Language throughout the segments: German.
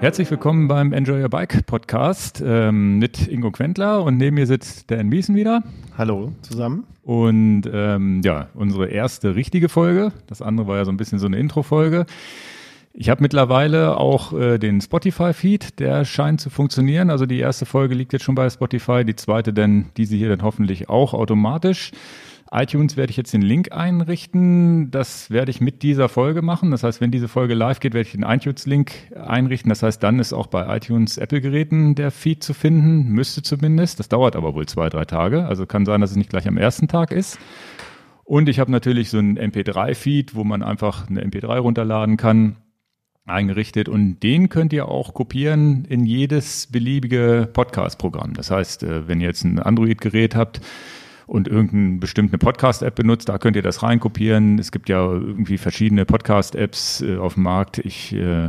Herzlich willkommen beim Enjoy Your Bike Podcast ähm, mit Ingo Quentler und neben mir sitzt Dan Miesen wieder. Hallo zusammen. Und ähm, ja, unsere erste richtige Folge. Das andere war ja so ein bisschen so eine Intro-Folge. Ich habe mittlerweile auch äh, den Spotify-Feed, der scheint zu funktionieren. Also die erste Folge liegt jetzt schon bei Spotify, die zweite denn, diese hier dann hoffentlich auch automatisch iTunes werde ich jetzt den Link einrichten. Das werde ich mit dieser Folge machen. Das heißt, wenn diese Folge live geht, werde ich den iTunes-Link einrichten. Das heißt, dann ist auch bei iTunes Apple-Geräten der Feed zu finden. Müsste zumindest. Das dauert aber wohl zwei, drei Tage. Also kann sein, dass es nicht gleich am ersten Tag ist. Und ich habe natürlich so einen MP3-Feed, wo man einfach eine MP3 runterladen kann eingerichtet und den könnt ihr auch kopieren in jedes beliebige Podcast-Programm. Das heißt, äh, wenn ihr jetzt ein Android-Gerät habt, und irgendeine bestimmte Podcast-App benutzt, da könnt ihr das reinkopieren. Es gibt ja irgendwie verschiedene Podcast-Apps äh, auf dem Markt. Ich, äh,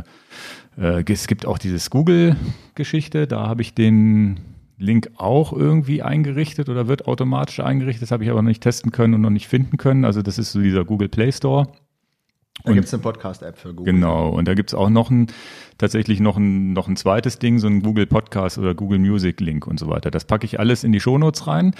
äh, es gibt auch dieses Google-Geschichte, da habe ich den Link auch irgendwie eingerichtet oder wird automatisch eingerichtet. Das habe ich aber noch nicht testen können und noch nicht finden können. Also das ist so dieser Google Play Store. Da gibt es eine Podcast-App für Google. Genau, und da gibt es auch noch ein, tatsächlich noch ein, noch ein zweites Ding, so ein Google Podcast oder Google Music Link und so weiter. Das packe ich alles in die Shownotes rein.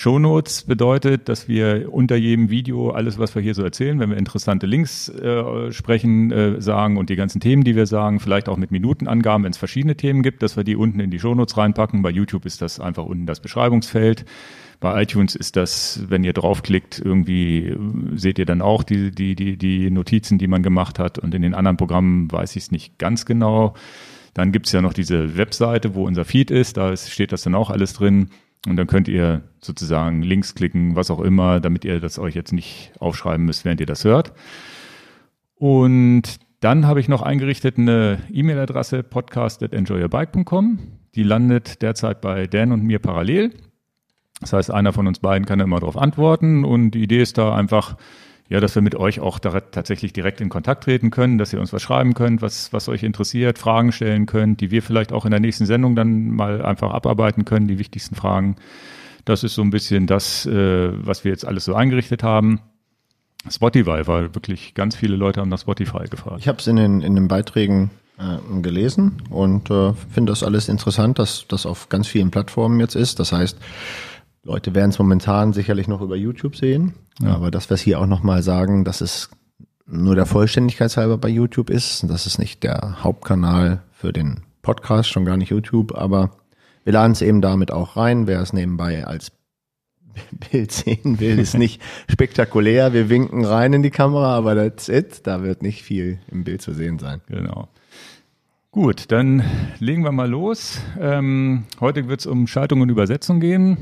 Shownotes bedeutet, dass wir unter jedem Video alles, was wir hier so erzählen, wenn wir interessante Links äh, sprechen, äh, sagen und die ganzen Themen, die wir sagen, vielleicht auch mit Minutenangaben, wenn es verschiedene Themen gibt, dass wir die unten in die Shownotes reinpacken. Bei YouTube ist das einfach unten das Beschreibungsfeld. Bei iTunes ist das, wenn ihr draufklickt, irgendwie äh, seht ihr dann auch die, die, die, die Notizen, die man gemacht hat. Und in den anderen Programmen weiß ich es nicht ganz genau. Dann gibt es ja noch diese Webseite, wo unser Feed ist. Da steht das dann auch alles drin. Und dann könnt ihr sozusagen Links klicken, was auch immer, damit ihr das euch jetzt nicht aufschreiben müsst, während ihr das hört. Und dann habe ich noch eingerichtet eine E-Mail-Adresse podcast.enjoyyourbike.com. Die landet derzeit bei Dan und mir parallel. Das heißt, einer von uns beiden kann immer darauf antworten und die Idee ist da einfach, ja, dass wir mit euch auch tatsächlich direkt in Kontakt treten können, dass ihr uns was schreiben könnt, was, was euch interessiert, Fragen stellen könnt, die wir vielleicht auch in der nächsten Sendung dann mal einfach abarbeiten können, die wichtigsten Fragen. Das ist so ein bisschen das, äh, was wir jetzt alles so eingerichtet haben. Spotify war wirklich, ganz viele Leute haben nach Spotify gefragt. Ich habe es in den, in den Beiträgen äh, gelesen und äh, finde das alles interessant, dass das auf ganz vielen Plattformen jetzt ist. Das heißt, Leute werden es momentan sicherlich noch über YouTube sehen, ja. aber das, was hier auch nochmal sagen, dass es nur der Vollständigkeit halber bei YouTube ist, das ist nicht der Hauptkanal für den Podcast, schon gar nicht YouTube, aber wir laden es eben damit auch rein. Wer es nebenbei als Bild sehen will, ist nicht spektakulär. Wir winken rein in die Kamera, aber that's it. Da wird nicht viel im Bild zu sehen sein. Genau. Gut, dann legen wir mal los. Ähm, heute wird es um Schaltung und Übersetzung gehen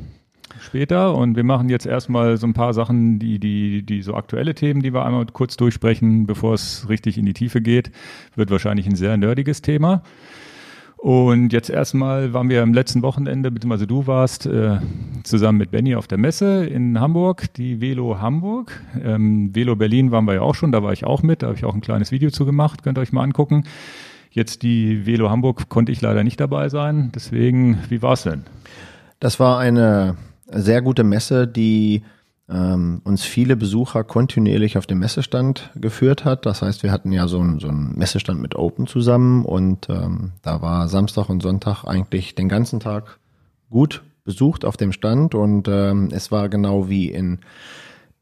später und wir machen jetzt erstmal so ein paar Sachen, die, die, die so aktuelle Themen, die wir einmal kurz durchsprechen, bevor es richtig in die Tiefe geht. Wird wahrscheinlich ein sehr nerdiges Thema. Und jetzt erstmal waren wir am letzten Wochenende, beziehungsweise du warst äh, zusammen mit Benny auf der Messe in Hamburg, die Velo Hamburg. Ähm, Velo Berlin waren wir ja auch schon, da war ich auch mit, da habe ich auch ein kleines Video zu gemacht, könnt ihr euch mal angucken. Jetzt die Velo Hamburg konnte ich leider nicht dabei sein, deswegen, wie war's denn? Das war eine sehr gute Messe, die ähm, uns viele Besucher kontinuierlich auf dem Messestand geführt hat. Das heißt, wir hatten ja so einen, so einen Messestand mit Open zusammen und ähm, da war Samstag und Sonntag eigentlich den ganzen Tag gut besucht auf dem Stand und ähm, es war genau wie in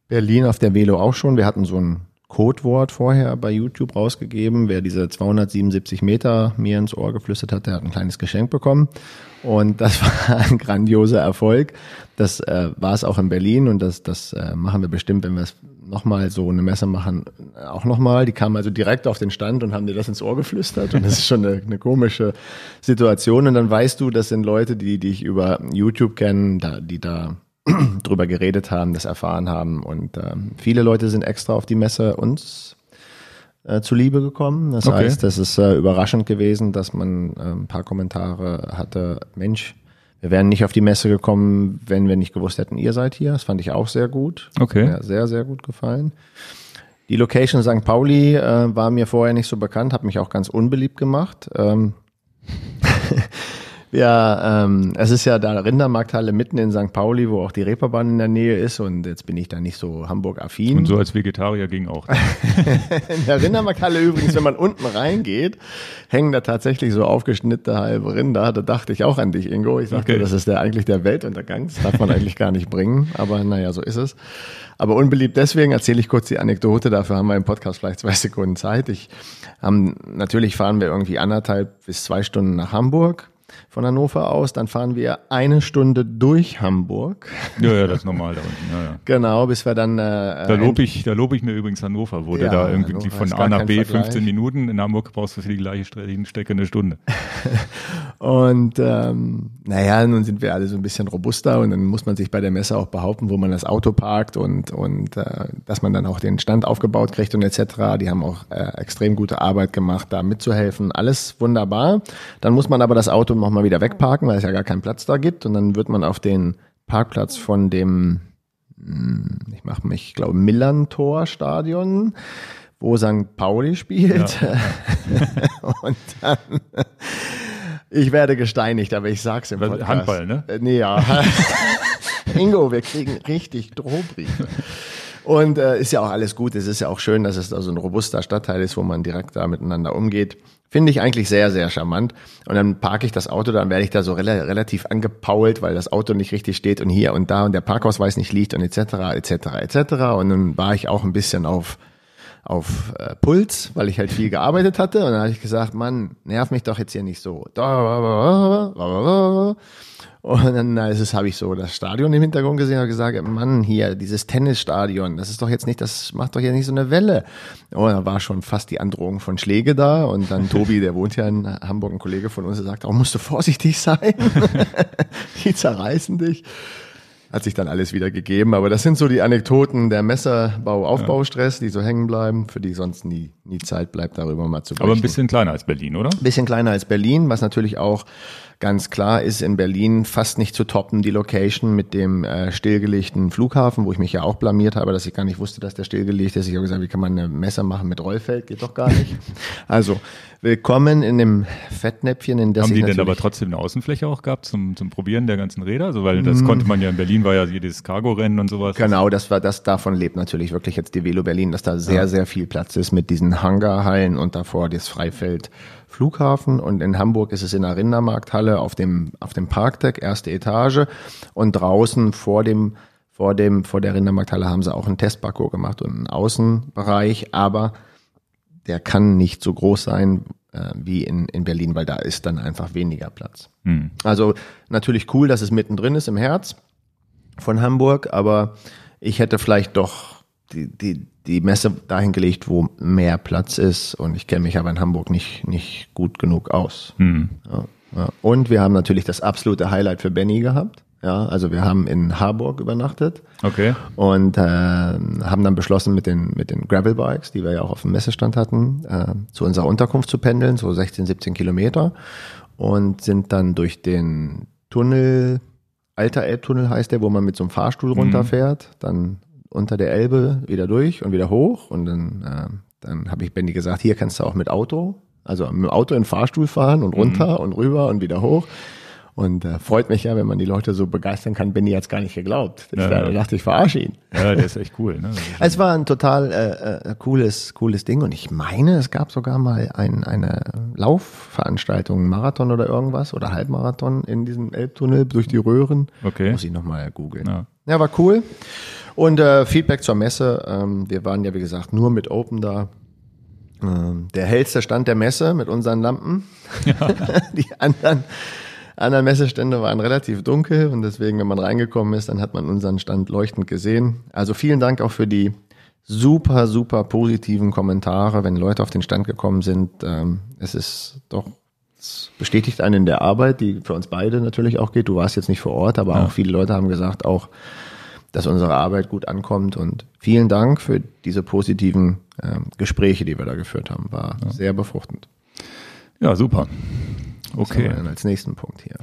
Berlin auf der Velo auch schon. Wir hatten so ein Codewort vorher bei YouTube rausgegeben. Wer diese 277 Meter mir ins Ohr geflüstert hat, der hat ein kleines Geschenk bekommen. Und das war ein grandioser Erfolg. Das äh, war es auch in Berlin und das, das äh, machen wir bestimmt, wenn wir es nochmal so eine Messe machen, auch nochmal. Die kamen also direkt auf den Stand und haben dir das ins Ohr geflüstert. Und das ist schon eine, eine komische Situation. Und dann weißt du, das sind Leute, die dich über YouTube kennen, da, die da drüber geredet haben, das erfahren haben. Und ähm, viele Leute sind extra auf die Messe uns äh, zuliebe gekommen. Das okay. heißt, es ist äh, überraschend gewesen, dass man äh, ein paar Kommentare hatte, Mensch, wir wären nicht auf die Messe gekommen, wenn wir nicht gewusst hätten, ihr seid hier. Das fand ich auch sehr gut. Okay. Ja, sehr, sehr gut gefallen. Die Location St. Pauli äh, war mir vorher nicht so bekannt, hat mich auch ganz unbeliebt gemacht. Ähm Ja, ähm, es ist ja da Rindermarkthalle mitten in St. Pauli, wo auch die Reeperbahn in der Nähe ist und jetzt bin ich da nicht so Hamburg-affin. Und so als Vegetarier ging auch. in der Rindermarkthalle übrigens, wenn man unten reingeht, hängen da tatsächlich so aufgeschnittene halbe Rinder. Da dachte ich auch an dich, Ingo. Ich sagte, Okay. das ist der eigentlich der Weltuntergang. Das darf man eigentlich gar nicht bringen, aber naja, so ist es. Aber unbeliebt deswegen erzähle ich kurz die Anekdote. Dafür haben wir im Podcast vielleicht zwei Sekunden Zeit. Ich ähm, natürlich fahren wir irgendwie anderthalb bis zwei Stunden nach Hamburg von Hannover aus. Dann fahren wir eine Stunde durch Hamburg. Ja, ja, das ist normal da unten. Ja, ja. Genau, bis wir dann. Äh, Da lobe ich, da lobe ich mir übrigens Hannover, wurde Ja, da irgendwie Hannover von A nach B Vergleich. 15 Minuten. In Hamburg brauchst du für die gleiche Stre- Strecke eine Stunde. Und ähm, naja, nun sind wir alle so ein bisschen robuster und dann muss man sich bei der Messe auch behaupten, wo man das Auto parkt und, und äh, dass man dann auch den Stand aufgebaut kriegt und etc. Die haben auch äh, extrem gute Arbeit gemacht, da mitzuhelfen. Alles wunderbar. Dann muss man aber das Auto nochmal wieder wegparken, weil es ja gar keinen Platz da gibt. Und dann wird man auf den Parkplatz von dem, hm, ich mache mich, ich glaube, Millantor-Stadion, wo St. Pauli spielt. und dann ich werde gesteinigt, aber ich sag's im Podcast. Handball, ne? Äh, Nee, ja. Ingo, wir kriegen richtig Drohbriefe. Und äh, ist ja auch alles gut. Es ist ja auch schön, dass es da so ein robuster Stadtteil ist, wo man direkt da miteinander umgeht. Finde ich eigentlich sehr, sehr charmant. Und dann parke ich das Auto, dann werde ich da so rela relativ angepault, weil das Auto nicht richtig steht und hier und da und der Parkausweis nicht liegt und etc. etc. etc. Und dann war ich auch ein bisschen auf auf äh, Puls, weil ich halt viel gearbeitet hatte. Und dann habe ich gesagt, Mann, nerv mich doch jetzt hier nicht so. Und dann ist es, habe ich so das Stadion im Hintergrund gesehen und gesagt, Mann, hier, dieses Tennisstadion, das ist doch jetzt nicht, das macht doch hier nicht so eine Welle. Und da war schon fast die Androhung von Schläge da. Und dann Tobi, der wohnt ja in Hamburg, ein Kollege von uns, der sagt, auch musst du vorsichtig sein. die zerreißen dich hat sich dann alles wieder gegeben. Aber das sind so die Anekdoten der Messerbau-Aufbaustress, die so hängen bleiben, für die sonst nie, nie Zeit bleibt, darüber mal zu berichten. Aber ein bisschen kleiner als Berlin, oder? Bisschen kleiner als Berlin, was natürlich auch ganz klar ist, in Berlin fast nicht zu toppen, die Location mit dem äh, stillgelegten Flughafen, wo ich mich ja auch blamiert habe, dass ich gar nicht wusste, dass der stillgelegt ist. Ich habe gesagt, wie kann man eine Messe machen mit Rollfeld? Geht doch gar nicht. also, willkommen in dem Fettnäpfchen, in das Haben die denn aber trotzdem eine Außenfläche auch gehabt zum, zum Probieren der ganzen Räder? Also, weil das konnte man ja in Berlin, war ja jedes Cargo-Rennen und sowas. Genau, das war das davon lebt natürlich wirklich jetzt die Velo Berlin, dass da sehr sehr viel Platz ist mit diesen Hangarhallen und davor das Freifeld Flughafen und in Hamburg ist es in der Rindermarkthalle auf dem auf dem Parkdeck erste Etage und draußen vor dem vor dem vor der Rindermarkthalle haben sie auch einen Testparcours gemacht und einen Außenbereich, aber der kann nicht so groß sein äh, wie in, in Berlin, weil da ist dann einfach weniger Platz. Hm. Also natürlich cool, dass es mittendrin ist im Herz von Hamburg, aber ich hätte vielleicht doch die, die, die Messe dahin gelegt, wo mehr Platz ist und ich kenne mich aber in Hamburg nicht, nicht gut genug aus. Hm. Ja, ja. Und wir haben natürlich das absolute Highlight für Benny gehabt. Ja, also wir haben in Harburg übernachtet Okay. und äh, haben dann beschlossen, mit den, mit den Gravelbikes, die wir ja auch auf dem Messestand hatten, äh, zu unserer Unterkunft zu pendeln, so 16, 17 Kilometer und sind dann durch den Tunnel, Alter Elbtunnel heißt der, wo man mit so einem Fahrstuhl runterfährt, dann unter der Elbe wieder durch und wieder hoch und dann, äh, dann habe ich Benny gesagt, hier kannst du auch mit Auto, also mit dem Auto in den Fahrstuhl fahren und runter und rüber und wieder hoch. Und äh, freut mich ja, wenn man die Leute so begeistern kann. Benny hat's gar nicht geglaubt. Ich Ja, da ja. dachte, ich verarsche ihn. Ja, der ist echt cool. Ne? Es war ein total äh, äh, cooles, cooles Ding und ich meine, es gab sogar mal ein, eine Laufveranstaltung, Marathon oder irgendwas oder Halbmarathon in diesem Elbtunnel durch die Röhren. Okay. Muss ich nochmal googeln. Ja. Ja. war cool. Und äh, Feedback zur Messe. Ähm, wir waren ja, wie gesagt, nur mit Open da. Ähm, der hellste Stand der Messe mit unseren Lampen. die anderen anderen Messestände waren relativ dunkel und deswegen, wenn man reingekommen ist, dann hat man unseren Stand leuchtend gesehen. Also vielen Dank auch für die super, super positiven Kommentare, wenn Leute auf den Stand gekommen sind. Ähm, es ist doch, es bestätigt einen in der Arbeit, die für uns beide natürlich auch geht. Du warst jetzt nicht vor Ort, aber auch viele Leute haben gesagt, auch, dass unsere Arbeit gut ankommt und vielen Dank für diese positiven ähm, Gespräche, die wir da geführt haben. War sehr befruchtend. Ja, super. Okay. als nächsten Punkt hier?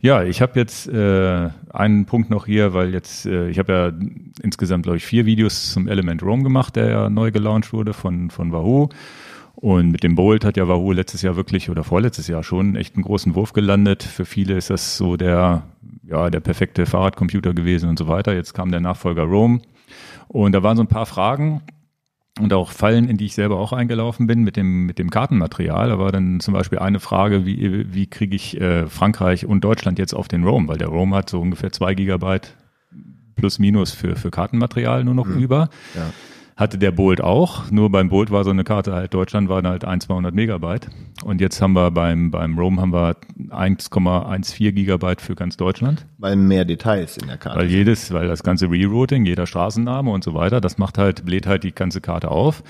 Ja, ich habe jetzt äh, einen Punkt noch hier, weil jetzt, äh, ich habe ja insgesamt, glaube ich, vier Videos zum Element Roam gemacht, der ja neu gelauncht wurde von, von Wahoo. Und mit dem Bolt hat ja Wahoo letztes Jahr wirklich oder vorletztes Jahr schon echt einen großen Wurf gelandet. Für viele ist das so der, ja, der perfekte Fahrradcomputer gewesen und so weiter. Jetzt kam der Nachfolger Roam. Und da waren so ein paar Fragen und auch Fallen, in die ich selber auch eingelaufen bin mit dem, mit dem Kartenmaterial. Da war dann zum Beispiel eine Frage, wie, wie kriege ich äh, Frankreich und Deutschland jetzt auf den Roam? Weil der Roam hat so ungefähr zwei Gigabyte plus minus für, für Kartenmaterial nur noch mhm. über. Ja. Hatte der Bolt auch, nur beim Bolt war so eine Karte halt, Deutschland waren halt 1, 200 Megabyte. Und jetzt haben wir beim, beim Roam haben wir 1,14 Gigabyte für ganz Deutschland. Weil mehr Details in der Karte. Weil jedes, weil das ganze Rerouting, jeder Straßenname und so weiter, das macht halt, bläht halt die ganze Karte auf.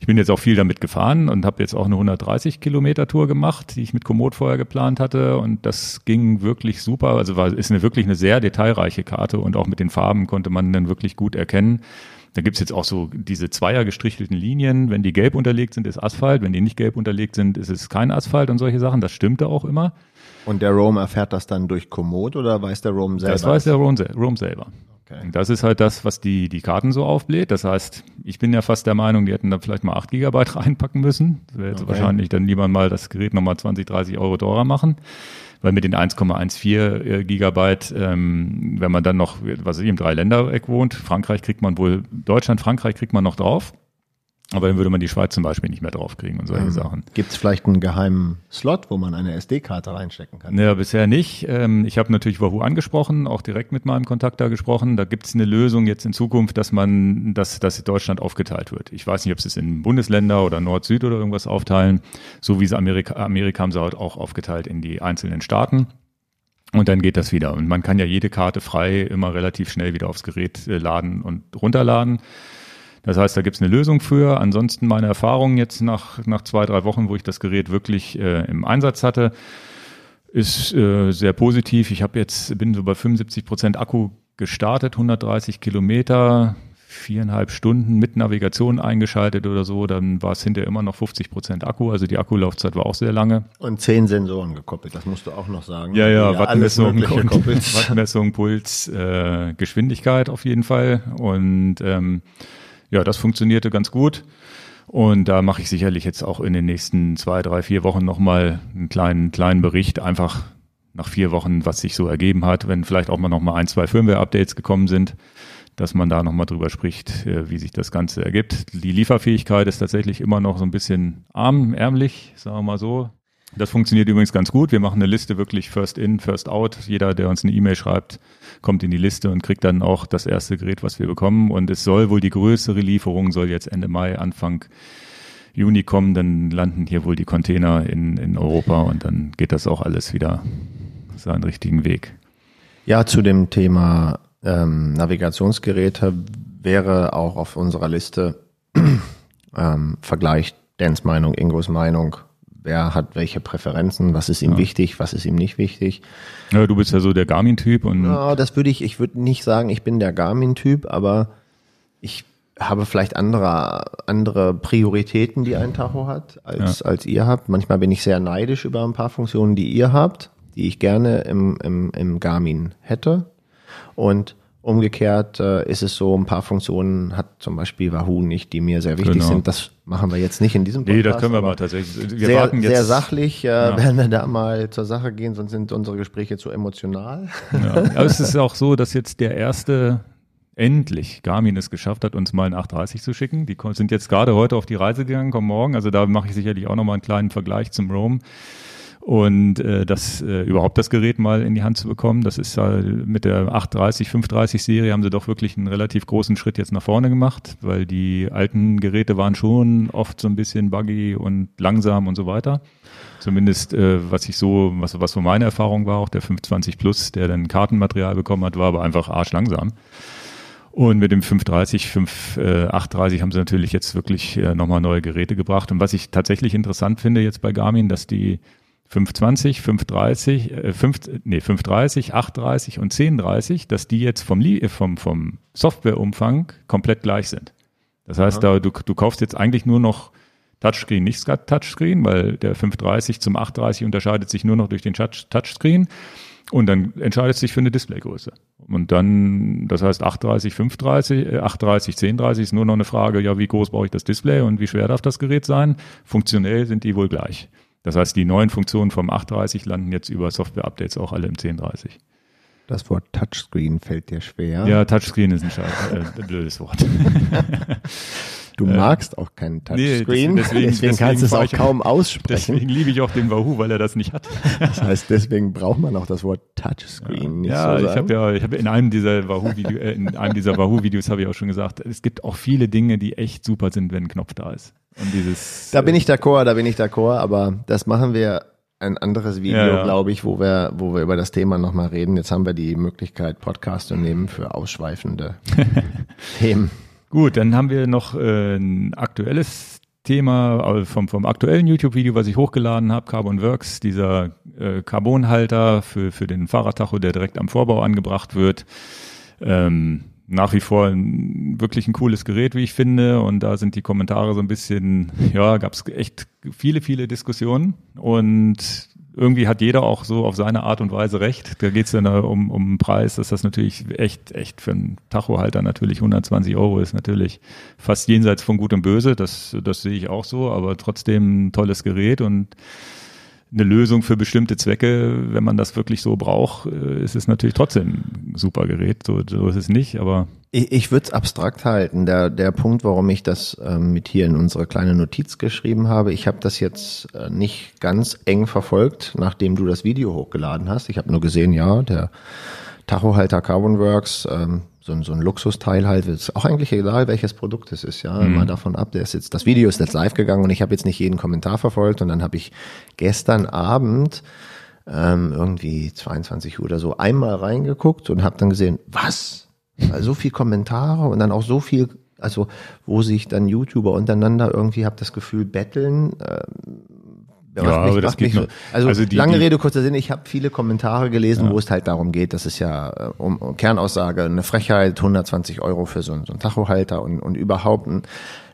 Ich bin jetzt auch viel damit gefahren und habe jetzt auch eine 130 Kilometer Tour gemacht, die ich mit Komoot vorher geplant hatte und das ging wirklich super. Also war, ist eine wirklich eine sehr detailreiche Karte und auch mit den Farben konnte man dann wirklich gut erkennen, da gibt's jetzt auch so diese zweier gestrichelten Linien. Wenn die gelb unterlegt sind, ist Asphalt. Wenn die nicht gelb unterlegt sind, ist es kein Asphalt und solche Sachen. Das stimmte auch immer. Und der Roam erfährt das dann durch Komoot oder weiß der Roam selber? Das weiß der Roam, Roam selber. Okay. Das ist halt das, was die, die Karten so aufbläht. Das heißt, ich bin ja fast der Meinung, die hätten da vielleicht mal 8 Gigabyte reinpacken müssen. Das wäre jetzt okay. wahrscheinlich dann lieber mal das Gerät nochmal 20, 30 Euro teurer machen weil mit den 1,14 äh, Gigabyte, ähm, wenn man dann noch, was ich, im Dreiländereck wohnt, Frankreich kriegt man wohl, Deutschland, Frankreich kriegt man noch drauf. Aber dann würde man die Schweiz zum Beispiel nicht mehr draufkriegen und solche mhm. Sachen. Gibt es vielleicht einen geheimen Slot, wo man eine SD-Karte reinstecken kann? Ja, bisher nicht. Ähm, ich habe natürlich Wahoo angesprochen, auch direkt mit meinem Kontakt da gesprochen. Da gibt es eine Lösung jetzt in Zukunft, dass man, dass, dass Deutschland aufgeteilt wird. Ich weiß nicht, ob sie es in Bundesländer oder Nord-Süd oder irgendwas aufteilen. So wie sie Amerika, Amerika haben sie halt auch aufgeteilt in die einzelnen Staaten. Und dann geht das wieder. Und man kann ja jede Karte frei immer relativ schnell wieder aufs Gerät äh, laden und runterladen. Das heißt, da gibt es eine Lösung für. Ansonsten meine Erfahrung jetzt nach, nach zwei, drei Wochen, wo ich das Gerät wirklich äh, im Einsatz hatte, ist äh, sehr positiv. Ich habe jetzt, bin so bei 75 Prozent Akku gestartet, 130 Kilometer, viereinhalb Stunden mit Navigation eingeschaltet oder so, dann war es hinterher immer noch 50 Prozent Akku, also die Akkulaufzeit war auch sehr lange. Und zehn Sensoren gekoppelt, das musst du auch noch sagen. Ja, ja, Wattmessung, Wattmessung, Puls, äh, Geschwindigkeit auf jeden Fall und ähm, ja, das funktionierte ganz gut. Und da mache ich sicherlich jetzt auch in den nächsten zwei, drei, vier Wochen nochmal einen kleinen, kleinen Bericht, einfach nach vier Wochen, was sich so ergeben hat, wenn vielleicht auch mal nochmal ein, zwei Firmware-Updates gekommen sind, dass man da nochmal drüber spricht, äh, wie sich das Ganze ergibt. Die Lieferfähigkeit ist tatsächlich immer noch so ein bisschen arm, ärmlich, sagen wir mal so. Das funktioniert übrigens ganz gut. Wir machen eine Liste wirklich first in, first out. Jeder, der uns eine E-Mail schreibt, kommt in die Liste und kriegt dann auch das erste Gerät, was wir bekommen. Und es soll wohl die größere Lieferung soll jetzt Ende Mai, Anfang Juni kommen. Dann landen hier wohl die Container in, in Europa und dann geht das auch alles wieder seinen richtigen Weg. Ja, zu dem Thema ähm, Navigationsgeräte wäre auch auf unserer Liste ähm, Vergleich Dans Meinung, Ingos Meinung wer hat welche Präferenzen, was ist ihm ja. wichtig, was ist ihm nicht wichtig. Ja, du bist ja so der Garmin-Typ und. Ja, das würde ich, ich würde nicht sagen, ich bin der Garmin-Typ, aber ich habe vielleicht andere, andere Prioritäten, die ein Tacho hat, als, ja. als ihr habt. Manchmal bin ich sehr neidisch über ein paar Funktionen, die ihr habt, die ich gerne im, im, im Garmin hätte. Und Umgekehrt äh, ist es so, ein paar Funktionen hat zum Beispiel Wahoo nicht, die mir sehr wichtig genau. sind. Das machen wir jetzt nicht in diesem Podcast. Nee, das können wir mal tatsächlich. Wir sehr, warten jetzt. sehr sachlich äh, ja. werden wir da mal zur Sache gehen, sonst sind unsere Gespräche zu emotional. Ja. Aber es ist auch so, dass jetzt der erste endlich Garmin es geschafft hat, uns mal ein 830 zu schicken. Die sind jetzt gerade heute auf die Reise gegangen, kommen morgen. Also da mache ich sicherlich auch nochmal einen kleinen Vergleich zum Roam und äh, das äh, überhaupt das Gerät mal in die Hand zu bekommen. Das ist äh, mit der 830, 530 Serie haben sie doch wirklich einen relativ großen Schritt jetzt nach vorne gemacht, weil die alten Geräte waren schon oft so ein bisschen buggy und langsam und so weiter. Zumindest äh, was ich so, was, was so meine Erfahrung war, auch der 520 Plus, der dann Kartenmaterial bekommen hat, war aber einfach arschlangsam. Und mit dem 530, 5, äh, 830 haben sie natürlich jetzt wirklich äh, nochmal neue Geräte gebracht. Und was ich tatsächlich interessant finde jetzt bei Garmin, dass die 520, 530, äh, 5, nee, 530, 830 und 1030, dass die jetzt vom, vom, vom Softwareumfang komplett gleich sind. Das heißt, ja. da, du, du kaufst jetzt eigentlich nur noch Touchscreen, nicht Touchscreen, weil der 530 zum 830 unterscheidet sich nur noch durch den Touchscreen. Und dann entscheidet sich für eine Displaygröße. Und dann, das heißt 830, 530, äh, 830, 1030 ist nur noch eine Frage, ja, wie groß brauche ich das Display und wie schwer darf das Gerät sein? Funktionell sind die wohl gleich. Das heißt, die neuen Funktionen vom 830 landen jetzt über Software-Updates auch alle im 1030. Das Wort Touchscreen fällt dir schwer. Ja, Touchscreen ist ein scheiß, äh, blödes Wort. Du magst auch keinen Touchscreen, nee, deswegen, deswegen, kannst du es auch kaum aussprechen. Deswegen liebe ich auch den Wahoo, weil er das nicht hat. Das heißt, deswegen braucht man auch das Wort Touchscreen nicht ja, so ich habe ja, ich habe in einem dieser Wahoo-Video, äh, in einem dieser Wahoo-Videos habe ich auch schon gesagt, es gibt auch viele Dinge, die echt super sind, wenn ein Knopf da ist. Und dieses. Da bin ich d'accord, da bin ich d'accord, aber das machen wir ein anderes Video, Ja, ja. glaube ich, wo wir, wo wir über das Thema nochmal reden. Jetzt haben wir die Möglichkeit, Podcast zu nehmen für ausschweifende Themen. Gut, dann haben wir noch äh, ein aktuelles Thema äh, vom, vom aktuellen YouTube-Video, was ich hochgeladen habe, Carbon Works, dieser äh, Carbonhalter für, für den Fahrradtacho, der direkt am Vorbau angebracht wird. Ähm, nach wie vor ein, wirklich ein cooles Gerät, wie ich finde. Und da sind die Kommentare so ein bisschen, ja, gab es echt viele, viele Diskussionen. Und irgendwie hat jeder auch so auf seine Art und Weise recht. Da geht es dann um, um den Preis, dass das natürlich echt, echt für einen Tachohalter natürlich 120 Euro ist natürlich fast jenseits von Gut und Böse. Das, das sehe ich auch so, aber trotzdem ein tolles Gerät und eine Lösung für bestimmte Zwecke, wenn man das wirklich so braucht, äh, ist es natürlich trotzdem ein super Gerät. So, so ist es nicht, aber Ich, ich würde es abstrakt halten. Der, der Punkt, warum ich das ähm, mit hier in unsere kleine Notiz geschrieben habe, ich habe das jetzt äh, nicht ganz eng verfolgt, nachdem du das Video hochgeladen hast. Ich habe nur gesehen, ja, der Tachohalter Carbon Works, ähm, so, ein- so ein Luxusteil halt, ist auch eigentlich egal, welches Produkt es ist, ja, mal davon ab, der ist jetzt, das Video ist jetzt live gegangen und ich habe jetzt nicht jeden Kommentar verfolgt und dann habe ich gestern Abend ähm, irgendwie 22 Uhr oder so einmal reingeguckt und habe dann gesehen, was? Also so viel Kommentare und dann auch so viel, also wo sich dann YouTuber untereinander irgendwie, habe das Gefühl, betteln. Ähm, Ja, aber das geht noch. Also, Also die- lange die- Rede, kurzer Sinn, ich habe viele Kommentare gelesen, wo es halt darum geht, dass es ja äh, um, um Kernaussage, eine Frechheit, 120 Euro für so, einen- so einen Tachohalter und, und überhaupt ein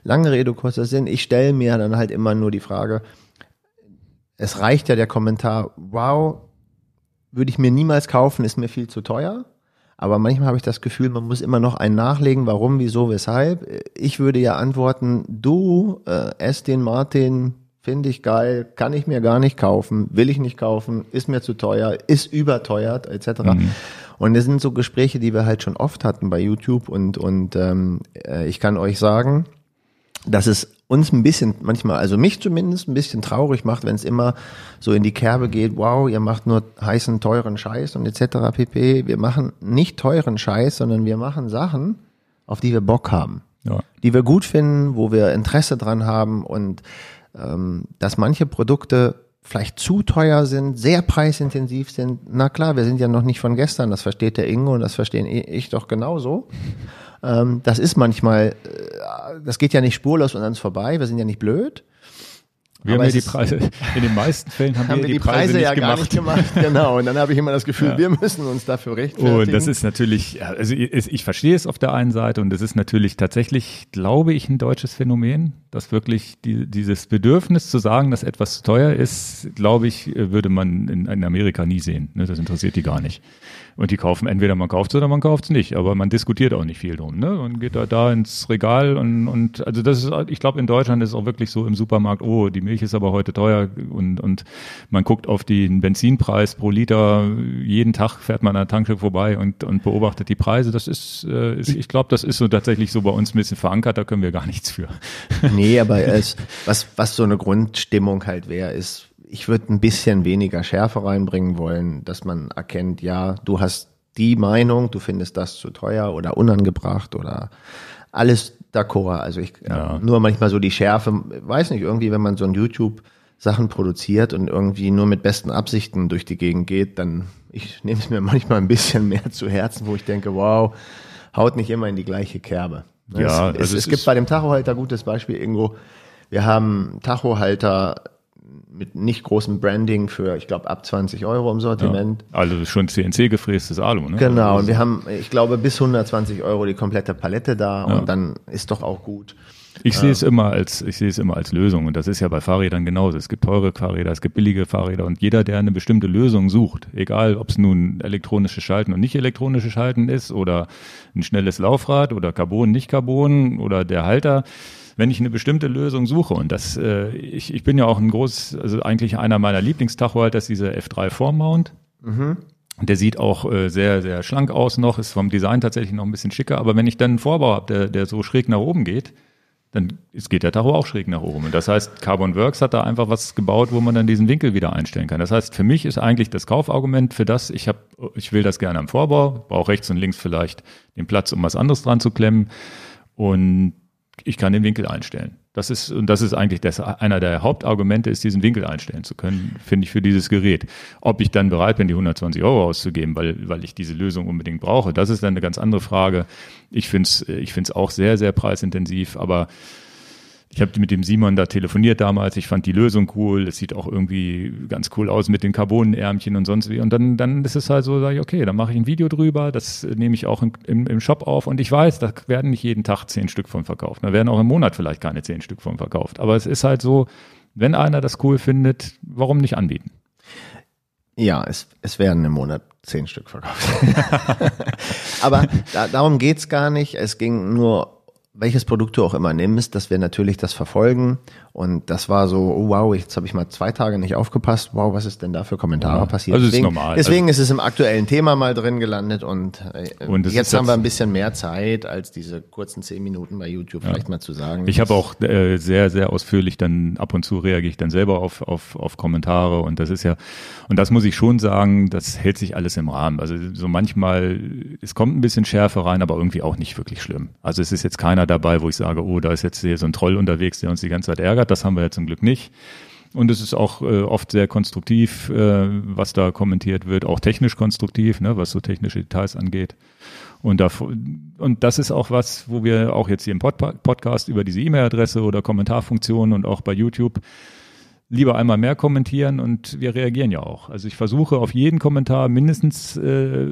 lange Rede, kurzer Sinn. Ich stelle mir dann halt immer nur die Frage, es reicht ja der Kommentar, wow, würde ich mir niemals kaufen, ist mir viel zu teuer. Aber manchmal habe ich das Gefühl, man muss immer noch einen nachlegen, warum, wieso, weshalb. Ich würde ja antworten, du, äh, Aston Martin, finde ich geil, kann ich mir gar nicht kaufen, will ich nicht kaufen, ist mir zu teuer, ist überteuert, etc. Und das sind so Gespräche, die wir halt schon oft hatten bei YouTube und, und ähm, äh, ich kann euch sagen, dass es uns ein bisschen, manchmal, also mich zumindest ein bisschen traurig macht, wenn es immer so in die Kerbe geht, wow, ihr macht nur heißen, teuren Scheiß und etc. pp. Wir machen nicht teuren Scheiß, sondern wir machen Sachen, auf die wir Bock haben, ja. die wir gut finden, wo wir Interesse dran haben und dass manche Produkte vielleicht zu teuer sind, sehr preisintensiv sind. Na klar, wir sind ja noch nicht von gestern, das versteht der Ingo und das verstehen ich doch genauso. Ähm, das ist manchmal, äh, das geht ja nicht spurlos an uns vorbei, wir sind ja nicht blöd. Wir Aber haben ja die Preise, in den meisten Fällen haben, Haben wir die Preise, ja gar nicht gemacht, genau. Und dann habe ich immer das Gefühl, wir müssen uns dafür rechtfertigen. Und das ist natürlich, ja, also ich, ich verstehe es auf der einen Seite und es ist natürlich tatsächlich, glaube ich, ein deutsches Phänomen, dass wirklich die, dieses Bedürfnis zu sagen, dass etwas teuer ist, glaube ich, würde man in, in Amerika nie sehen. Ne? Das interessiert die gar nicht. Und die kaufen, entweder man kauft es oder man kauft es nicht, aber man diskutiert auch nicht viel drum. Ne? Man geht da, da ins Regal und, und also das ist, ich glaube, in Deutschland ist es auch wirklich so im Supermarkt, oh, die Milch ist aber heute teuer und, und man guckt auf den Benzinpreis pro Liter, jeden Tag fährt man an der Tankstelle vorbei und, und beobachtet die Preise. Das ist, äh, ist ich glaube, das ist so tatsächlich so bei uns ein bisschen verankert, da können wir gar nichts für. Nee, aber es, was, was so eine Grundstimmung halt wäre, ist, ich würde ein bisschen weniger Schärfe reinbringen wollen, dass man erkennt, ja, du hast die Meinung, du findest das zu teuer oder unangebracht oder alles d'accord. Also ich Ja. nur manchmal so die Schärfe, weiß nicht, irgendwie, wenn man so ein YouTube Sachen produziert und irgendwie nur mit besten Absichten durch die Gegend geht, dann ich nehme es mir manchmal ein bisschen mehr zu Herzen, wo ich denke, wow, haut nicht immer in die gleiche Kerbe. Ja, es, also es es gibt bei dem Tachohalter gutes Beispiel irgendwo. Wir haben Tachohalter mit nicht großem Branding für, ich glaube, ab 20 Euro im Sortiment. Also schon CNC gefrästes Alu, ne? Genau, Also und wir haben, ich glaube, bis 120 Euro die komplette Palette da Ja. und dann ist doch auch gut. Ich sehe es immer als, ich sehe es immer als Lösung. Und das ist ja bei Fahrrädern genauso. Es gibt teure Fahrräder, es gibt billige Fahrräder und jeder, der eine bestimmte Lösung sucht, egal ob es nun elektronische Schalten und nicht elektronische Schalten ist oder ein schnelles Laufrad oder Carbon, nicht Carbon oder der Halter, wenn ich eine bestimmte Lösung suche und das, äh, ich, ich bin ja auch ein groß, also eigentlich einer meiner Lieblingstachohalter ist dieser F3 Vormount. Mhm. Der sieht auch äh, sehr, sehr schlank aus noch, ist vom Design tatsächlich noch ein bisschen schicker. Aber wenn ich dann einen Vorbau habe, der, der so schräg nach oben geht, dann geht der Tacho auch schräg nach oben. Und das heißt, Carbon Works hat da einfach was gebaut, wo man dann diesen Winkel wieder einstellen kann. Das heißt, für mich ist eigentlich das Kaufargument für das, ich habe, ich will das gerne am Vorbau, brauche rechts und links vielleicht den Platz, um was anderes dran zu klemmen. Und ich kann den Winkel einstellen. Das ist, und das ist eigentlich das, einer der Hauptargumente, ist diesen Winkel einstellen zu können, finde ich, für dieses Gerät. Ob ich dann bereit bin, die 120 Euro auszugeben, weil, weil ich diese Lösung unbedingt brauche, das ist dann eine ganz andere Frage. Ich finde es ich find's auch sehr, sehr preisintensiv, aber ich habe mit dem Simon da telefoniert damals. Ich fand die Lösung cool. Es sieht auch irgendwie ganz cool aus mit den Carbonenärmchen und sonst wie. Und dann, dann ist es halt so, sage ich, okay, dann mache ich ein Video drüber. Das nehme ich auch im, im, im Shop auf. Und ich weiß, da werden nicht jeden Tag zehn Stück von verkauft. Da werden auch im Monat vielleicht keine zehn Stück von verkauft. Aber es ist halt so, wenn einer das cool findet, warum nicht anbieten? Ja, es, es werden im Monat zehn Stück verkauft. Aber da, darum geht's gar nicht. Es ging nur welches Produkt du auch immer nimmst, dass wir natürlich das verfolgen. Und das war so, oh wow, jetzt habe ich mal zwei Tage nicht aufgepasst. Wow, was ist denn da für Kommentare ja, passiert? Also deswegen, ist normal. Deswegen also, ist es im aktuellen Thema mal drin gelandet und, äh, und jetzt haben wir ein bisschen mehr Zeit, als diese kurzen zehn Minuten bei YouTube ja. vielleicht mal zu sagen. Ich habe auch äh, sehr, sehr ausführlich dann ab und zu reagiere ich dann selber auf, auf, auf Kommentare und das ist ja, und das muss ich schon sagen, das hält sich alles im Rahmen. Also so manchmal, es kommt ein bisschen Schärfe rein, aber irgendwie auch nicht wirklich schlimm. Also es ist jetzt keiner dabei, wo ich sage, oh, da ist jetzt hier so ein Troll unterwegs, der uns die ganze Zeit ärgert. Das haben wir ja zum Glück nicht. Und es ist auch äh, oft sehr konstruktiv, äh, was da kommentiert wird, auch technisch konstruktiv, ne, was so technische Details angeht. Und, da, und das ist auch was, wo wir auch jetzt hier im Pod Podcast über diese E-Mail-Adresse oder Kommentarfunktion und auch bei YouTube lieber einmal mehr kommentieren und wir reagieren ja auch. Also ich versuche auf jeden Kommentar mindestens äh,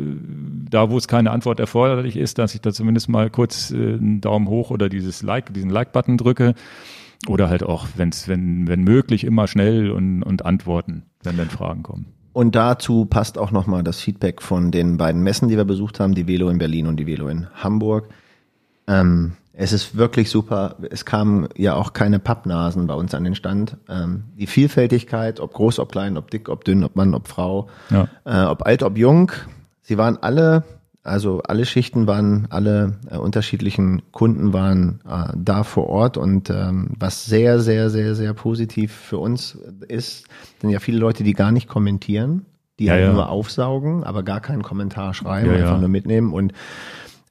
da, wo es keine Antwort erforderlich ist, dass ich da zumindest mal kurz äh, einen Daumen hoch oder dieses Like, diesen Like-Button drücke. Oder halt auch, wenn's, wenn, wenn möglich, immer schnell und, und antworten, wenn dann Fragen kommen. Und dazu passt auch nochmal das Feedback von den beiden Messen, die wir besucht haben, die Velo in Berlin und die Velo in Hamburg. Ähm, es ist wirklich super. Es kamen ja auch keine Pappnasen bei uns an den Stand. Ähm, die Vielfältigkeit, ob groß, ob klein, ob dick, ob dünn, ob Mann, ob Frau, ja. äh, ob alt, ob jung. Sie waren alle, also alle Schichten waren, alle äh, unterschiedlichen Kunden waren äh, da vor Ort und ähm, was sehr, sehr, sehr, sehr positiv für uns ist, sind ja viele Leute, die gar nicht kommentieren, die ja, halt ja. nur aufsaugen, aber gar keinen Kommentar schreiben, ja, einfach nur mitnehmen und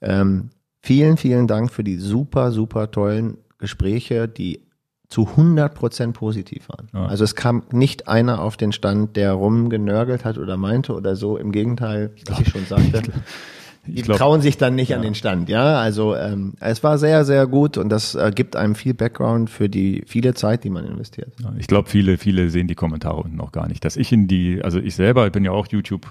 ähm, Vielen, vielen Dank für die super, super tollen Gespräche, die zu 100 Prozent positiv waren. Ja. Also es kam nicht einer auf den Stand, der rumgenörgelt hat oder meinte oder so. Im Gegenteil, was ich schon sagte. Die glaub, trauen sich dann nicht ja. an den Stand, ja. Also ähm, es war sehr, sehr gut und das äh, gibt einem viel Background für die viele Zeit, die man investiert. Ja, ich glaube, viele, viele sehen die Kommentare unten noch gar nicht. Dass ich in die, also ich selber, ich bin ja auch YouTube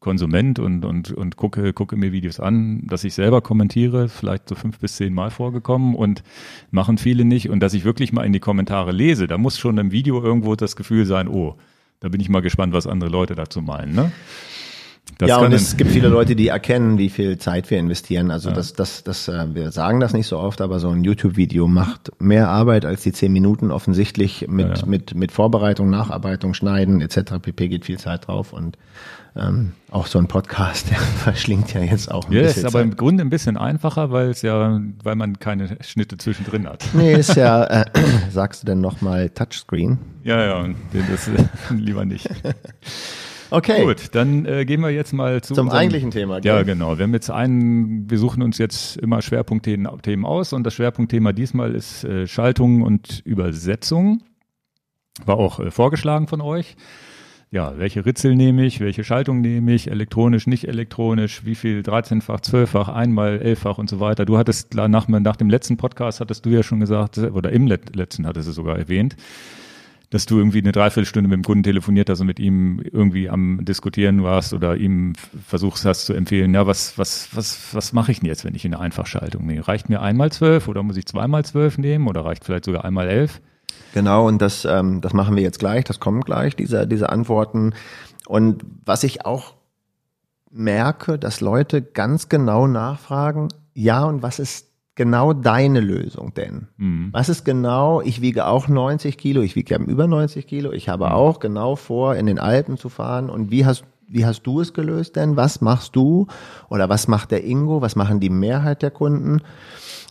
Konsument und, und, und gucke, gucke mir Videos an, dass ich selber kommentiere, vielleicht so fünf bis zehn Mal vorgekommen und machen viele nicht. Und dass ich wirklich mal in die Kommentare lese, da muss schon im Video irgendwo das Gefühl sein, oh, da bin ich mal gespannt, was andere Leute dazu meinen. Ne? Das ja, und es gibt viele Leute, die erkennen, wie viel Zeit wir investieren. Also ja. das, das, das, äh, wir sagen das nicht so oft, aber so ein YouTube-Video macht mehr Arbeit als die zehn Minuten offensichtlich mit, ja, ja. mit, mit Vorbereitung, Nacharbeitung, Schneiden etc. pp. geht viel Zeit drauf und ähm, auch so ein Podcast, der verschlingt ja jetzt auch ein ja, bisschen. ist aber im Grunde ein bisschen einfacher, weil es ja, weil man keine Schnitte zwischendrin hat. Nee, ist ja, äh, sagst du denn nochmal Touchscreen? Ja, ja, das äh, lieber nicht. Okay. Gut, dann äh, gehen wir jetzt mal zu zum unserem, eigentlichen Thema. Gell? Ja, genau. Wir haben jetzt einen, wir suchen uns jetzt immer Schwerpunktthemen aus und das Schwerpunktthema diesmal ist äh, Schaltung und Übersetzung. War auch äh, vorgeschlagen von euch ja, welche Ritzel nehme ich, welche Schaltung nehme ich, elektronisch, nicht elektronisch, wie viel 13-fach, 12-fach, einmal, 11-fach und so weiter. Du hattest nach, nach dem letzten Podcast hattest du ja schon gesagt, oder im letzten hattest du sogar erwähnt, dass du irgendwie eine Dreiviertelstunde mit dem Kunden telefoniert hast und mit ihm irgendwie am Diskutieren warst oder ihm versuchst hast zu empfehlen, ja, was, was, was, was mache ich denn jetzt, wenn ich in eine Einfachschaltung nehme? Reicht mir einmal zwölf oder muss ich zweimal zwölf nehmen oder reicht vielleicht sogar einmal elf? Genau, und das, ähm, das machen wir jetzt gleich, das kommt gleich, diese, diese Antworten. Und was ich auch merke, dass Leute ganz genau nachfragen, ja, und was ist genau deine Lösung denn? Mhm. Was ist genau, ich wiege auch 90 Kilo, ich wiege ja über 90 Kilo, ich habe mhm. auch genau vor, in den Alpen zu fahren. Und wie hast, wie hast du es gelöst denn? Was machst du? Oder was macht der Ingo? Was machen die Mehrheit der Kunden?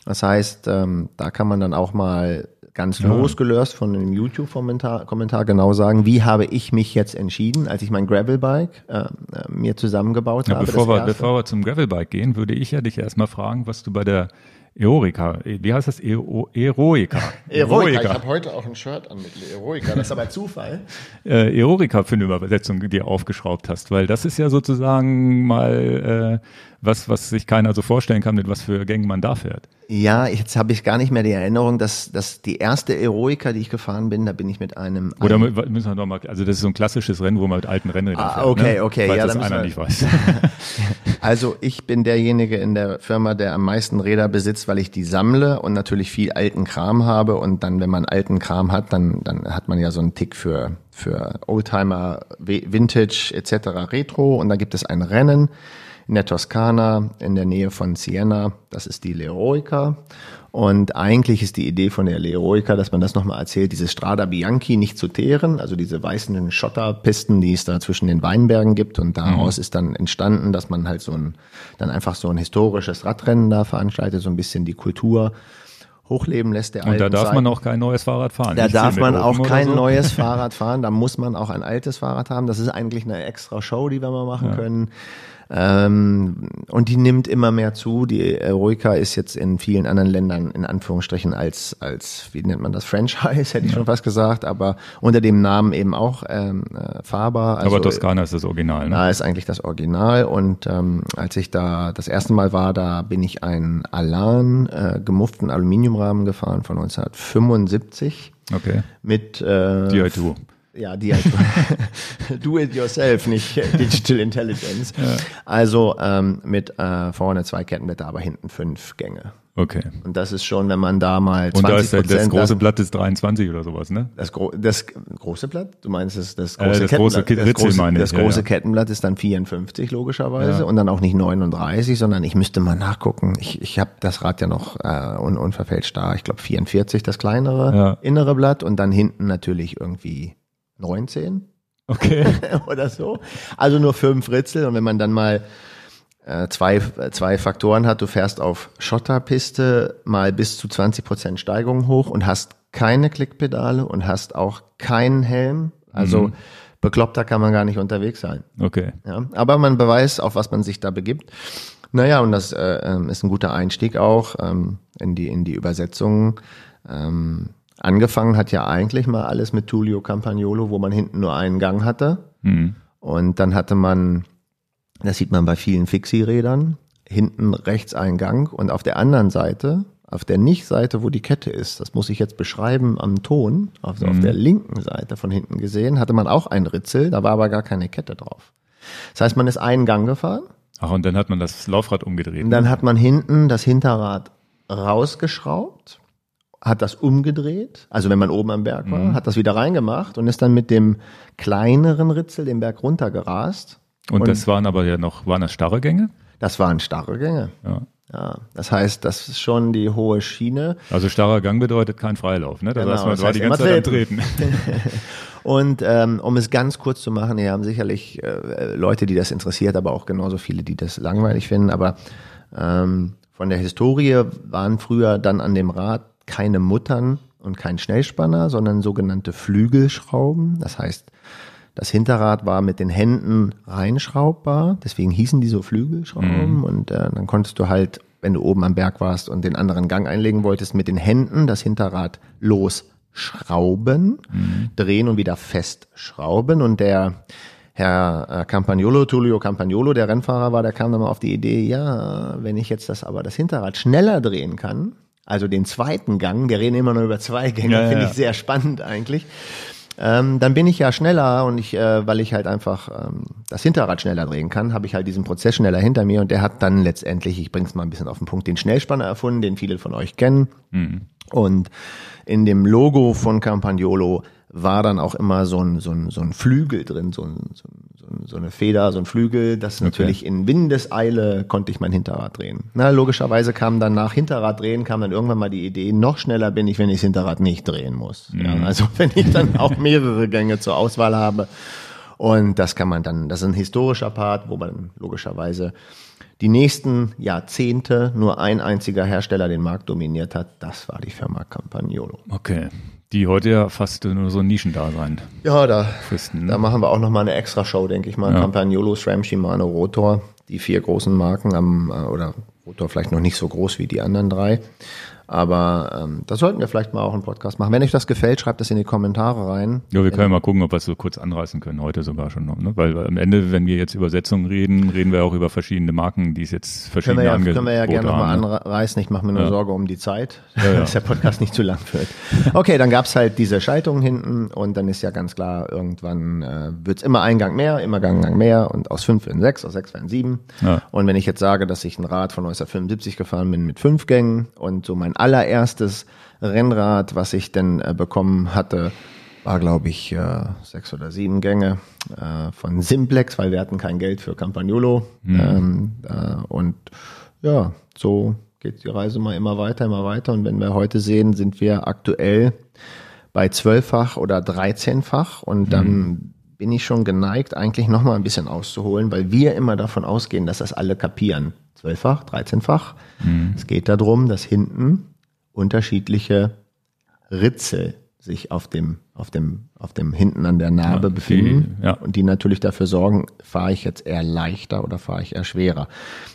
Das heißt, ähm, da kann man dann auch mal ganz ja. losgelöst von einem YouTube-Kommentar Kommentar genau sagen, wie habe ich mich jetzt entschieden, als ich mein Gravelbike äh, äh mir zusammengebaut ja, habe. Bevor wir, bevor wir zum Gravelbike gehen, würde ich ja dich erstmal fragen, was du bei der Eroica, wie heißt das? Ero, Eroica. Eroica. Ich habe heute auch ein Shirt an mit Eroica, das ist aber Zufall. äh, Eroica für eine Übersetzung, die du aufgeschraubt hast, weil das ist ja sozusagen mal äh, was, was sich keiner so vorstellen kann, mit was für Gängen man da fährt. Ja, jetzt habe ich gar nicht mehr die Erinnerung, dass, dass die erste Eroica, die ich gefahren bin, da bin ich mit einem. Oder einem müssen wir nochmal, also das ist so ein klassisches Rennen, wo man mit alten Rennrädern ah, fährt. Okay, ne? okay, ja, das einer wir, nicht weiß. also ich bin derjenige in der Firma, der am meisten Räder besitzt, weil ich die sammle und natürlich viel alten Kram habe. Und dann, wenn man alten Kram hat, dann, dann hat man ja so einen Tick für, für Oldtimer, Vintage etc. Retro. Und da gibt es ein Rennen in der Toskana in der Nähe von Siena. Das ist die Leroica. Und eigentlich ist die Idee von der Leroica, dass man das nochmal erzählt, diese Strada Bianchi nicht zu teeren, also diese weißen Schotterpisten, die es da zwischen den Weinbergen gibt. Und daraus mhm. ist dann entstanden, dass man halt so ein, dann einfach so ein historisches Radrennen da veranstaltet, so ein bisschen die Kultur hochleben lässt der Und da darf Zeit. man auch kein neues Fahrrad fahren. Da darf man auch kein so. neues Fahrrad fahren. Da muss man auch ein altes Fahrrad haben. Das ist eigentlich eine extra Show, die wir mal machen ja. können. Ähm, und die nimmt immer mehr zu. Die Eroica ist jetzt in vielen anderen Ländern in Anführungsstrichen als, als wie nennt man das, Franchise, hätte ich ja. schon fast gesagt, aber unter dem Namen eben auch ähm, äh, fahrbar. Also, aber Toskana ist das Original, ne? Da ist eigentlich das Original. Und ähm, als ich da das erste Mal war, da bin ich einen Alan äh, gemufften Aluminiumrahmen gefahren von 1975. Okay. Mit äh, DI2. Ja, die halt do it yourself, nicht Digital Intelligence. Ja. Also ähm, mit äh, vorne zwei Kettenblätter, aber hinten fünf Gänge. Okay. Und das ist schon, wenn man da mal 20 Und da ist der, das große Blatt ist 23 oder sowas, ne? Das, gro das große Blatt? Du meinst das, das große äh, das Große Ritzel, das große, meine ich. Das große ja, ja. Kettenblatt ist dann 54 logischerweise ja. und dann auch nicht 39, sondern ich müsste mal nachgucken. Ich, ich habe das Rad ja noch äh, un unverfälscht da. Ich glaube 44 das kleinere innere Blatt und dann hinten natürlich irgendwie 19. Okay. oder so. Also nur fünf Ritzel. Und wenn man dann mal äh, zwei, zwei Faktoren hat, du fährst auf Schotterpiste mal bis zu 20 Prozent Steigung hoch und hast keine Klickpedale und hast auch keinen Helm. Also mhm. bekloppter kann man gar nicht unterwegs sein. Okay. Ja, aber man beweist, auf was man sich da begibt. Naja, und das äh, ähm, ist ein guter Einstieg auch ähm, in, die, in die Übersetzung. Ähm, Angefangen hat ja eigentlich mal alles mit Tullio Campagnolo, wo man hinten nur einen Gang hatte. Mhm. Und dann hatte man, das sieht man bei vielen Fixie-Rädern, hinten rechts einen Gang und auf der anderen Seite, auf der Nicht-Seite, wo die Kette ist, das muss ich jetzt beschreiben am Ton, also mhm. auf der linken Seite von hinten gesehen, hatte man auch ein Ritzel, da war aber gar keine Kette drauf. Das heißt, man ist einen Gang gefahren. Ach, und dann hat man das Laufrad umgedreht. Und dann ne? hat man hinten das Hinterrad rausgeschraubt hat das umgedreht, also wenn man oben am Berg war, mhm. hat das wieder reingemacht und ist dann mit dem kleineren Ritzel den Berg runtergerast. Und, und das waren aber ja noch, waren das starre Gänge? Das waren starre Gänge. Ja. Ja, das heißt, das ist schon die hohe Schiene. Also starrer Gang bedeutet kein Freilauf, ne? Das genau, heißt, man das war die ganze Zeit Treten. Und ähm, um es ganz kurz zu machen, wir haben sicherlich äh, Leute, die das interessiert, aber auch genauso viele, die das langweilig finden. Aber ähm, von der Historie waren früher dann an dem Rad keine Muttern und kein Schnellspanner, sondern sogenannte Flügelschrauben. Das heißt, das Hinterrad war mit den Händen reinschraubbar, deswegen hießen die so Flügelschrauben. Mhm. Und äh, dann konntest du halt, wenn du oben am Berg warst und den anderen Gang einlegen wolltest, mit den Händen das Hinterrad losschrauben, mhm. drehen und wieder festschrauben. Und der Herr äh, Campagnolo, Tullio Campagnolo, der Rennfahrer war, der kam dann mal auf die Idee, ja, wenn ich jetzt das aber das Hinterrad schneller drehen kann, also den zweiten Gang, wir reden immer nur über zwei Gänge, ja, finde ja. ich sehr spannend eigentlich. ähm, dann bin ich ja schneller und ich, äh, weil ich halt einfach ähm, das Hinterrad schneller drehen kann, habe ich halt diesen Prozess schneller hinter mir und der hat dann letztendlich, ich bring's mal ein bisschen auf den Punkt, den Schnellspanner erfunden, den viele von euch kennen. Mhm. Und in dem Logo von Campagnolo war dann auch immer so ein, so ein, so ein Flügel drin, so, ein, so, ein, so eine Feder, so ein Flügel, das okay. natürlich in Windeseile konnte ich mein Hinterrad drehen. Na, logischerweise kam dann nach Hinterrad drehen, kam dann irgendwann mal die Idee, noch schneller bin ich, wenn ich das Hinterrad nicht drehen muss. Mhm. Ja, also wenn ich dann auch mehrere Gänge zur Auswahl habe. Und das kann man dann, das ist ein historischer Part, wo man logischerweise die nächsten Jahrzehnte nur ein einziger Hersteller den Markt dominiert hat. Das war die Firma Campagnolo. Okay. Die heute ja fast nur so ein Nischendasein. Ja, da, fristen, ne? da machen wir auch nochmal eine extra Show, denke ich mal. Ja. Campagnolo, SRAM, Shimano, Rotor, die vier großen Marken am, äh, oder Rotor vielleicht noch nicht so groß wie die anderen drei. Aber ähm, da sollten wir vielleicht mal auch einen Podcast machen. Wenn euch das gefällt, schreibt das in die Kommentare rein. Ja, wir können ja mal gucken, ob wir es so kurz anreißen können, heute sogar schon noch. Ne? Weil am Ende, wenn wir jetzt Übersetzungen reden, reden wir auch über verschiedene Marken, die es jetzt verschiedene können wir ja, Können wir ja gerne nochmal ne? anreißen. Ich mache mir nur ja. Sorge um die Zeit, ja, ja. dass der Podcast nicht zu lang wird. Okay, dann gab's halt diese Schaltung hinten und dann ist ja ganz klar, irgendwann äh, wird's immer ein Gang mehr, immer Gang, Gang mehr und aus fünf in sechs, aus sechs werden sieben. Und wenn ich jetzt sage, dass ich ein Rad von 1975 gefahren bin mit fünf Gängen und so mein allererstes Rennrad, was ich denn äh, bekommen hatte, war, glaube ich, äh, sechs oder sieben Gänge äh, von Simplex, weil wir hatten kein Geld für Campagnolo. Mhm. Ähm, äh, und ja, so geht die Reise mal immer weiter, immer weiter. Und wenn wir heute sehen, sind wir aktuell bei zwölffach oder dreizehnfach. Und mhm. dann bin ich schon geneigt, eigentlich noch mal ein bisschen auszuholen, weil wir immer davon ausgehen, dass das alle kapieren. Zwölffach, dreizehnfach. Mhm. Es geht darum, dass hinten unterschiedliche Ritzel sich auf dem, auf dem, auf dem hinten an der Narbe ja, befinden die, ja. und die natürlich dafür sorgen, fahre ich jetzt eher leichter oder fahre ich eher schwerer.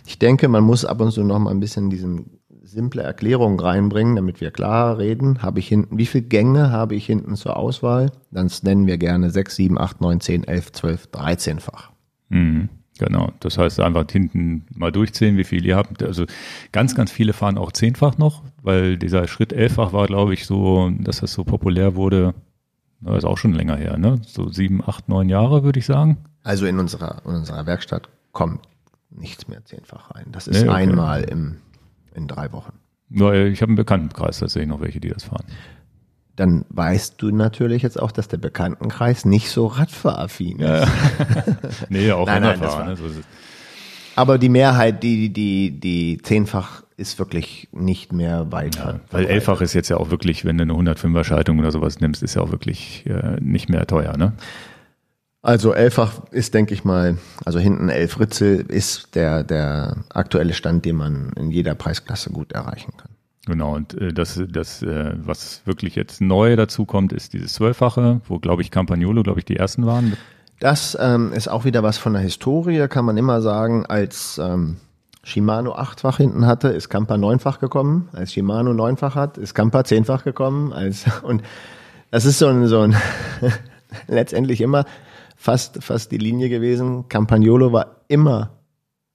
Ich denke, man muss ab und zu noch mal ein bisschen diesen simple Erklärung reinbringen, damit wir klar reden. Habe ich hinten, wie viele Gänge habe ich hinten zur Auswahl? Dann nennen wir gerne 6, 7, 8, 9, 10, 11, 12, 13-fach. Mhm. Genau, das heißt einfach hinten mal durchzählen, wie viel ihr habt. Also ganz, ganz viele fahren auch zehnfach noch, weil dieser Schritt elffach war, glaube ich, so, dass das so populär wurde. Das ist auch schon länger her, ne? So sieben, acht, neun Jahre, würde ich sagen. Also in unserer, in unserer Werkstatt kommt nichts mehr zehnfach rein. Das ist nee, okay. einmal im, in drei Wochen. Ja, ich habe einen Bekanntenkreis tatsächlich noch welche, die das fahren dann weißt du natürlich jetzt auch, dass der Bekanntenkreis nicht so radfahraffin ist. Ja. nee, auch nein, nein, war, ne? so Aber die Mehrheit, die, die, die zehnfach ist wirklich nicht mehr weiter. Ja, weil elffach ist jetzt ja auch wirklich, wenn du eine 105er Schaltung oder sowas nimmst, ist ja auch wirklich äh, nicht mehr teuer, ne? Also elffach ist, denke ich mal, also hinten elf Ritzel ist der, der aktuelle Stand, den man in jeder Preisklasse gut erreichen kann. Genau, und äh, das, das äh, was wirklich jetzt neu dazu kommt, ist dieses Zwölffache, wo, glaube ich, Campagnolo, glaube ich, die ersten waren. Das ähm, ist auch wieder was von der Historie, kann man immer sagen, als ähm, Shimano achtfach hinten hatte, ist Campa neunfach gekommen. Als Shimano neunfach hat, ist Campa zehnfach gekommen. Als, und das ist so ein, so ein letztendlich immer fast, fast die Linie gewesen. Campagnolo war immer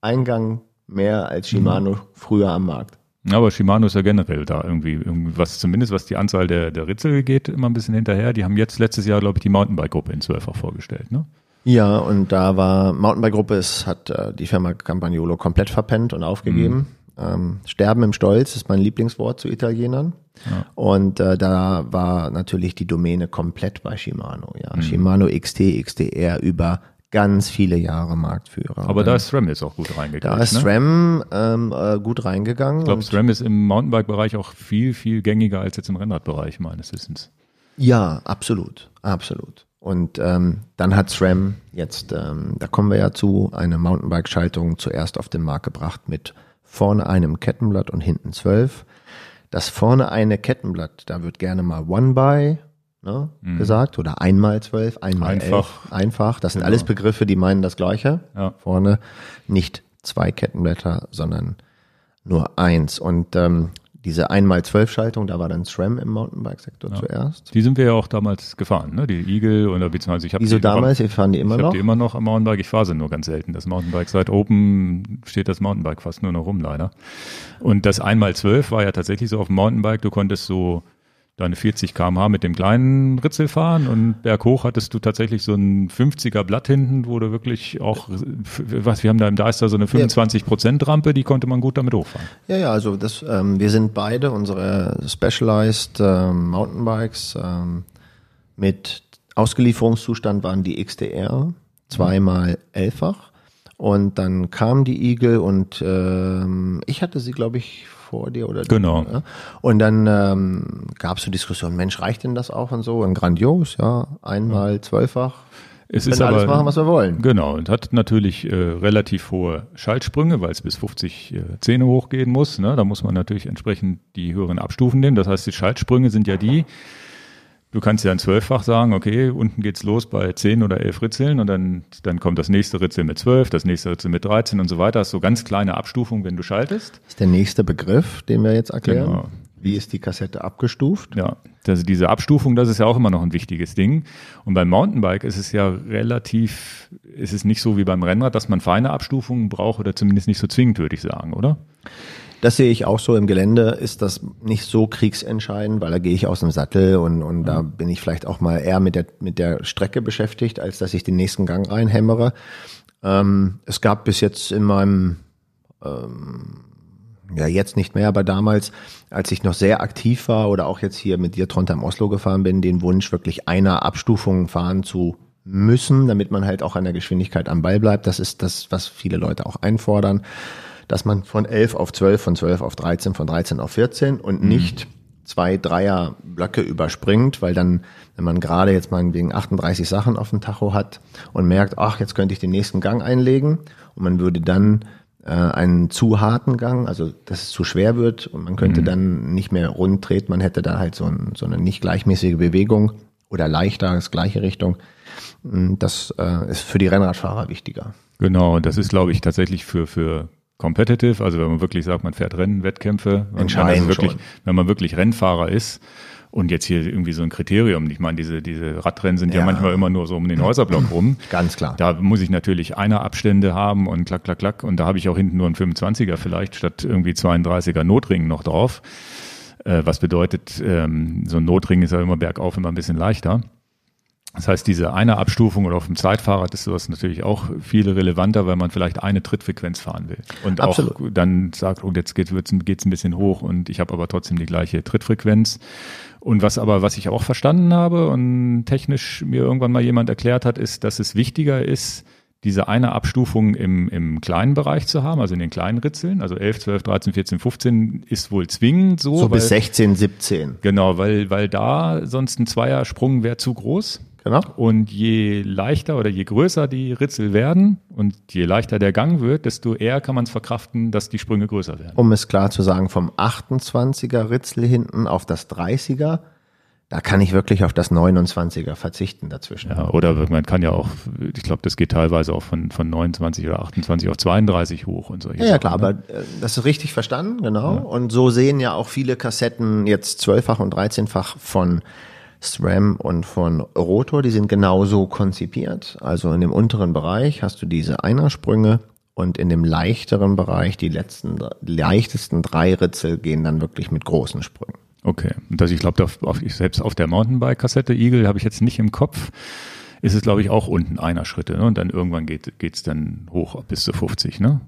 Eingang mehr als Shimano mhm. früher am Markt. Aber Shimano ist ja generell da irgendwie, was zumindest was die Anzahl der, der Ritzel geht, immer ein bisschen hinterher. Die haben jetzt letztes Jahr, glaube ich, die Mountainbike-Gruppe in zwölffach vorgestellt, ne? Ja, und da war Mountainbike-Gruppe, es hat äh, die Firma Campagnolo komplett verpennt und aufgegeben. Mhm. Ähm, Sterben im Stolz ist mein Lieblingswort zu Italienern. Ja. Und äh, da war natürlich die Domäne komplett bei Shimano. Ja, mhm. Shimano XT, XTR über ganz viele Jahre Marktführer. Aber da ist SRAM jetzt auch gut reingegangen. Da ist ne? SRAM ähm, äh, gut reingegangen. Ich glaube, SRAM ist im Mountainbike-Bereich auch viel, viel gängiger als jetzt im Rennradbereich meines Wissens. Ja, absolut, absolut. Und ähm, dann hat SRAM jetzt, ähm, da kommen wir ja zu, eine Mountainbike-Schaltung zuerst auf den Markt gebracht mit vorne einem Kettenblatt und hinten zwölf. Das vorne eine Kettenblatt, da wird gerne mal One-By ne, mhm. gesagt oder einmal zwölf, einmal einfach. elf, einfach. Das sind genau. alles Begriffe, die meinen das Gleiche. Ja. Vorne nicht zwei Kettenblätter, sondern nur eins. Und ähm, diese einmal zwölf Schaltung, da war dann SRAM im Mountainbike-Sektor ja. zuerst. Die sind wir ja auch damals gefahren, ne? Die Eagle oder beziehungsweise ich habe Wieso damals? Wir fahren die immer ich noch? Ich die immer noch am Mountainbike. Ich fahre sie nur ganz selten. Das Mountainbike seit Open steht das Mountainbike fast nur noch rum leider. Und das einmal zwölf war ja tatsächlich so auf dem Mountainbike. Du konntest so deine 40 kmh mit dem kleinen Ritzel fahren und berghoch hattest du tatsächlich so ein 50er Blatt hinten, wo du wirklich auch, was, wir haben da im Deister so eine 25 Prozent Rampe, die konnte man gut damit hochfahren. Ja, ja, also das, ähm, wir sind beide unsere Specialized ähm, Mountainbikes ähm, mit Ausgelieferungszustand waren die XDR, zweimal elffach. Und dann kam die Igel und ähm, ich hatte sie, glaube ich, vor dir oder Genau. Ja? Und dann ähm, gab es so Diskussionen, Mensch, reicht denn das auch und so? Und grandios, ja, einmal zwölffach. Es Wir ist können alles aber, machen, was wir wollen. Genau, und hat natürlich äh, relativ hohe Schaltsprünge, weil es bis 50 äh, Zähne hochgehen muss. Ne? Da muss man natürlich entsprechend die höheren Abstufen nehmen. Das heißt, die Schaltsprünge sind ja die, du kannst ja ein Zwölffach sagen, okay, unten geht's los bei 10 oder 11 Ritzeln und dann, dann kommt das nächste Ritzel mit 12, das nächste Ritzel mit 13 und so weiter. Das ist so ganz kleine Abstufungen, wenn du schaltest. Das ist der nächste Begriff, den wir jetzt erklären. Genau. Wie ist die Kassette abgestuft? Ja, also diese Abstufung, das ist ja auch immer noch ein wichtiges Ding. Und beim Mountainbike ist es ja relativ, ist es nicht so wie beim Rennrad, dass man feine Abstufungen braucht oder zumindest nicht so zwingend, würde ich sagen, oder? Das sehe ich auch so im Gelände, ist das nicht so kriegsentscheidend, weil da gehe ich aus dem Sattel und, und da bin ich vielleicht auch mal eher mit der, mit der Strecke beschäftigt, als dass ich den nächsten Gang reinhämmere. Ähm, es gab bis jetzt in meinem, ähm, ja jetzt nicht mehr, aber damals, als ich noch sehr aktiv war oder auch jetzt hier mit dir Trondheim Oslo gefahren bin, den Wunsch wirklich einer Abstufung fahren zu müssen, damit man halt auch an der Geschwindigkeit am Ball bleibt. Das ist das, was viele Leute auch einfordern dass man von 11 auf 12, von 12 auf 13, von 13 auf 14 und nicht zwei Dreier Blöcke überspringt, weil dann, wenn man gerade jetzt mal wegen 38 Sachen auf dem Tacho hat und merkt, ach, jetzt könnte ich den nächsten Gang einlegen und man würde dann äh, einen zu harten Gang, also dass es zu schwer wird und man könnte dann nicht mehr rund treten, man hätte da halt so, ein, so eine nicht gleichmäßige Bewegung oder leichter, das gleiche Richtung. Das äh, ist für die Rennradfahrer wichtiger. Genau, und das ist, glaube ich, tatsächlich für, für competitive, also wenn man wirklich sagt, man fährt Rennen, Wettkämpfe, wenn man, Entscheidend wirklich, schon. wenn man wirklich Rennfahrer ist und jetzt hier irgendwie so ein Kriterium, ich meine, diese, diese Radrennen sind ja. Ja. manchmal immer nur so um den Häuserblock rum. Ganz klar. Da muss ich natürlich einer Abstände haben und klack, klack, klack. Und da habe ich auch hinten nur einen 25er vielleicht statt irgendwie 32er Notring noch drauf. Äh, was bedeutet, ähm, so ein Notring ist ja immer bergauf immer ein bisschen leichter. Das heißt, diese eine Abstufung oder auf dem Zeitfahrrad ist sowas natürlich auch viel relevanter, weil man vielleicht eine Trittfrequenz fahren will. Und Absolut. auch dann sagt, oh, jetzt wird's, geht's ein bisschen hoch und ich habe aber trotzdem die gleiche Trittfrequenz. Und was aber, was ich auch verstanden habe und technisch mir irgendwann mal jemand erklärt hat, ist, dass es wichtiger ist, diese eine Abstufung im, im kleinen Bereich zu haben, also in den kleinen Ritzeln, also 11, 12, 13, 14, 15 ist wohl zwingend so. So bis weil, 16, 17. Genau, weil, weil da sonst ein Zweiersprung wäre zu groß. Genau. Und je leichter oder je größer die Ritzel werden und je leichter der Gang wird, desto eher kann man es verkraften, dass die Sprünge größer werden. Um es klar zu sagen, vom 28er Ritzel hinten auf das 30er, da kann ich wirklich auf das 29er verzichten dazwischen. Ja, oder man kann ja auch, ich glaube, das geht teilweise auch von, von 29 oder 28 auf 32 hoch und solche Ja, ja klar, ne? aber äh, das ist richtig verstanden, genau. Und so sehen ja auch viele Kassetten jetzt zwölffach und 13-fach von SRAM und von Rotor, die sind genauso konzipiert. Also in dem unteren Bereich hast du diese Einersprünge und in dem leichteren Bereich, die letzten, leichtesten drei Ritzel gehen dann wirklich mit großen Sprüngen. Okay. Und das, ich glaube, selbst auf der Mountainbike-Kassette Eagle habe ich jetzt nicht im Kopf. Ist es, glaube ich, auch unten einer Schritte. Ne? Und dann irgendwann geht geht's dann hoch bis zu 50, ne?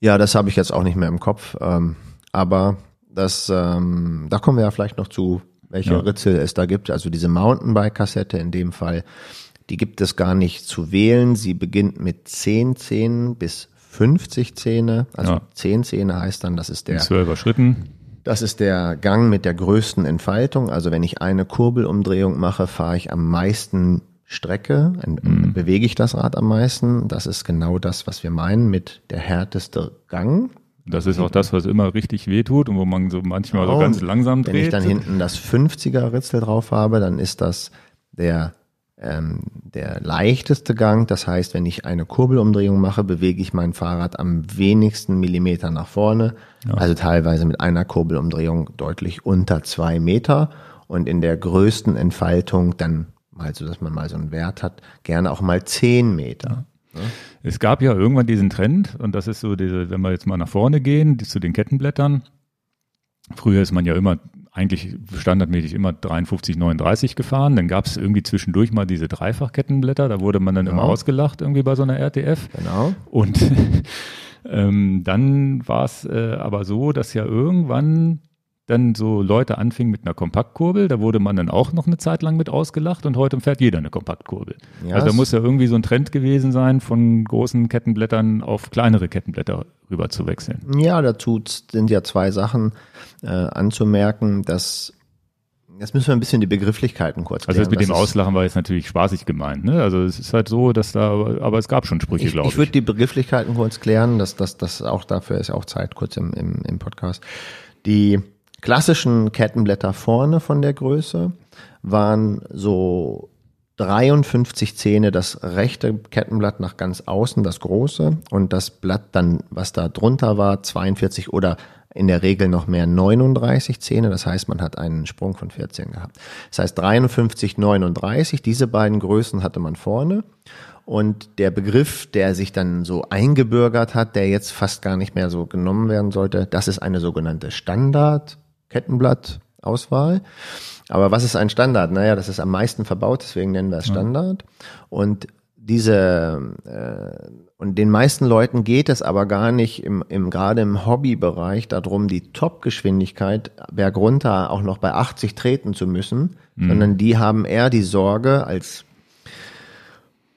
Ja, das habe ich jetzt auch nicht mehr im Kopf. Ähm, aber das, ähm, da kommen wir ja vielleicht noch zu, welche Ja. Ritzel es da gibt. Also diese Mountainbike-Kassette in dem Fall, die gibt es gar nicht zu wählen. Sie beginnt mit 10 Zähnen bis 50 Zähne. Also Ja. 10 Zähne heißt dann, das ist der zwölfer Schritten. das ist der Gang mit der größten Entfaltung. Also wenn ich eine Kurbelumdrehung mache, fahre ich am meisten Strecke, en- bewege ich das Rad am meisten. Das ist genau das, was wir meinen mit der härteste Gang. Das ist auch das, was immer richtig wehtut und wo man so manchmal so Oh, ganz langsam dreht. Wenn ich dann hinten das 50er Ritzel drauf habe, dann ist das der, ähm, der leichteste Gang. Das heißt, wenn ich eine Kurbelumdrehung mache, bewege ich mein Fahrrad am wenigsten Millimeter nach vorne. Also teilweise mit einer Kurbelumdrehung deutlich unter zwei Meter. Und in der größten Entfaltung dann mal so, dass man mal so einen Wert hat, gerne auch mal zehn Meter. Es gab ja irgendwann diesen Trend, und das ist so diese, wenn wir jetzt mal nach vorne gehen, zu den Kettenblättern. Früher ist man ja immer eigentlich standardmäßig immer 53, 39 gefahren. Dann gab es irgendwie zwischendurch mal diese Dreifachkettenblätter, da wurde man dann Genau. immer ausgelacht irgendwie bei so einer RTF. Genau. Und ähm, dann war es äh, aber so, dass ja irgendwann dann so Leute anfingen mit einer Kompaktkurbel, da wurde man dann auch noch eine Zeit lang mit ausgelacht und heute fährt jeder eine Kompaktkurbel. Ja, also da muss ja irgendwie so ein Trend gewesen sein, von großen Kettenblättern auf kleinere Kettenblätter rüber zu wechseln. Ja, dazu sind ja zwei Sachen äh, anzumerken, dass jetzt müssen wir ein bisschen die Begrifflichkeiten kurz Also mit klären. dem Das ist- Auslachen war jetzt natürlich spaßig gemeint. Ne? Also es ist halt so, dass da, aber es gab schon Sprüche, Ich, glaube ich ich. würde die Begrifflichkeiten kurz klären, dass das, das auch dafür ist auch Zeit kurz im, im, im Podcast. Die klassischen Kettenblätter vorne von der Größe waren so 53 Zähne das rechte Kettenblatt nach ganz außen, das große, und das Blatt dann, was da drunter war, 42 oder in der Regel noch mehr 39 Zähne. Das heißt, man hat einen Sprung von 14 gehabt. Das heißt 53, 39, diese beiden Größen hatte man vorne. Und der Begriff, der sich dann so eingebürgert hat, der jetzt fast gar nicht mehr so genommen werden sollte, das ist eine sogenannte Standard-Kettenblattauswahl. Aber was ist ein Standard? Naja, das ist am meisten verbaut, deswegen nennen wir es Standard. Und diese äh, und den meisten Leuten geht es aber gar nicht im, im gerade im Hobbybereich darum, die Topgeschwindigkeit bergunter auch noch bei 80 treten zu müssen, sondern die haben eher die Sorge als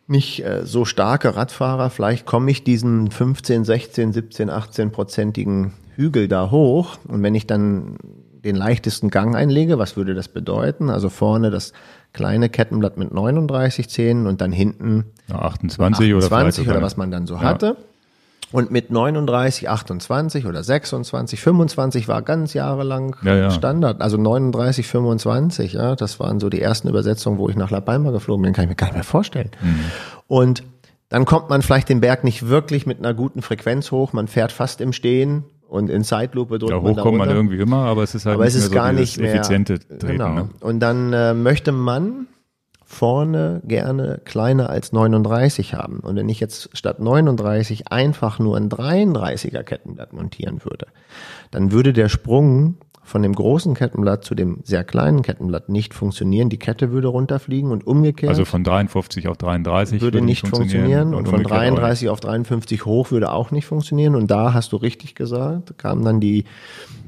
nicht äh, so starke Radfahrer, vielleicht komme ich diesen 15, 16, 17, 18 prozentigen Hügel da hoch und wenn ich dann den leichtesten Gang einlege, was würde das bedeuten? Also vorne das kleine Kettenblatt mit 39 Zähnen und dann hinten Ja, 28, oder 20 vielleicht oder, was man dann so Ja. hatte. Und mit 39, 28 oder 26, 25 war ganz jahrelang Ja, ja. Standard. Also 39, 25, ja, das waren so die ersten Übersetzungen, wo ich nach La Palma geflogen bin, kann ich mir gar nicht mehr vorstellen. Mhm. Und dann kommt man vielleicht den Berg nicht wirklich mit einer guten Frequenz hoch, man fährt fast im Stehen und in Zeitlupe drückt Ja, man hoch da kommt man irgendwie immer, aber es ist halt Aber es nicht ist mehr so gar dieses nicht mehr effiziente Treten. Genau. Ne? Und dann äh, möchte man vorne gerne kleiner als 39 haben. Und wenn ich jetzt statt 39 einfach nur ein 33er Kettenblatt montieren würde, dann würde der Sprung von dem großen Kettenblatt zu dem sehr kleinen Kettenblatt nicht funktionieren. Die Kette würde runterfliegen und umgekehrt Also von 53 auf 33 würde nicht funktionieren und von umgekehrt auch nicht. 33 auf 53 hoch würde auch nicht funktionieren und da hast du richtig gesagt, kamen dann die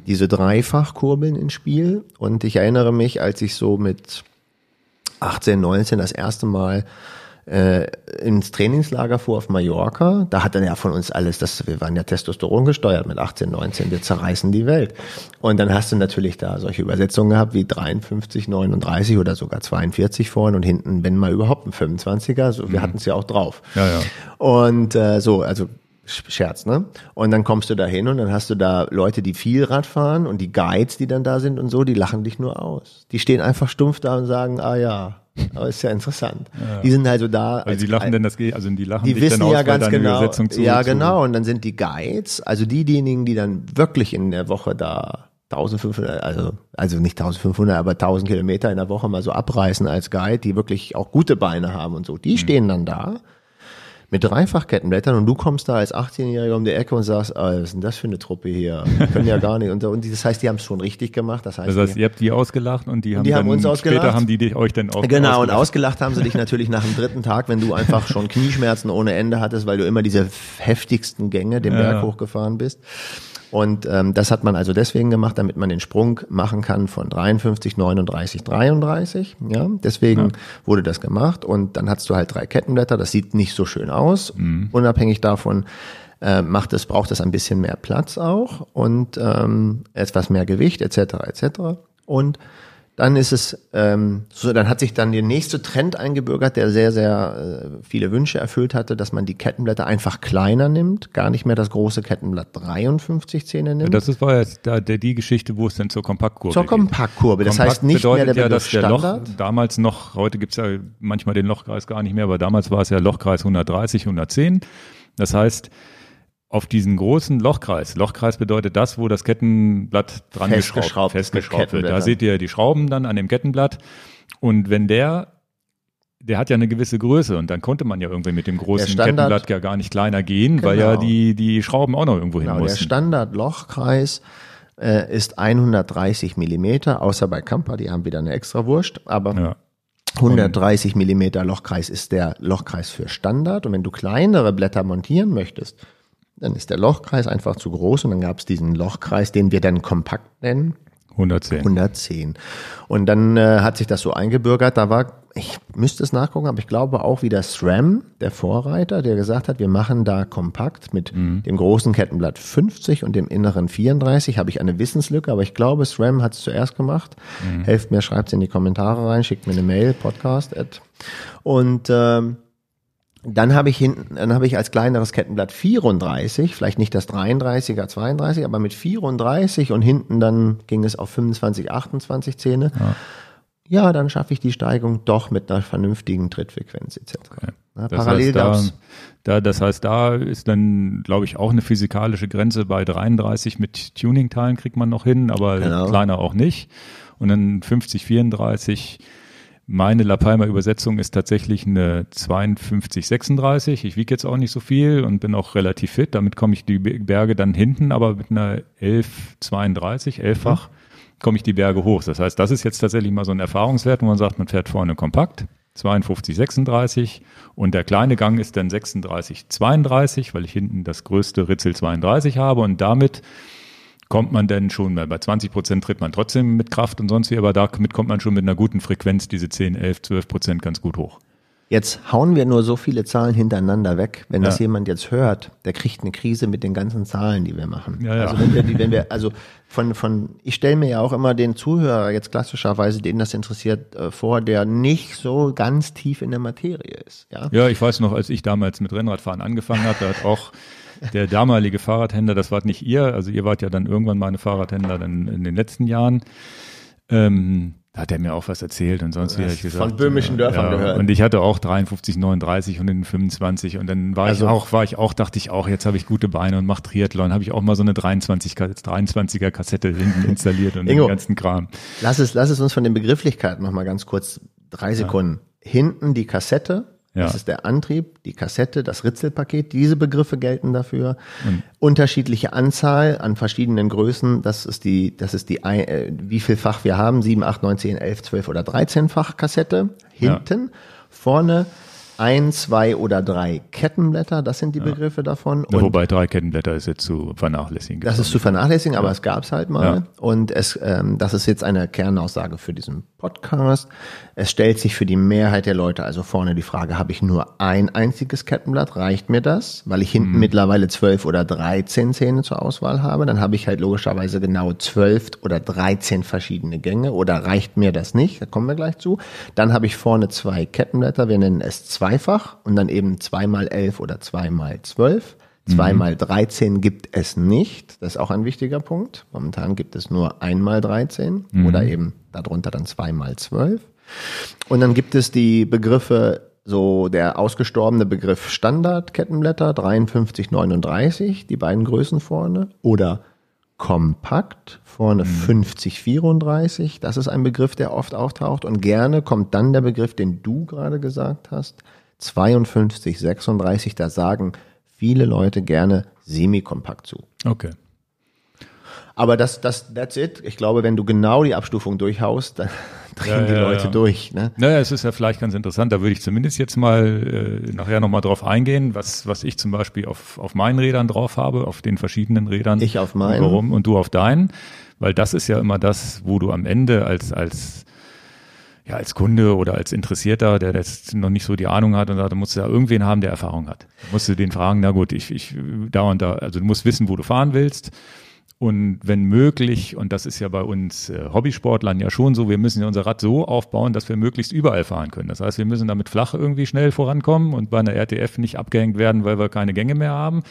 diese Dreifachkurbeln ins Spiel und ich erinnere mich, als ich so mit 18, 19 das erste Mal äh, ins Trainingslager fuhr auf Mallorca, da hat dann ja von uns alles, das, wir waren ja Testosteron gesteuert mit 18, 19, wir zerreißen die Welt. Und dann hast du natürlich da solche Übersetzungen gehabt wie 53, 39 oder sogar 42 vorne und hinten, wenn mal überhaupt ein 25er, so, wir hatten es ja auch drauf. Ja, ja. Und äh, so, also Sch- Scherz, ne? Und dann kommst du da hin und dann hast du da Leute, die viel Rad fahren und die Guides, die dann da sind und so, die lachen dich nur aus. Die stehen einfach stumpf da und sagen, ah ja, aber ist ja interessant. Die sind also da. Also die lachen denn das geht, also die lachen die wissen ja weil ganz genau. Übersetzung zu, ja, genau. Und dann sind die Guides, also die, diejenigen, die dann wirklich in der Woche da 1500, also, also nicht 1500, aber 1000 Kilometer in der Woche mal so abreißen als Guide, die wirklich auch gute Beine haben und so. Die Mhm. stehen dann da mit Dreifachkettenblättern und du kommst da als 18-Jähriger um die Ecke und sagst, ah, was ist denn das für eine Truppe hier? Die können ja gar nicht. Und, und das heißt, die haben es schon richtig gemacht. Das heißt, Das heißt, die, ihr habt die ausgelacht und die haben die haben dann uns ausgelacht. später haben die dich, euch dann auch Genau, und ausgelacht. ausgelacht haben sie dich natürlich nach dem dritten Tag, wenn du einfach schon Knieschmerzen ohne Ende hattest, weil du immer diese heftigsten Gänge den Ja. Berg hochgefahren bist. Und ähm, das hat man also deswegen gemacht, damit man den Sprung machen kann von 53, 39, 33. Ja, deswegen wurde das gemacht. Und dann hast du halt drei Kettenblätter. Das sieht nicht so schön aus. Unabhängig davon äh, macht es, braucht es ein bisschen mehr Platz auch und ähm, etwas mehr Gewicht etc. etc. Und dann ist es ähm, so, dann hat sich dann der nächste Trend eingebürgert, der sehr, sehr äh, viele Wünsche erfüllt hatte, dass man die Kettenblätter einfach kleiner nimmt, gar nicht mehr das große Kettenblatt 53 Zähne nimmt. Das ist, war jetzt da, der, die Geschichte, wo es dann zur Kompaktkurve zur. Kompaktkurve. Das Kompakt heißt nicht mehr der ja, dass der Loch Standard. damals noch, heute gibt's ja manchmal den Lochkreis gar nicht mehr, aber damals war es ja Lochkreis 130, 110. Das heißt, auf diesen großen Lochkreis, Lochkreis bedeutet das, wo das Kettenblatt dran Festgeschraubt festgeschraubt wird. Da seht ihr die Schrauben dann an dem Kettenblatt. Und wenn der, der hat ja eine gewisse Größe und dann konnte man ja irgendwie mit dem großen Standard- Kettenblatt ja gar nicht kleiner gehen, weil ja Genau. die, die Schrauben auch noch irgendwo hin Genau, der mussten. Standard-Lochkreis äh, ist 130 Millimeter, außer bei Kampa, die haben wieder eine extra Wurst, aber Ja. 130 Millimeter Lochkreis ist der Lochkreis für Standard. Und wenn du kleinere Blätter montieren möchtest, dann ist der Lochkreis einfach zu groß und dann gab es diesen Lochkreis, den wir dann kompakt nennen, 110. 110. Und dann äh, hat sich das so eingebürgert. Da war, ich müsste es nachgucken, aber ich glaube auch wieder SRAM, der Vorreiter, der gesagt hat, wir machen da kompakt mit dem großen Kettenblatt 50 und dem inneren 34. Habe ich eine Wissenslücke, aber ich glaube, SRAM hat es zuerst gemacht. Helft mir, schreibt es in die Kommentare rein, schickt mir eine Mail, podcast. At. Und ähm, dann habe ich hinten, dann habe ich als kleineres Kettenblatt 34, vielleicht nicht das 33er, 32, aber mit 34 und hinten dann ging es auf 25, 28 Zähne. Ja, dann schaffe ich die Steigung doch mit einer vernünftigen Trittfrequenz etc. Ja, Das parallel heißt, da, da, das heißt, da ist dann, glaube ich, auch eine physikalische Grenze bei 33 mit Tuning-Teilen kriegt man noch hin, aber Genau. kleiner auch nicht. Und dann 50, 34. Meine La Palma Übersetzung ist tatsächlich eine 52, 36. Ich wiege jetzt auch nicht so viel und bin auch relativ fit. Damit komme ich die Berge dann hinten, aber mit einer 11, 32, elffach komme ich die Berge hoch. Das heißt, das ist jetzt tatsächlich mal so ein Erfahrungswert, wo man sagt, man fährt vorne kompakt, 52, 36 und der kleine Gang ist dann 36, 32, weil ich hinten das größte Ritzel 32 habe und damit kommt man dann schon, bei 20 Prozent tritt man trotzdem mit Kraft und sonst wie, aber damit kommt man schon mit einer guten Frequenz diese 10, 11, 12 Prozent ganz gut hoch. Jetzt hauen wir nur so viele Zahlen hintereinander weg. Wenn das Ja. jemand jetzt hört, der kriegt eine Krise mit den ganzen Zahlen, die wir machen. Ja, ja. Also wenn wir, die, wenn wir, also von, von, ich stelle mir ja auch immer den Zuhörer jetzt klassischerweise, den das interessiert, äh, vor, der nicht so ganz tief in der Materie ist. Ja. Ja, ich weiß noch, als ich damals mit Rennradfahren angefangen habe, da hat auch der damalige Fahrradhändler, das wart nicht ihr, also ihr wart ja dann irgendwann meine Fahrradhändler dann in den letzten Jahren, ähm, da hat er mir auch was erzählt und sonst wie ich gesagt. von böhmischen Dörfern ja, gehört. Und ich hatte auch 53, 39 und den 25 und dann war Also- ich auch, war ich auch, dachte ich auch, jetzt habe ich gute Beine und mach Triathlon, habe ich auch mal so eine 23, 23er Kassette hinten installiert und Ingo. den ganzen Kram. Lass es, lass es uns von den Begrifflichkeiten noch mal ganz kurz drei Sekunden. Hinten die Kassette, Ja. das ist der Antrieb, die Kassette, das Ritzelpaket, diese Begriffe gelten dafür. Unterschiedliche Anzahl an verschiedenen Größen, das ist die, das ist die, äh, wie viel Fach wir haben, 7, 8, 9, 10, 11, 12 oder 13-fach Kassette. Hinten, vorne ein, zwei oder drei Kettenblätter, das sind die Begriffe davon. Ja, Und wobei drei Kettenblätter ist jetzt zu vernachlässigen. das ist zu vernachlässigen, aber es gab's halt mal. Ja. Und es, ähm, das ist jetzt eine Kernaussage für diesen Podcast. Es stellt sich für die Mehrheit der Leute also vorne die Frage, habe ich nur ein einziges Kettenblatt? Reicht mir das? Weil ich Mhm. hinten mittlerweile zwölf oder dreizehn Zähne zur Auswahl habe. Dann habe ich halt logischerweise genau zwölf oder dreizehn verschiedene Gänge. Oder reicht mir das nicht? Da kommen wir gleich zu. Dann habe ich vorne zwei Kettenblätter. Wir nennen es zweifach und dann eben zweimal elf oder zweimal zwölf. Zweimal 13 gibt es nicht. Das ist auch ein wichtiger Punkt. Momentan gibt es nur einmal 13 oder eben darunter dann zweimal 12. Und dann gibt es die Begriffe, so der ausgestorbene Begriff Standard-Kettenblätter 53, 39, die beiden Größen vorne. Oder kompakt, vorne 50, 34. Das ist ein Begriff, der oft auftaucht. Und gerne kommt dann der Begriff, den du gerade gesagt hast, 52, 36. Da sagen viele Leute gerne semi-kompakt zu. Okay. Aber das, das, that's it. Ich glaube, wenn du genau die Abstufung durchhaust, dann drehen Ja, die ja, Leute ja. durch. Ne? Naja, es ist ja vielleicht ganz interessant, da würde ich zumindest jetzt mal äh, nachher nochmal drauf eingehen, was, was ich zum Beispiel auf, auf meinen Rädern drauf habe, auf den verschiedenen Rädern. Ich auf meinen. Warum? Und du auf deinen. Weil das ist ja immer das, wo du am Ende als, als, ja, als Kunde oder als Interessierter, der jetzt noch nicht so die Ahnung hat und sagt, du musst ja irgendwen haben, der Erfahrung hat. Da musst du den fragen, na gut, ich, ich, da und da, also du musst wissen, wo du fahren willst. Und wenn möglich, und das ist ja bei uns äh, Hobbysportlern ja schon so, wir müssen ja unser Rad so aufbauen, dass wir möglichst überall fahren können. Das heißt, wir müssen damit flach irgendwie schnell vorankommen und bei einer RTF nicht abgehängt werden, weil wir keine Gänge mehr haben.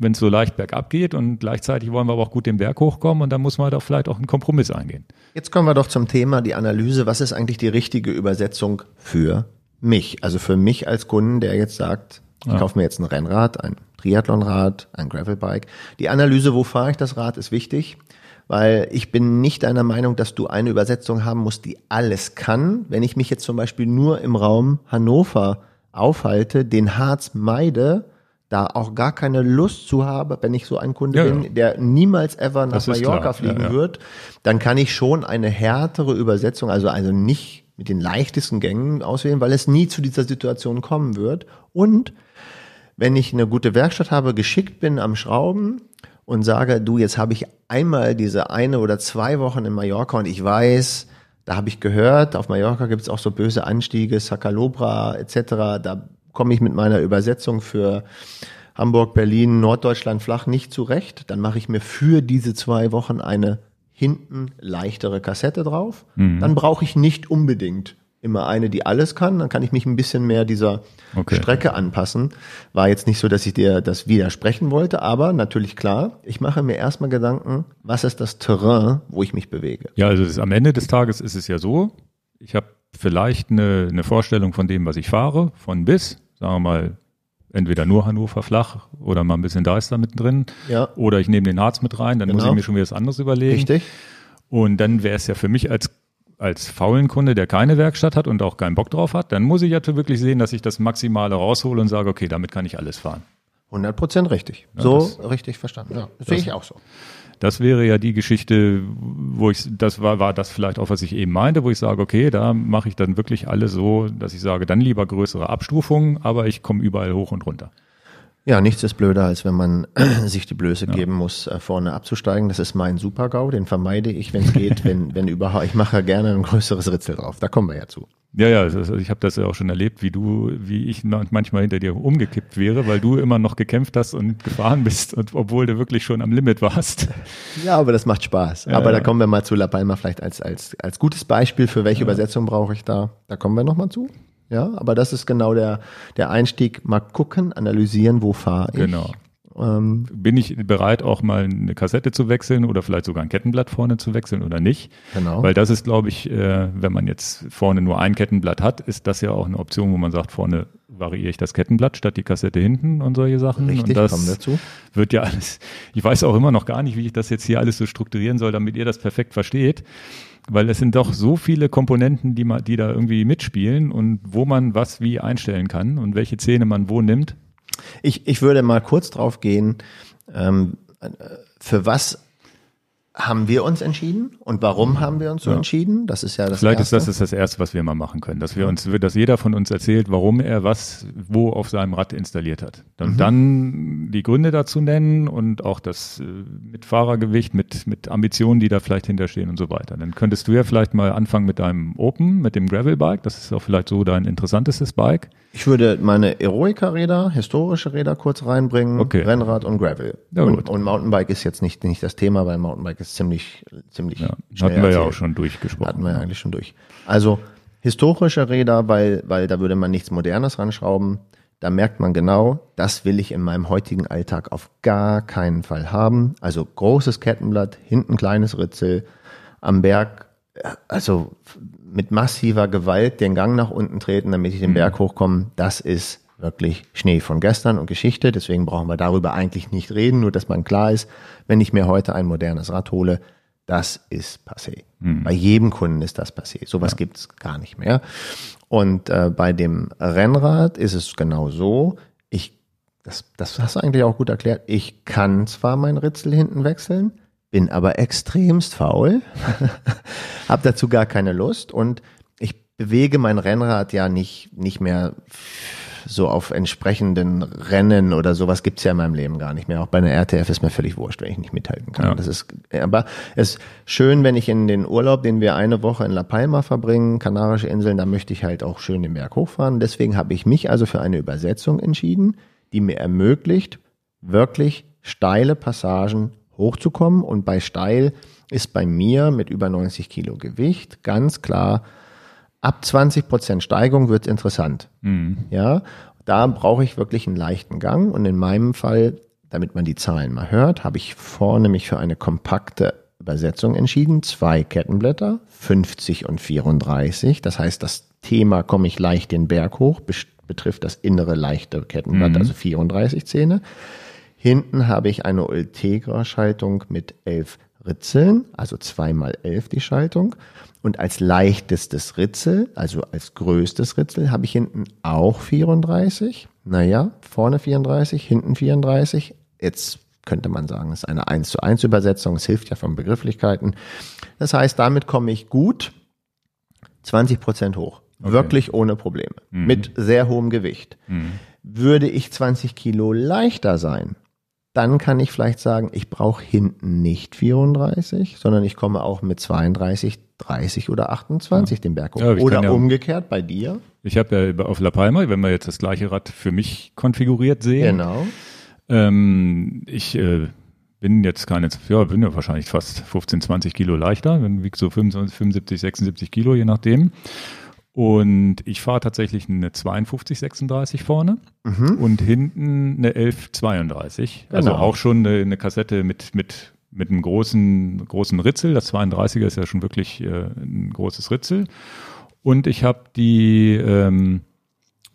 Wenn es so leicht bergab geht und gleichzeitig wollen wir aber auch gut den Berg hochkommen und dann muss man halt auch vielleicht auch einen Kompromiss eingehen. Jetzt kommen wir doch zum Thema, die Analyse. Was ist eigentlich die richtige Übersetzung für mich? Also für mich als Kunden, der jetzt sagt, ich kaufe mir jetzt ein Rennrad, ein Triathlonrad, ein Gravelbike. Die Analyse, wo fahre ich das Rad, ist wichtig, weil ich bin nicht deiner Meinung, dass du eine Übersetzung haben musst, die alles kann. Wenn ich mich jetzt zum Beispiel nur im Raum Hannover aufhalte, den Harz meide, da auch gar keine Lust zu habe, wenn ich so ein Kunde Ja, bin, ja. der niemals ever nach Das Mallorca fliegen ja. wird, dann kann ich schon eine härtere Übersetzung, also, also nicht mit den leichtesten Gängen auswählen, weil es nie zu dieser Situation kommen wird. Und wenn ich eine gute Werkstatt habe, geschickt bin am Schrauben und sage, du, jetzt habe ich einmal diese eine oder zwei Wochen in Mallorca und ich weiß, da habe ich gehört, auf Mallorca gibt es auch so böse Anstiege, Sacalobra etc. Da komme ich mit meiner Übersetzung für Hamburg, Berlin, Norddeutschland flach nicht zurecht. Dann mache ich mir für diese zwei Wochen eine hinten leichtere Kassette drauf. Dann brauche ich nicht unbedingt immer eine, die alles kann. Dann kann ich mich ein bisschen mehr dieser Okay. Strecke anpassen. War jetzt nicht so, dass ich dir das widersprechen wollte, aber natürlich klar, ich mache mir erstmal Gedanken, was ist das Terrain, wo ich mich bewege. Ja, also das, am Ende des Tages ist es ja so, ich habe vielleicht eine, eine Vorstellung von dem, was ich fahre, von bis, sagen wir mal, entweder nur Hannover flach oder mal ein bisschen Deister mittendrin. Ja. Oder ich nehme den Harz mit rein, dann muss Genau. ich mir schon wieder was anderes überlegen. Richtig? Und dann wäre es ja für mich als, als faulen Kunde, der keine Werkstatt hat und auch keinen Bock drauf hat, dann muss ich ja wirklich sehen, dass ich das Maximale raushole und sage, okay, damit kann ich alles fahren. 100 Prozent richtig. so das- richtig verstanden. Ja, das sehe ich auch so. Das wäre ja die Geschichte, wo ich, das war, war das vielleicht auch, was ich eben meinte, wo ich sage, okay, da mache ich dann wirklich alles so, dass ich sage, dann lieber größere Abstufungen, aber ich komme überall hoch und runter. Ja, nichts ist blöder, als wenn man sich die Blöße geben muss, äh, vorne abzusteigen. Das ist mein Super-GAU, den vermeide ich, wenn es geht, wenn, wenn überhaupt. Ich mache gerne ein größeres Ritzel drauf. Da kommen wir ja zu. Ja, ja, das, ich habe das ja auch schon erlebt, wie du, wie ich ma- manchmal hinter dir umgekippt wäre, weil du immer noch gekämpft hast und gefahren bist, und, obwohl du wirklich schon am Limit warst. Ja, aber das macht Spaß. Ja, aber da ja. kommen wir mal zu La Palma vielleicht als, als, als gutes Beispiel für welche Übersetzung brauche ich da. Da kommen wir nochmal zu. Ja, aber das ist genau der, der Einstieg. Mal gucken, analysieren, wo fahre ich. Genau. Ähm, Bin ich bereit, auch mal eine Kassette zu wechseln oder vielleicht sogar ein Kettenblatt vorne zu wechseln oder nicht? Genau. Weil das ist, glaube ich, äh, wenn man jetzt vorne nur ein Kettenblatt hat, ist das ja auch eine Option, wo man sagt, vorne variiere ich das Kettenblatt statt die Kassette hinten und solche Sachen. Richtig, und das kommen wir zu. wird ja alles, ich weiß auch immer noch gar nicht, wie ich das jetzt hier alles so strukturieren soll, damit ihr das perfekt versteht. Weil es sind doch so viele Komponenten, die, man, die da irgendwie mitspielen und wo man was wie einstellen kann und welche Zähne man wo nimmt. Ich, ich würde mal kurz drauf gehen, ähm, äh, für was haben wir uns entschieden und warum haben wir uns so Ja. entschieden? Das ist ja das Vielleicht Erste. ist das das Erste, was wir mal machen können, dass wir uns, dass jeder von uns erzählt, warum er was wo auf seinem Rad installiert hat. Mhm. Und dann die Gründe dazu nennen und auch das äh, mit Fahrergewicht, mit, mit Ambitionen, die da vielleicht hinterstehen und so weiter. Dann könntest du ja vielleicht mal anfangen mit deinem Open, mit dem Gravel-Bike. Das ist auch vielleicht so dein interessantestes Bike. Ich würde meine Eroica-Räder, historische Räder kurz reinbringen, Okay. Rennrad und Gravel. Ja, und, und Mountainbike ist jetzt nicht, nicht das Thema, weil Mountainbike ist ziemlich, ziemlich Ja, schnell hatten wir ja erzählt. auch schon durchgesprochen. Hatten wir ja eigentlich schon durch. Also historische Räder, weil, weil da würde man nichts Modernes ranschrauben. Da merkt man genau, das will ich in meinem heutigen Alltag auf gar keinen Fall haben. Also großes Kettenblatt, hinten kleines Ritzel, am Berg, also mit massiver Gewalt den Gang nach unten treten, damit ich den Berg hochkomme. Das ist wirklich Schnee von gestern und Geschichte. Deswegen brauchen wir darüber eigentlich nicht reden, nur dass man klar ist, wenn ich mir heute ein modernes Rad hole, das ist passé. Bei jedem Kunden ist das passé. Sowas gibt's gar nicht mehr. Und äh, bei dem Rennrad ist es genau so. Ich, das, das hast du eigentlich auch gut erklärt. Ich kann zwar mein Ritzel hinten wechseln, bin aber extremst faul, habe dazu gar keine Lust und ich bewege mein Rennrad ja nicht, nicht mehr so auf entsprechenden Rennen oder sowas gibt's ja in meinem Leben gar nicht mehr. Auch bei einer RTF ist mir völlig wurscht, wenn ich nicht mithalten kann. Ja. Das ist, aber es ist schön, wenn ich in den Urlaub, den wir eine Woche in La Palma verbringen, Kanarische Inseln, da möchte ich halt auch schön den Berg hochfahren. Deswegen habe ich mich also für eine Übersetzung entschieden, die mir ermöglicht, wirklich steile Passagen hochzukommen. Und bei steil ist bei mir mit über 90 Kilo Gewicht ganz klar, ab 20 Prozent Steigung wird interessant. Ja, da brauche ich wirklich einen leichten Gang. Und in meinem Fall, damit man die Zahlen mal hört, habe ich vorne mich für eine kompakte Übersetzung entschieden. Zwei Kettenblätter, 50 und 34. Das heißt, das Thema komme ich leicht den Berg hoch, betrifft das innere leichte Kettenblatt, also 34 Zähne. Hinten habe ich eine Ultegra-Schaltung mit elf Ritzeln, also zweimal elf die Schaltung. Und als leichtestes Ritzel, also als größtes Ritzel, habe ich hinten auch 34. naja, vorne 34, hinten 34. Jetzt könnte man sagen, ist eine 1 zu 1 Übersetzung. Es hilft ja von Begrifflichkeiten. Das heißt, damit komme ich gut 20 Prozent hoch. Okay. Wirklich ohne Probleme. Mhm. Mit sehr hohem Gewicht. Mhm. Würde ich 20 Kilo leichter sein, dann kann ich vielleicht sagen, ich brauche hinten nicht 34, sondern ich komme auch mit 32, 30 oder 28 ja. den Berg hoch. Ja, oder ja, umgekehrt bei dir. Ich habe ja auf La Palma, wenn wir jetzt das gleiche Rad für mich konfiguriert sehen. Genau. Ähm, ich äh, bin jetzt keine, ja, bin ja wahrscheinlich fast 15, 20 Kilo leichter, dann wiegt so 25, 75, 76 Kilo, je nachdem. Und ich fahre tatsächlich eine 52, 36 vorne mhm. und hinten eine 11, 32. Also genau. Also auch schon eine, eine, Kassette mit, mit, mit einem großen, großen Ritzel. Das 32er ist ja schon wirklich äh, ein großes Ritzel. Und ich habe die, ähm,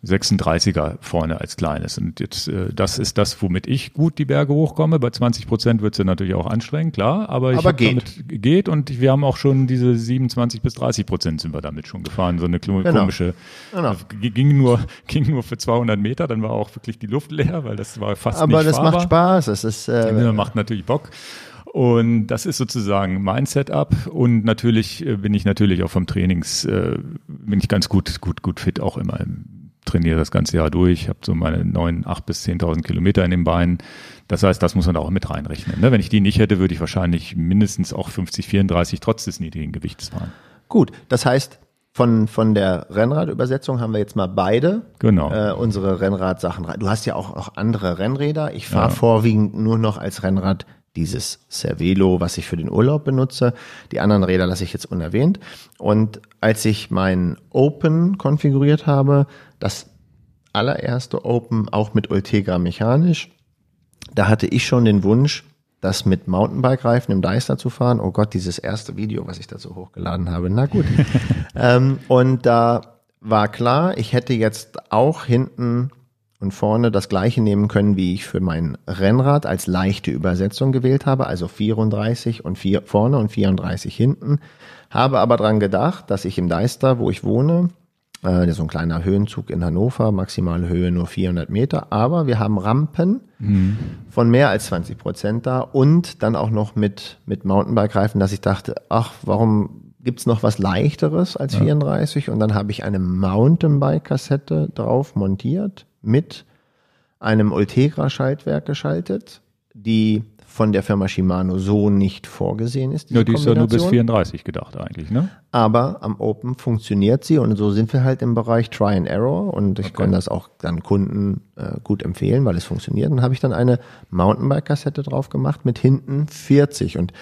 36er vorne als kleines. Und jetzt, äh, das ist das, womit ich gut die Berge hochkomme. Bei 20 Prozent wird es ja natürlich auch anstrengend, klar. Aber, ich aber geht. Damit, geht und wir haben auch schon diese 27 bis 30 Prozent sind wir damit schon gefahren. So eine genau. komische, genau. Genau. ging nur, ging nur für 200 Meter, dann war auch wirklich die Luft leer, weil das war fast aber nicht das macht Spaß. Es ist, äh, macht natürlich Bock. Und das ist sozusagen mein Setup. Und natürlich äh, bin ich natürlich auch vom Trainings, äh, bin ich ganz gut, gut, gut fit auch immer im trainiere das ganze Jahr durch, habe so meine neun, acht bis zehntausend Kilometer in den Beinen. Das heißt, das muss man auch mit reinrechnen. Ne? Wenn ich die nicht hätte, würde ich wahrscheinlich mindestens auch 50, 34 trotz des niedrigen Gewichts fahren. Gut, das heißt, von, von der Rennradübersetzung haben wir jetzt mal beide genau. äh, unsere Rennradsachen. Du hast ja auch noch andere Rennräder. Ich fahre ja. vorwiegend nur noch als Rennrad dieses Cervelo, was ich für den Urlaub benutze. Die anderen Räder lasse ich jetzt unerwähnt. Und als ich mein Open konfiguriert habe, das allererste Open auch mit Ultegra mechanisch, da hatte ich schon den Wunsch, das mit Mountainbike-Reifen im Deister zu fahren. Oh Gott, dieses erste Video, was ich dazu hochgeladen habe. Na gut. ähm, und da war klar, ich hätte jetzt auch hinten und vorne das gleiche nehmen können, wie ich für mein Rennrad als leichte Übersetzung gewählt habe, also 34 und 4 vorne und 34 hinten. Habe aber dran gedacht, dass ich im Deister, wo ich wohne, äh, so ein kleiner Höhenzug in Hannover, maximale Höhe nur 400 Meter, aber wir haben Rampen mhm. von mehr als 20 Prozent da und dann auch noch mit, mit Mountainbike-Reifen, dass ich dachte, ach, warum gibt's noch was leichteres als ja. 34? Und dann habe ich eine Mountainbike-Kassette drauf montiert mit einem Ultegra-Schaltwerk geschaltet, die von der Firma Shimano so nicht vorgesehen ist. Ja, die ist ja nur bis 34 gedacht eigentlich, ne? Aber am Open funktioniert sie und so sind wir halt im Bereich Try and Error und ich okay. kann das auch dann Kunden äh, gut empfehlen, weil es funktioniert. Dann habe ich dann eine Mountainbike-Kassette drauf gemacht mit hinten 40 und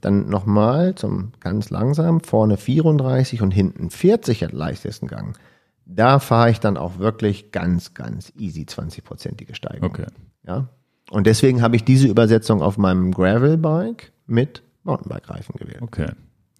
dann nochmal zum ganz langsam vorne 34 und hinten 40 at leichtesten Gang da fahre ich dann auch wirklich ganz, ganz easy 20-prozentige Steigung. Okay. Ja. Und deswegen habe ich diese Übersetzung auf meinem Gravel-Bike mit Mountainbike-Reifen gewählt. Okay.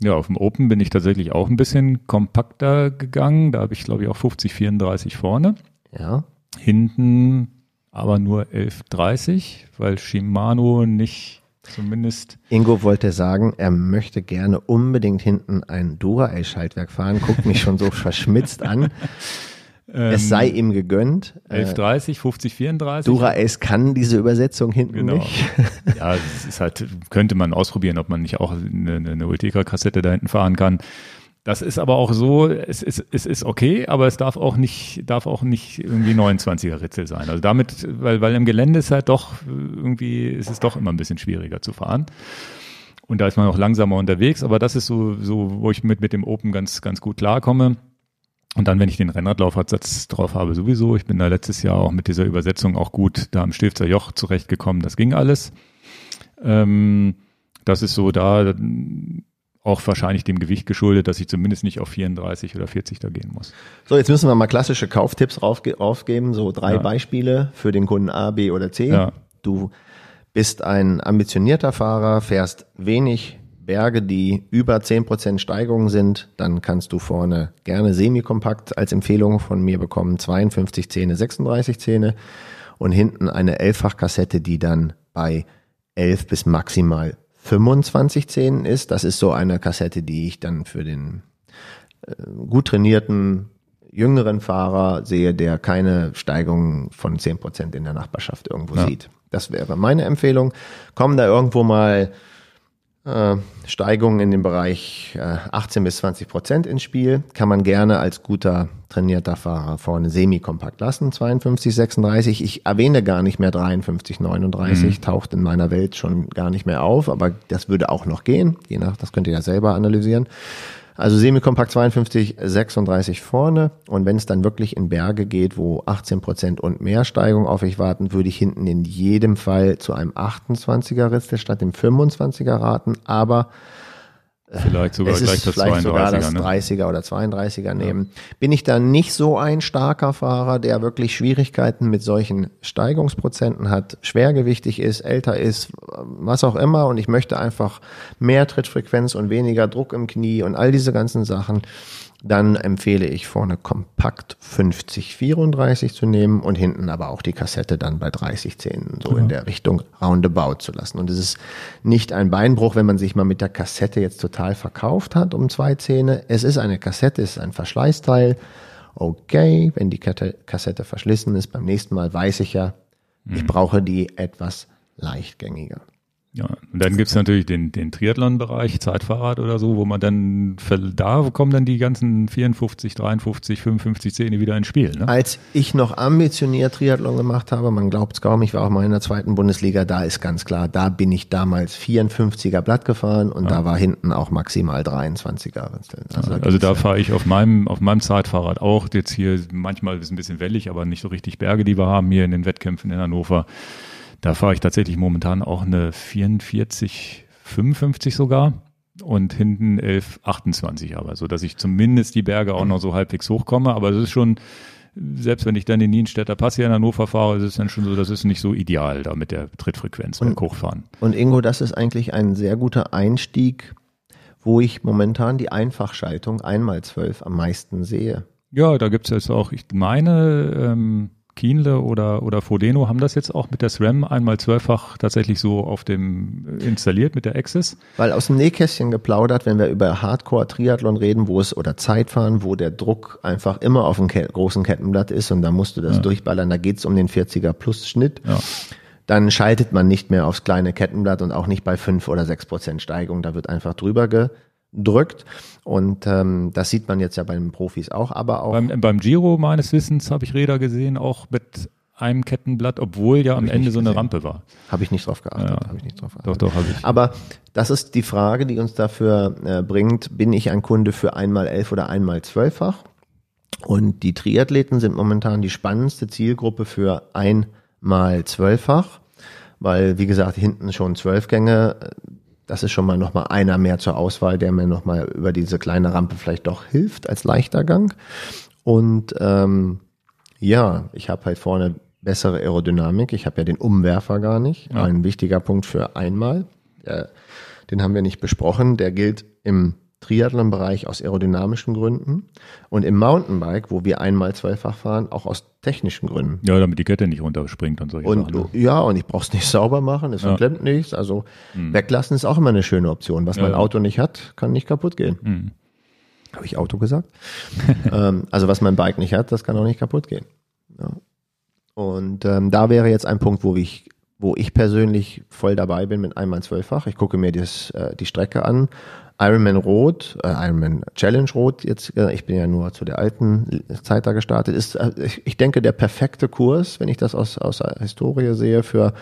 Ja, auf dem Open bin ich tatsächlich auch ein bisschen kompakter gegangen. Da habe ich, glaube ich, auch 50, 34 vorne. Ja. Hinten aber nur 11,30, weil Shimano nicht Zumindest. Ingo wollte sagen, er möchte gerne unbedingt hinten ein Dura-Schaltwerk fahren, guckt mich schon so verschmitzt an. Es sei ähm, ihm gegönnt. 1130, 50, 34. Dura-Ace kann diese Übersetzung hinten genau. nicht. ja, es ist halt, könnte man ausprobieren, ob man nicht auch eine, eine Ultegra-Kassette da hinten fahren kann. Das ist aber auch so, es ist, es ist okay, aber es darf auch nicht, darf auch nicht irgendwie 29er Ritzel sein. Also damit, weil, weil im Gelände ist halt doch irgendwie, ist es doch immer ein bisschen schwieriger zu fahren. Und da ist man auch langsamer unterwegs, aber das ist so, so, wo ich mit, mit dem Open ganz, ganz gut klarkomme. Und dann, wenn ich den Rennradlaufradsatz drauf habe, sowieso. Ich bin da letztes Jahr auch mit dieser Übersetzung auch gut da am Stilfzer Joch zurechtgekommen. Das ging alles. Ähm, das ist so da, auch wahrscheinlich dem Gewicht geschuldet, dass ich zumindest nicht auf 34 oder 40 da gehen muss. So, jetzt müssen wir mal klassische Kauftipps aufgeben, so drei ja. Beispiele für den Kunden A, B oder C. Ja. Du bist ein ambitionierter Fahrer, fährst wenig Berge, die über 10% Steigerung sind, dann kannst du vorne gerne semi-kompakt als Empfehlung von mir bekommen, 52 Zähne, 36 Zähne und hinten eine Elffachkassette, die dann bei 11 bis maximal 25 Zähnen ist. Das ist so eine Kassette, die ich dann für den äh, gut trainierten jüngeren Fahrer sehe, der keine Steigung von zehn Prozent in der Nachbarschaft irgendwo ja. sieht. Das wäre meine Empfehlung. Kommen da irgendwo mal äh, Steigungen in dem Bereich äh, 18 bis 20 Prozent ins Spiel, kann man gerne als guter trainierter Fahrer vorne semi-kompakt lassen, 52, 36. Ich erwähne gar nicht mehr 53, 39, mhm. taucht in meiner Welt schon gar nicht mehr auf, aber das würde auch noch gehen, je nach, das könnt ihr ja selber analysieren. Also Semikompakt 52, 36 vorne. Und wenn es dann wirklich in Berge geht, wo 18 Prozent und mehr Steigung auf euch warten, würde ich hinten in jedem Fall zu einem 28er Ritzel statt dem 25er raten. Aber Vielleicht sogar es gleich das vielleicht sogar das ne? 30er oder 32er nehmen. Ja. Bin ich da nicht so ein starker Fahrer, der wirklich Schwierigkeiten mit solchen Steigungsprozenten hat, schwergewichtig ist, älter ist, was auch immer und ich möchte einfach mehr Trittfrequenz und weniger Druck im Knie und all diese ganzen Sachen, dann empfehle ich vorne kompakt 50 34 zu nehmen und hinten aber auch die Kassette dann bei 30 10 so ja. in der Richtung roundabout zu lassen. Und es ist nicht ein Beinbruch, wenn man sich mal mit der Kassette jetzt total verkauft hat um zwei Zähne. Es ist eine Kassette, es ist ein Verschleißteil. Okay, wenn die Kassette verschlissen ist, beim nächsten Mal weiß ich ja, mhm. ich brauche die etwas leichtgängiger. Ja, und dann gibt's natürlich den, den Triathlon-Bereich, Zeitfahrrad oder so, wo man dann, da kommen dann die ganzen 54, 53, 55 Zähne wieder ins Spiel. Ne? Als ich noch ambitioniert Triathlon gemacht habe, man glaubt es kaum, ich war auch mal in der zweiten Bundesliga, da ist ganz klar, da bin ich damals 54er Blatt gefahren und ja. da war hinten auch maximal 23er. Also, ja, also da fahre ich auf meinem, auf meinem Zeitfahrrad auch, jetzt hier manchmal ist es ein bisschen wellig, aber nicht so richtig Berge, die wir haben hier in den Wettkämpfen in Hannover. Da fahre ich tatsächlich momentan auch eine 44, 55 sogar und hinten 11, 28 aber, so dass ich zumindest die Berge auch noch so halbwegs hochkomme. Aber es ist schon, selbst wenn ich dann den Nienstädter Pass hier in Hannover fahre, ist es dann schon so, das ist nicht so ideal da mit der Trittfrequenz und, Hochfahren. Und Ingo, das ist eigentlich ein sehr guter Einstieg, wo ich momentan die Einfachschaltung einmal zwölf am meisten sehe. Ja, da gibt's jetzt auch, ich meine, ähm, Kienle oder, oder Frodeno haben das jetzt auch mit der SRAM einmal zwölffach tatsächlich so auf dem installiert mit der Access. Weil aus dem Nähkästchen geplaudert, wenn wir über Hardcore-Triathlon reden, wo es oder Zeitfahren, wo der Druck einfach immer auf dem großen Kettenblatt ist und da musst du das ja. durchballern, da geht's um den 40er Plus Schnitt. Ja dann schaltet man nicht mehr aufs kleine Kettenblatt und auch nicht bei fünf oder sechs Prozent Steigung. Da wird einfach drüber ge drückt. Und ähm, das sieht man jetzt ja bei den Profis auch, aber auch. Beim, beim Giro meines Wissens habe ich Räder gesehen, auch mit einem Kettenblatt, obwohl ja am Ende so eine Rampe war. Habe ich nicht drauf geachtet. Ja. Habe ich nicht drauf geachtet. Doch, doch, habe ich. Aber das ist die Frage, die uns dafür äh, bringt, bin ich ein Kunde für einmal elf oder einmal zwölffach? Und die Triathleten sind momentan die spannendste Zielgruppe für einmal zwölffach, weil, wie gesagt, hinten schon zwölf Gänge das ist schon mal nochmal einer mehr zur Auswahl, der mir nochmal über diese kleine Rampe vielleicht doch hilft als leichter Gang. Und ähm, ja, ich habe halt vorne bessere Aerodynamik. Ich habe ja den Umwerfer gar nicht. Ja. Ein wichtiger Punkt für einmal. Der, den haben wir nicht besprochen. Der gilt im Triathlon-Bereich aus aerodynamischen Gründen und im Mountainbike, wo wir einmal zweifach fahren, auch aus technischen Gründen. Ja, damit die Kette nicht runterspringt und so. und, Sachen. Ne? Ja, und ich brauch's nicht sauber machen, es ja. verklemmt nichts. Also hm. weglassen ist auch immer eine schöne Option. Was ja, mein Auto nicht hat, kann nicht kaputt gehen. Hm. Habe ich Auto gesagt? ähm, also was mein Bike nicht hat, das kann auch nicht kaputt gehen. Ja. Und ähm, da wäre jetzt ein Punkt, wo ich wo ich persönlich voll dabei bin mit einmal zwölffach. Ich gucke mir das, äh, die Strecke an, Ironman Rot, äh, Ironman Challenge Rot jetzt, äh, ich bin ja nur zu der alten Zeit da gestartet, ist, äh, ich, ich denke, der perfekte Kurs, wenn ich das aus, aus der Historie sehe, für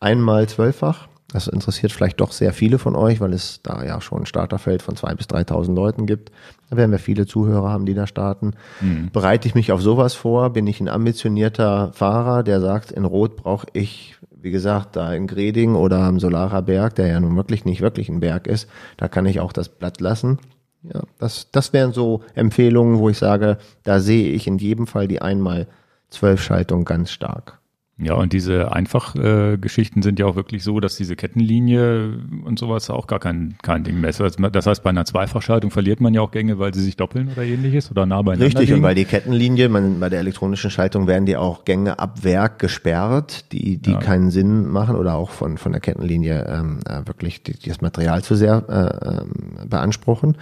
einmal zwölffach. Das interessiert vielleicht doch sehr viele von euch, weil es da ja schon ein Starterfeld von zwei bis 3.000 Leuten gibt. Da werden wir viele Zuhörer haben, die da starten. Mhm. Bereite ich mich auf sowas vor? Bin ich ein ambitionierter Fahrer, der sagt, in Rot brauche ich wie gesagt, da in Greding oder am Solarer Berg, der ja nun wirklich nicht wirklich ein Berg ist, da kann ich auch das Blatt lassen. Ja, das, das wären so Empfehlungen, wo ich sage, da sehe ich in jedem Fall die einmal zwölf Schaltung ganz stark. Ja, und diese Einfachgeschichten äh, sind ja auch wirklich so, dass diese Kettenlinie und sowas auch gar kein, kein Ding mehr ist. Das heißt, bei einer Zweifachschaltung verliert man ja auch Gänge, weil sie sich doppeln oder ähnliches oder nah beieinander Richtig, liegen. und weil die Kettenlinie, man, bei der elektronischen Schaltung werden die auch Gänge ab Werk gesperrt, die, die ja. keinen Sinn machen oder auch von, von der Kettenlinie ähm, äh, wirklich die, das Material zu sehr äh, ähm, beanspruchen.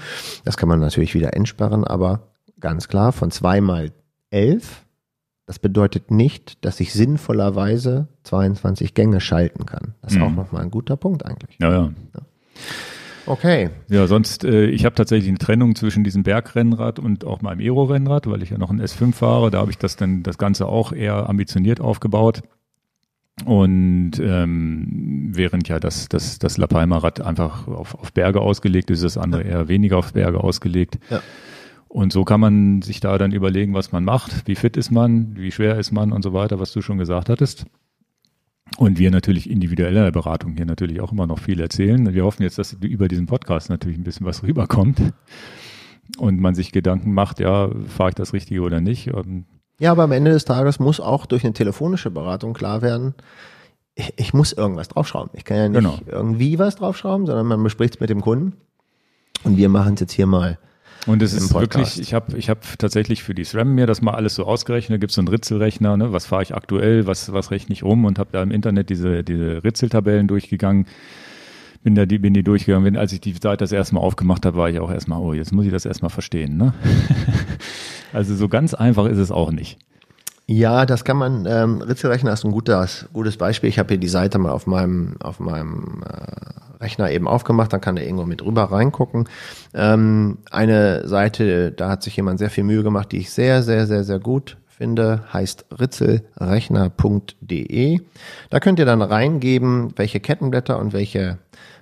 Das kann man natürlich wieder entsperren, aber ganz klar von 2 mal 11. Das bedeutet nicht, dass ich sinnvollerweise 22 Gänge schalten kann. Das ist Mhm. auch nochmal ein guter Punkt eigentlich. Ja, ja. Okay. Ja, sonst, äh, ich habe tatsächlich eine Trennung zwischen diesem Bergrennrad und auch meinem Aero-Rennrad, weil ich ja noch ein S5 fahre. Da habe ich das dann das Ganze auch eher ambitioniert aufgebaut. Und ähm, während ja das, das, das La Palma-Rad einfach auf, auf Berge ausgelegt ist, das andere eher weniger auf Berge ausgelegt. Ja. Und so kann man sich da dann überlegen, was man macht, wie fit ist man, wie schwer ist man und so weiter, was du schon gesagt hattest. Und wir natürlich individuell in der Beratung hier natürlich auch immer noch viel erzählen. Wir hoffen jetzt, dass über diesen Podcast natürlich ein bisschen was rüberkommt und man sich Gedanken macht, ja, fahre ich das Richtige oder nicht. Und Ja, aber am Ende des Tages muss auch durch eine telefonische Beratung klar werden, ich, ich muss irgendwas draufschrauben. Ich kann ja nicht Genau. irgendwie was draufschrauben, sondern man bespricht es mit dem Kunden. Und wir machen es jetzt hier mal. Und es ist Podcast. wirklich, ich habe ich hab tatsächlich für die SRAM mir das mal alles so ausgerechnet. Da gibt es so einen Ritzelrechner, ne? was fahre ich aktuell, was, was rechne ich um und habe da im Internet diese, diese Ritzeltabellen durchgegangen. Bin da die, bin die durchgegangen. Wenn, als ich die Seite das erste Mal aufgemacht habe, war ich auch erstmal, oh, jetzt muss ich das erstmal verstehen. Ne? also so ganz einfach ist es auch nicht. Ja, das kann man, ähm, Ritzelrechner ist ein gutes, gutes Beispiel. Ich habe hier die Seite mal auf meinem, auf meinem äh, Rechner eben aufgemacht, dann kann der irgendwo mit rüber reingucken. Ähm, eine Seite, da hat sich jemand sehr viel Mühe gemacht, die ich sehr, sehr, sehr, sehr gut finde, heißt ritzelrechner.de. Da könnt ihr dann reingeben, welche Kettenblätter und welche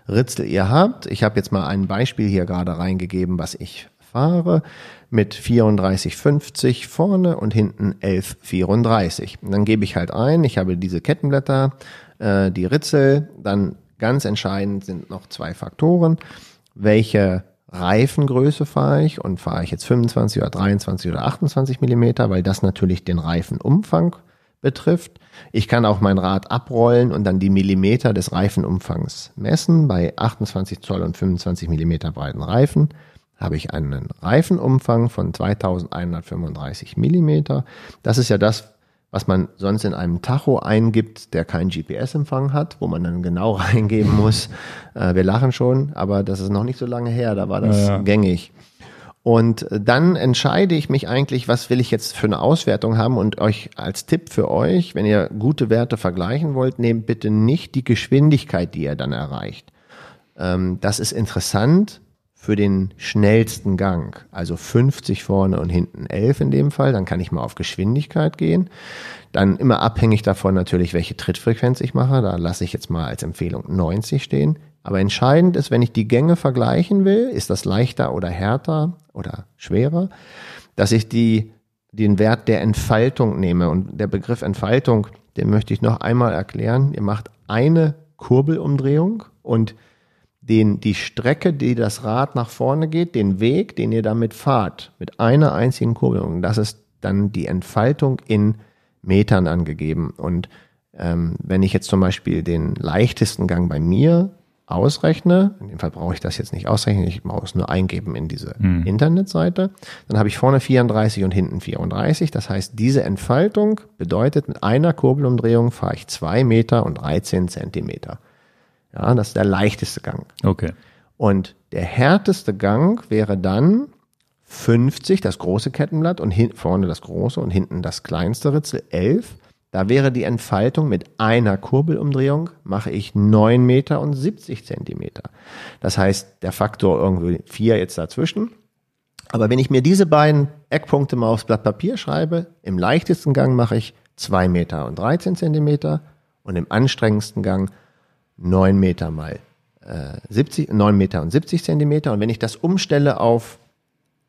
Ritzel ihr habt. Ich habe jetzt mal ein Beispiel hier gerade reingegeben, was ich fahre mit 34,50 vorne und hinten 11,34. Und Dann gebe ich halt ein, ich habe diese Kettenblätter, äh, die Ritzel, dann ganz entscheidend sind noch zwei Faktoren. Welche Reifengröße fahre ich und fahre ich jetzt 25 oder 23 oder 28 Millimeter, weil das natürlich den Reifenumfang betrifft. Ich kann auch mein Rad abrollen und dann die Millimeter des Reifenumfangs messen. Bei 28 Zoll und 25 Millimeter breiten Reifen habe ich einen Reifenumfang von 2135 Millimeter. Das ist ja das, was man sonst in einem Tacho eingibt, der keinen GPS-Empfang hat, wo man dann genau reingeben muss. Äh, wir lachen schon, aber das ist noch nicht so lange her, da war das ja. gängig. Und dann entscheide ich mich eigentlich, was will ich jetzt für eine Auswertung haben und euch als Tipp für euch, wenn ihr gute Werte vergleichen wollt, nehmt bitte nicht die Geschwindigkeit, die ihr dann erreicht. Ähm, das ist interessant für den schnellsten Gang, also 50 vorne und hinten 11 in dem Fall, dann kann ich mal auf Geschwindigkeit gehen. Dann immer abhängig davon natürlich, welche Trittfrequenz ich mache, da lasse ich jetzt mal als Empfehlung 90 stehen. Aber entscheidend ist, wenn ich die Gänge vergleichen will, ist das leichter oder härter oder schwerer, dass ich die, den Wert der Entfaltung nehme. Und der Begriff Entfaltung, den möchte ich noch einmal erklären. Ihr macht eine Kurbelumdrehung und den, die Strecke, die das Rad nach vorne geht, den Weg, den ihr damit fahrt, mit einer einzigen Kurbelung, das ist dann die Entfaltung in Metern angegeben. Und ähm, wenn ich jetzt zum Beispiel den leichtesten Gang bei mir ausrechne, in dem Fall brauche ich das jetzt nicht ausrechnen, ich brauche es nur eingeben in diese Internetseite, dann habe ich vorne 34 und hinten 34. Das heißt, diese Entfaltung bedeutet, mit einer Kurbelumdrehung fahre ich zwei Meter und 13 Zentimeter. Ja, das ist der leichteste Gang. Okay. Und der härteste Gang wäre dann 50, das große Kettenblatt und hin, vorne das große und hinten das kleinste Ritzel 11. Da wäre die Entfaltung mit einer Kurbelumdrehung, mache ich 9 Meter und 70 Zentimeter. Das heißt, der Faktor irgendwie 4 jetzt dazwischen. Aber wenn ich mir diese beiden Eckpunkte mal aufs Blatt Papier schreibe, im leichtesten Gang mache ich 2 Meter und 13 Zentimeter und im anstrengendsten Gang 9 Meter mal äh, 70, 9 Meter und 70 Zentimeter. Und wenn ich das umstelle auf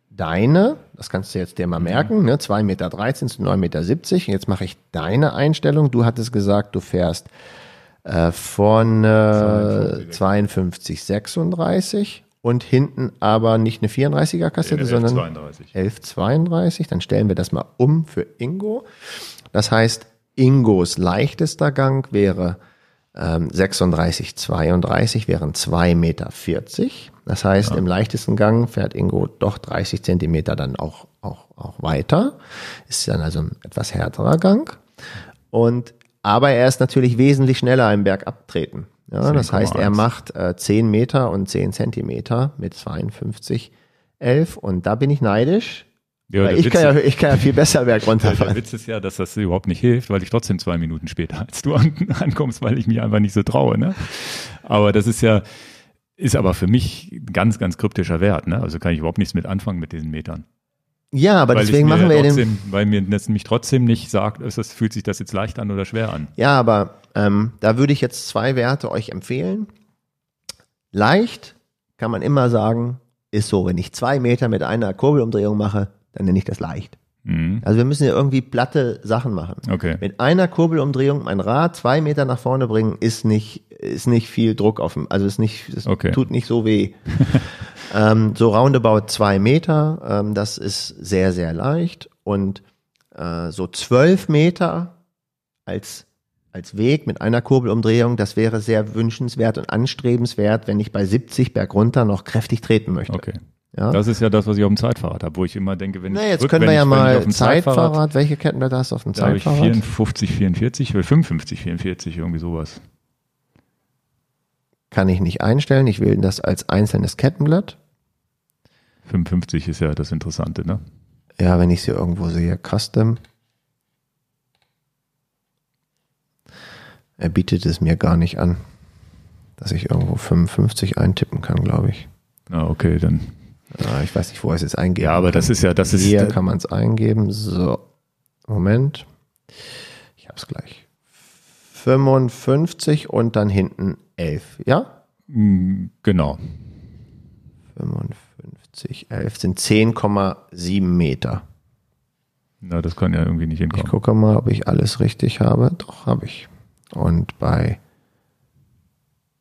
deine, das kannst du jetzt dir mal merken, ne, 2 Meter 13 zu 9 Meter 70. Und jetzt mache ich deine Einstellung. Du hattest gesagt, du fährst äh, von äh, 52, 36 und hinten aber nicht eine 34er Kassette, sondern 32. 1132, dann stellen wir das mal um für Ingo. Das heißt, Ingos leichtester Gang wäre ähm, 36, 32, wären 2,40 Meter. Das heißt, im leichtesten Gang fährt Ingo doch 30 Zentimeter dann auch, auch, auch weiter. Ist dann also ein etwas härterer Gang. Und, aber er ist natürlich wesentlich schneller im Berg abtreten. Ja, das heißt, er 10,1. macht äh, 10 Meter und 10 Zentimeter mit 52, 11. Und da bin ich neidisch Ja, ich, kann ja, ich kann ja viel besser Berg der, der runterfahren. Witz ist ja, dass das überhaupt nicht hilft, weil ich trotzdem zwei Minuten später als du an, ankommst, weil ich mich einfach nicht so traue. Ne? Aber das ist ja, ist aber für mich ein ganz, ganz kryptischer Wert. Ne? Also kann ich überhaupt nichts mit anfangen mit diesen Metern. Ja, aber weil deswegen machen wir ja den. trotzdem, Weil mir das nämlich trotzdem nicht sagt, ist das, fühlt sich das jetzt leicht an oder schwer an. Ja, aber ähm, da würde ich jetzt zwei Werte euch empfehlen. Leicht kann man immer sagen, ist so, wenn ich zwei Meter mit einer Kurbelumdrehung mache, dann nenne ich das leicht. Mhm. Also wir müssen ja irgendwie platte Sachen machen. Okay. Mit einer Kurbelumdrehung mein Rad zwei Meter nach vorne bringen, ist nicht, ist nicht viel Druck auf dem, also ist nicht, es Okay. tut nicht so weh. ähm, so roundabout zwei Meter, ähm, das ist sehr, sehr leicht. Und äh, so zwölf Meter als, als Weg mit einer Kurbelumdrehung, das wäre sehr wünschenswert und anstrebenswert, wenn ich bei 70 bergunter noch kräftig treten möchte. Okay. Ja? Das ist ja das, was ich auf dem Zeitfahrrad habe, wo ich immer denke, wenn Na, ich jetzt rück- können wir ja ich, ich mal auf dem Zeitfahrrad, welche Kettenblätter hast du auf dem Da habe ich Zeitfahrrad? 54, 44 oder 55, 44, irgendwie sowas. Kann ich nicht einstellen, ich wähle das als einzelnes Kettenblatt. 55 ist ja das Interessante, ne? Ja, wenn ich sie irgendwo sehe, Custom. Er bietet es mir gar nicht an, dass ich irgendwo 55 eintippen kann, glaube ich. Ah, okay, dann. Ja, ich weiß nicht, wo es jetzt eingeben Ja, aber das ist ja, das ist. Hier kann man es eingeben. So, Moment. Ich habe es gleich. 55 und dann hinten 11, ja? Mm, Genau. 55, 11 sind 10,7 Meter. Na, das kann ja irgendwie nicht Ich hinkommen. gucke mal, ob ich alles richtig habe. Doch, habe ich. Und bei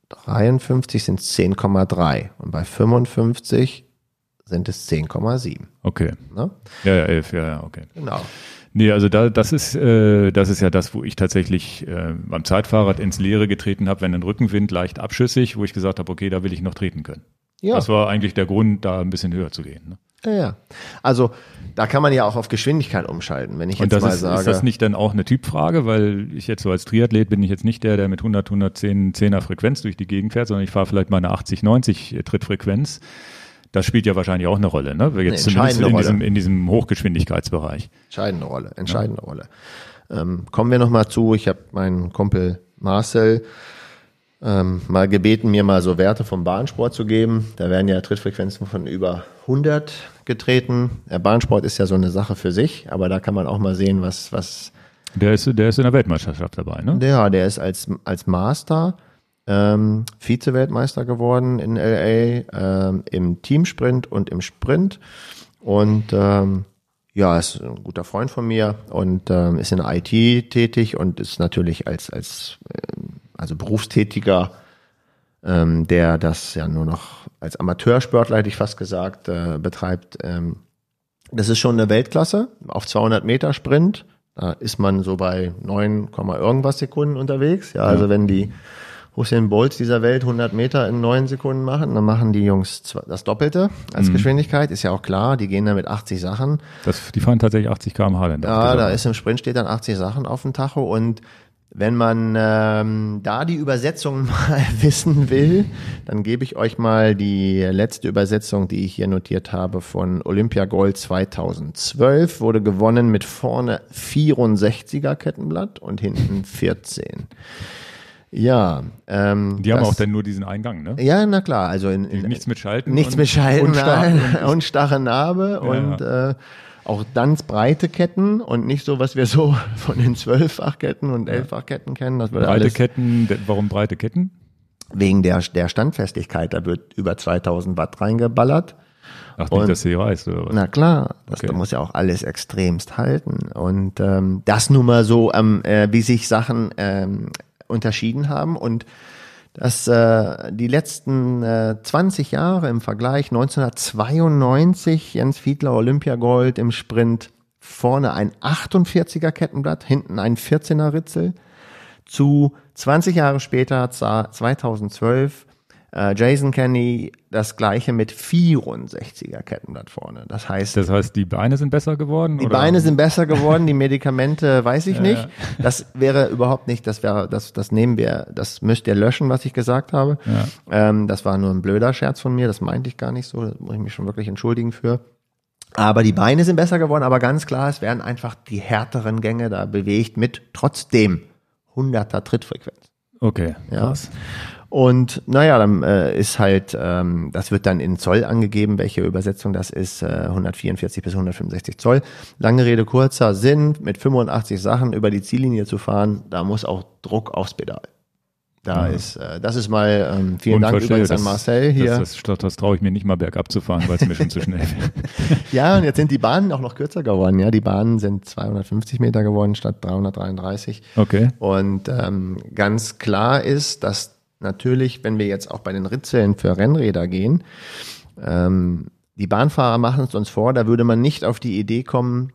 53 sind es 10,3 und bei 55 sind es 10,7. Okay. Ne? Ja, ja, 11, ja, ja, okay. Genau. Nee, also da, das ist, äh, das ist ja das, wo ich tatsächlich äh, beim Zeitfahrrad ins Leere getreten habe, wenn ein Rückenwind leicht abschüssig, wo ich gesagt habe, okay, da will ich noch treten können. Ja. Das war eigentlich der Grund, da ein bisschen höher zu gehen. Ne? Ja, ja. Also da kann man ja auch auf Geschwindigkeit umschalten. Wenn ich jetzt das mal ist, sage, ist das nicht dann auch eine Typfrage, weil ich jetzt so als Triathlet bin ich jetzt nicht der, der mit 100, 110 10er Frequenz durch die Gegend fährt, sondern ich fahre vielleicht mal eine 80, 90 Trittfrequenz. Das spielt ja wahrscheinlich auch eine Rolle, ne? Jetzt Eine zumindest in Rolle. diesem, in diesem Hochgeschwindigkeitsbereich. entscheidende Rolle, entscheidende Rolle. Ähm, kommen wir noch mal zu. Ich habe meinen Kumpel Marcel ähm, mal gebeten, mir mal so Werte vom Bahnsport zu geben. Da werden ja Trittfrequenzen von über 100 getreten. Der Bahnsport ist ja so eine Sache für sich, aber da kann man auch mal sehen, was was Der ist, der ist in der Weltmeisterschaft dabei, ne? Ja, der ist als, als Master ähm, Vize-Weltmeister geworden in LA ähm, im Teamsprint und im Sprint. Und ähm, ja, ist ein guter Freund von mir und ähm, ist in der IT tätig und ist natürlich als, als ähm, also Berufstätiger, ähm, der das ja nur noch als Amateursportler, hätte ich fast gesagt, äh, betreibt. Ähm, das ist schon eine Weltklasse auf 200 Meter Sprint. Da ist man so bei 9, Komma irgendwas Sekunden unterwegs. Ja, also wenn die Hussein Bolt dieser Welt 100 Meter in 9 Sekunden machen, dann machen die Jungs das Doppelte als Geschwindigkeit. Ist ja auch klar, die gehen da mit 80 Sachen. Das, die fahren tatsächlich 80 km/h. dann. Ja, da ist im Sprint steht dann 80 Sachen auf dem Tacho und wenn man ähm, da die Übersetzung mal wissen will, dann gebe ich euch mal die letzte Übersetzung, die ich hier notiert habe von Olympia Gold 2012. Wurde gewonnen mit vorne 64er Kettenblatt und hinten 14. Ja, ähm, Die haben das- auch dann nur diesen Eingang, ne? ja, na klar, also in, in Nichts mit Schalten. Nichts und- mit Schalten, und nein. Und, starre Narbe und äh, auch ganz breite Ketten und nicht so, was wir so von den Zwölffachketten und Elffachketten kennen. Das Breite alles Ketten, warum breite Ketten? wegen der, der Standfestigkeit. Da wird über 2000 Watt reingeballert. Ach, Und- nicht, dass sie reißt, oder was? Na klar, das Okay. da muss ja auch alles extremst halten. Und ähm, das nun mal so, ähm, äh, wie sich Sachen ähm, unterschieden haben. Und dass äh, die letzten äh, 20 Jahre im Vergleich 1992 Jens Fiedler Olympiagold im Sprint vorne ein 48er Kettenblatt, hinten ein 14er Ritzel zu 20 Jahre später, za- 2012, äh, Jason Kenny das gleiche mit 64er Kettenblatt vorne. Das heißt, Das heißt, die Beine sind besser geworden? die oder? Beine sind besser geworden, die Medikamente weiß ich Ja, nicht. ja. Das wäre überhaupt nicht, das wäre, das, das nehmen wir, das müsst ihr löschen, was ich gesagt habe. Ähm, das war nur ein blöder Scherz von mir, das meinte ich gar nicht so, da muss ich mich schon wirklich entschuldigen für. Aber die Beine sind besser geworden, aber ganz klar, es werden einfach die härteren Gänge da bewegt mit trotzdem 100er Trittfrequenz. Okay, Ja. Und naja, dann äh, ist halt, ähm, das wird dann in Zoll angegeben, welche Übersetzung das ist, äh, 144 bis 165 Zoll. Lange Rede, kurzer Sinn, mit 85 Sachen über die Ziellinie zu fahren, da muss auch Druck aufs Pedal. Da Ja. ist, äh, das ist mal, ähm, vielen Dank übrigens an Marcel hier. Das, das, das traue ich mir nicht mal bergab zu fahren, weil es mir schon zu schnell wird. Ja, und jetzt sind die Bahnen auch noch kürzer geworden. Ja, die Bahnen sind 250 Meter geworden statt 333. Okay. Und ähm, ganz klar ist, dass natürlich, wenn wir jetzt auch bei den Ritzeln für Rennräder gehen, ähm, die Bahnfahrer machen es uns vor, da würde man nicht auf die Idee kommen,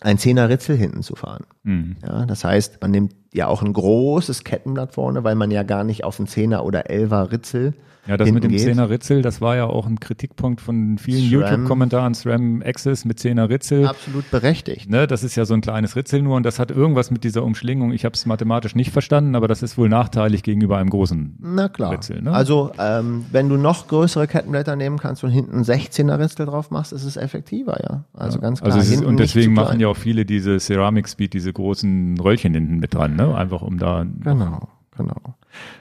ein Zehner Ritzel hinten zu fahren. Hm. Ja, das heißt, man nimmt ja auch ein großes Kettenblatt vorne, weil man ja gar nicht auf einen Zehner oder Elfer Ritzel Ja, das mit dem geht. Zehner Ritzel, das war ja auch ein Kritikpunkt von vielen. YouTube-Kommentaren. SRAM Access mit Zehner Ritzel. Absolut berechtigt. Ne, das ist ja so ein kleines Ritzel nur und das hat irgendwas mit dieser Umschlingung. Ich habe es mathematisch nicht verstanden, aber das ist wohl nachteilig gegenüber einem großen. Na klar. Ritzel, ne? Also, ähm, wenn du noch größere Kettenblätter nehmen kannst und hinten 16er Ritzel drauf machst, ist es effektiver, ja. Also ganz klar. Also ist, und deswegen machen ja auch viele diese Ceramic Speed, diese großen Röllchen hinten mit dran, ne? Einfach um da. Genau, genau.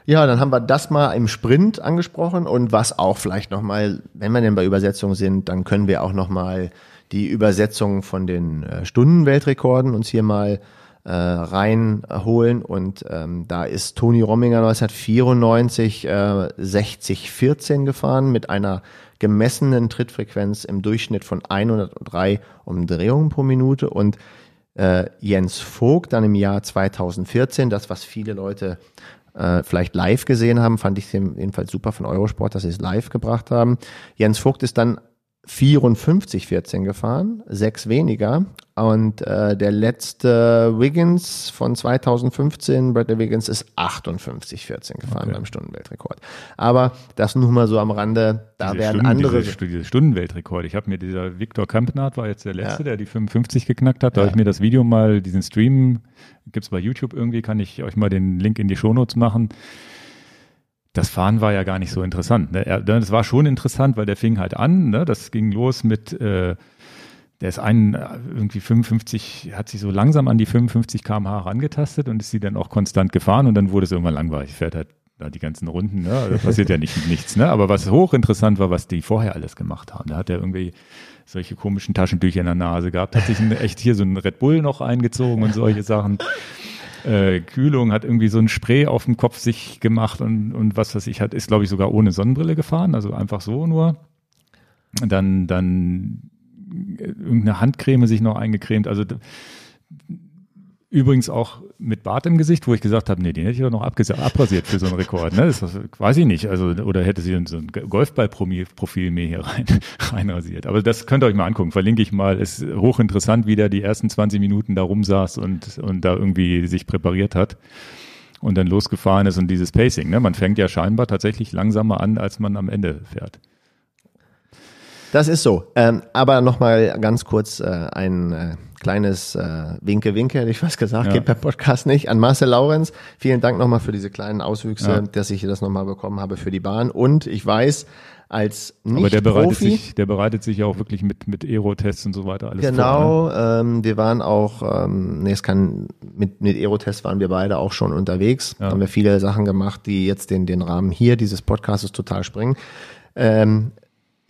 Ja, dann haben wir das mal im Sprint angesprochen und was auch vielleicht nochmal, wenn wir denn bei Übersetzungen sind, dann können wir auch nochmal die Übersetzung von den äh, Stundenweltrekorden uns hier mal äh, reinholen und ähm, da ist Toni Romminger 1994 äh, 60 14 gefahren mit einer gemessenen Trittfrequenz im Durchschnitt von 103 Umdrehungen pro Minute und äh, Jens Vogt dann im Jahr 2014, das was viele Leute äh, vielleicht live gesehen haben, fand ich jedenfalls super von Eurosport, dass sie es live gebracht haben. Jens Vogt ist dann 54-14 gefahren, sechs weniger. Und äh, der letzte Wiggins von 2015, Bradley Wiggins, ist 58-14 gefahren Okay. beim Stundenweltrekord. Aber das nur mal so am Rande, da diese werden Stunden- andere. Diese, diese Stundenweltrekord. Ich habe mir dieser Viktor Kampnat war jetzt der letzte, Ja. der die 55 geknackt hat. Da Ja. habe ich mir das Video mal, diesen Stream, gibt's bei YouTube irgendwie, kann ich euch mal den Link in die Shownotes machen. Das Fahren war ja gar nicht so interessant. Ne? Er- Das war schon interessant, weil der fing halt an. Ne? Das ging los mit, äh, der ist einen irgendwie 55, hat sich so langsam an die 55 km/h herangetastet und ist sie dann auch konstant gefahren und dann wurde es irgendwann langweilig. Fährt halt da die ganzen Runden, ne? Da passiert ja nicht, nichts. Ne? Aber was hochinteressant war, was die vorher alles gemacht haben. Da hat er irgendwie solche komischen Taschentücher in der Nase gehabt, hat sich ein, echt hier so ein Red Bull noch eingezogen und solche Sachen. Äh, Kühlung hat irgendwie so ein Spray auf dem Kopf sich gemacht und, und was weiß ich, hat, ist glaube ich sogar ohne Sonnenbrille gefahren, also einfach so nur. Dann, dann äh, irgendeine Handcreme sich noch eingecremt, also Übrigens auch mit Bart im Gesicht, wo ich gesagt habe, nee, den hätte ich doch noch abrasiert für so einen Rekord. Ne? Das, weiß ich nicht. Also, oder hätte sie so ein Golfball-Profil mehr hier rein, reinrasiert. Aber das könnt ihr euch mal angucken. Verlinke ich mal. Ist hochinteressant, wie der die ersten 20 Minuten da rumsaß und, und da irgendwie sich präpariert hat und dann losgefahren ist und dieses Pacing. Ne? Man fängt ja scheinbar tatsächlich langsamer an, als man am Ende fährt. Das ist so. Ähm, aber nochmal ganz kurz äh, ein äh, kleines äh, Winke, Winke, hätte ich fast gesagt, Ja. geht per Podcast nicht. An Marcel Laurenz, vielen Dank nochmal für diese kleinen Auswüchse, Ja. dass ich das nochmal bekommen habe für die Bahn. Und ich weiß, als Aber der bereitet Nicht-Profi, sich, der bereitet sich ja auch wirklich mit, mit Aero-Tests und so weiter alles vor. Ne? Genau, ähm, wir waren auch, ähm, nee, es kann, mit, mit Aerotest waren wir beide auch schon unterwegs. Ja. Haben wir viele Sachen gemacht, die jetzt den, den Rahmen hier dieses Podcasts total springen. Ähm,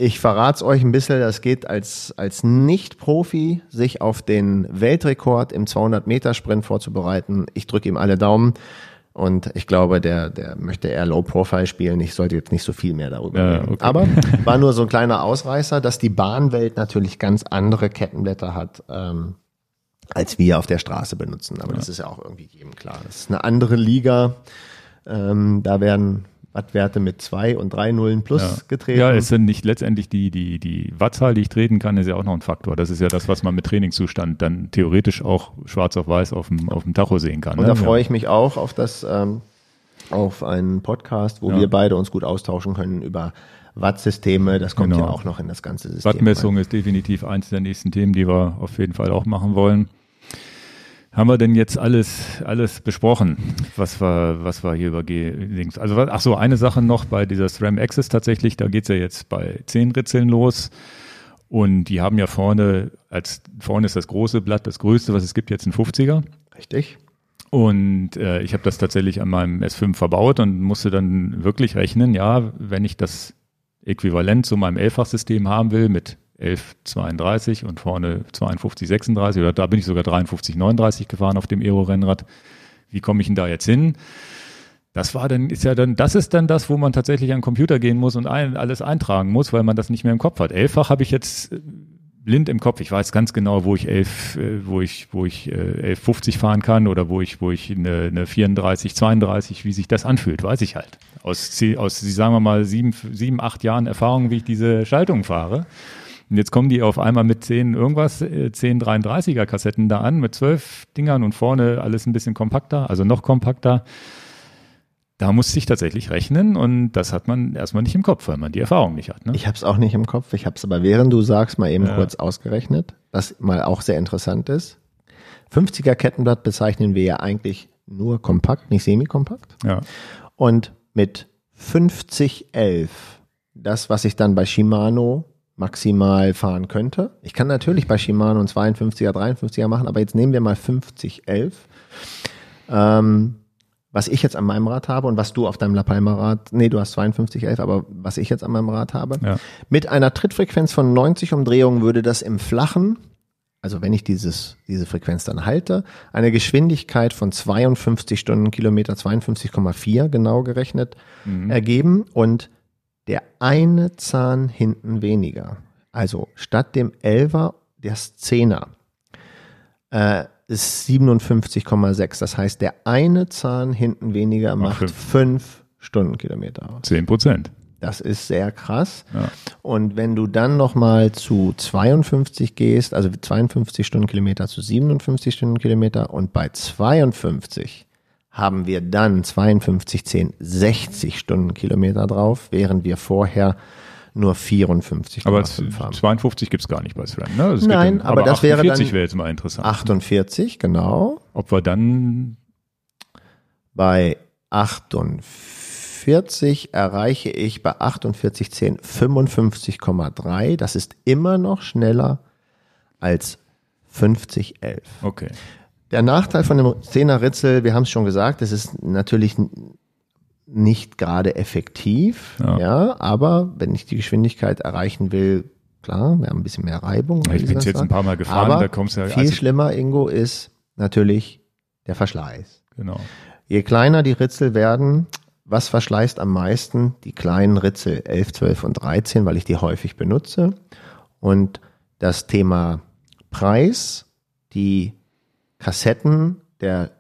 ich verrat's euch ein bisschen, das geht als, als Nicht-Profi, sich auf den Weltrekord im 200-Meter-Sprint vorzubereiten. Ich drücke ihm alle Daumen. Und ich glaube, der, der möchte eher Low Profile spielen. Ich sollte jetzt nicht so viel mehr darüber Ja, reden. okay. Aber war nur so ein kleiner Ausreißer, dass die Bahnwelt natürlich ganz andere Kettenblätter hat, ähm, als wir auf der Straße benutzen. Aber das ist ja auch irgendwie jedem klar. Das ist eine andere Liga. Ähm, da werden Wattwerte mit zwei und drei Nullen plus Ja. getreten. Ja, es sind nicht letztendlich die, die, die Wattzahl, die ich treten kann, ist ja auch noch ein Faktor. Das ist ja das, was man mit Trainingszustand dann theoretisch auch schwarz auf weiß auf dem, auf dem Tacho sehen kann. Und ne? da freue ich mich auch auf das, ähm, auf einen Podcast, wo Ja. wir beide uns gut austauschen können über Wattsysteme. Das kommt Genau. ja auch noch in das ganze System. Wattmessung ist definitiv eins der nächsten Themen, die wir auf jeden Fall auch machen wollen. Haben wir denn jetzt alles, alles besprochen, was wir, was wir hier über G links? Also, ach so, eine Sache noch bei dieser SRAM Access tatsächlich, da geht's ja jetzt bei 10 Ritzeln los. Und die haben ja vorne, als vorne ist das große Blatt, das größte, was es gibt, jetzt ein 50er. Richtig. Und äh, ich habe das tatsächlich an meinem S5 verbaut und musste dann wirklich rechnen, ja, wenn ich das Äquivalent zu meinem Elffachsystem haben will mit 1132 und vorne 5236 oder da bin ich sogar 5339 gefahren auf dem Aero-Rennrad. Wie komme ich denn da jetzt hin? Das war dann, ist ja dann, das ist dann das, wo man tatsächlich an den Computer gehen muss und ein, alles eintragen muss, weil man das nicht mehr im Kopf hat. Elffach habe ich jetzt äh, blind im Kopf. Ich weiß ganz genau, wo ich elf, äh, wo ich, wo ich äh, 11,50 fahren kann oder wo ich, wo ich eine, eine 34, 32, wie sich das anfühlt, weiß ich halt. Aus, aus, sagen wir mal, sieben, sieben, acht Jahren Erfahrung, wie ich diese Schaltung fahre. Und jetzt kommen die auf einmal mit zehn irgendwas, äh, zehn 33er Kassetten da an, mit zwölf Dingern und vorne alles ein bisschen kompakter, also noch kompakter da musste ich tatsächlich rechnen und das hat man erstmal nicht im Kopf, weil man die Erfahrung nicht hat. Ne? Ich habe es auch nicht im Kopf. Ich habe es aber während du sagst mal eben ja. kurz ausgerechnet, was mal auch sehr interessant ist. 50er Kettenblatt bezeichnen wir ja eigentlich nur kompakt, nicht semi-kompakt. Ja. Und mit 5011, das, was ich dann bei Shimano maximal fahren könnte. Ich kann natürlich bei Shimano einen 52er, 53er machen, aber jetzt nehmen wir mal 5011. Ähm, was ich jetzt an meinem Rad habe und was du auf deinem La Palma Rad, nee, du hast 5211, aber was ich jetzt an meinem Rad habe, ja. mit einer Trittfrequenz von 90 Umdrehungen würde das im Flachen, also wenn ich dieses, diese Frequenz dann halte, eine Geschwindigkeit von 52 Stundenkilometer, 52,4 genau gerechnet, mhm. ergeben und der eine Zahn hinten weniger. Also statt dem Elfer der Zehner. Äh, ist 57,6. Das heißt, der eine Zahn hinten weniger macht fünf. fünf Stundenkilometer aus. Zehn Prozent. Das ist sehr krass. Ja. Und wenn du dann nochmal zu 52 gehst, also 52 Stundenkilometer zu 57 Stundenkilometer und bei 52 haben wir dann 52, 10, 60 Stundenkilometer drauf, während wir vorher nur 54,5 Aber 52 gibt es gar nicht bei SRAM, ne? Das Nein, dann, aber, aber das wäre dann wäre jetzt mal interessant. 48, genau. Ob wir dann bei 48 erreiche ich bei 48,10 55,3. Das ist immer noch schneller als 50,11. Okay. Der Nachteil von dem 10er Ritzel, wir haben es schon gesagt, es ist natürlich nicht gerade effektiv, ja. ja. aber wenn ich die Geschwindigkeit erreichen will, klar, wir haben ein bisschen mehr Reibung. ich bin jetzt ein paar Mal gefahren, aber da kommst du ja. Viel also schlimmer, Ingo, ist natürlich der Verschleiß. Genau. Je kleiner die Ritzel werden, was verschleißt am meisten? Die kleinen Ritzel 11, 12 und 13, weil ich die häufig benutze. Und das Thema Preis, die Kassetten der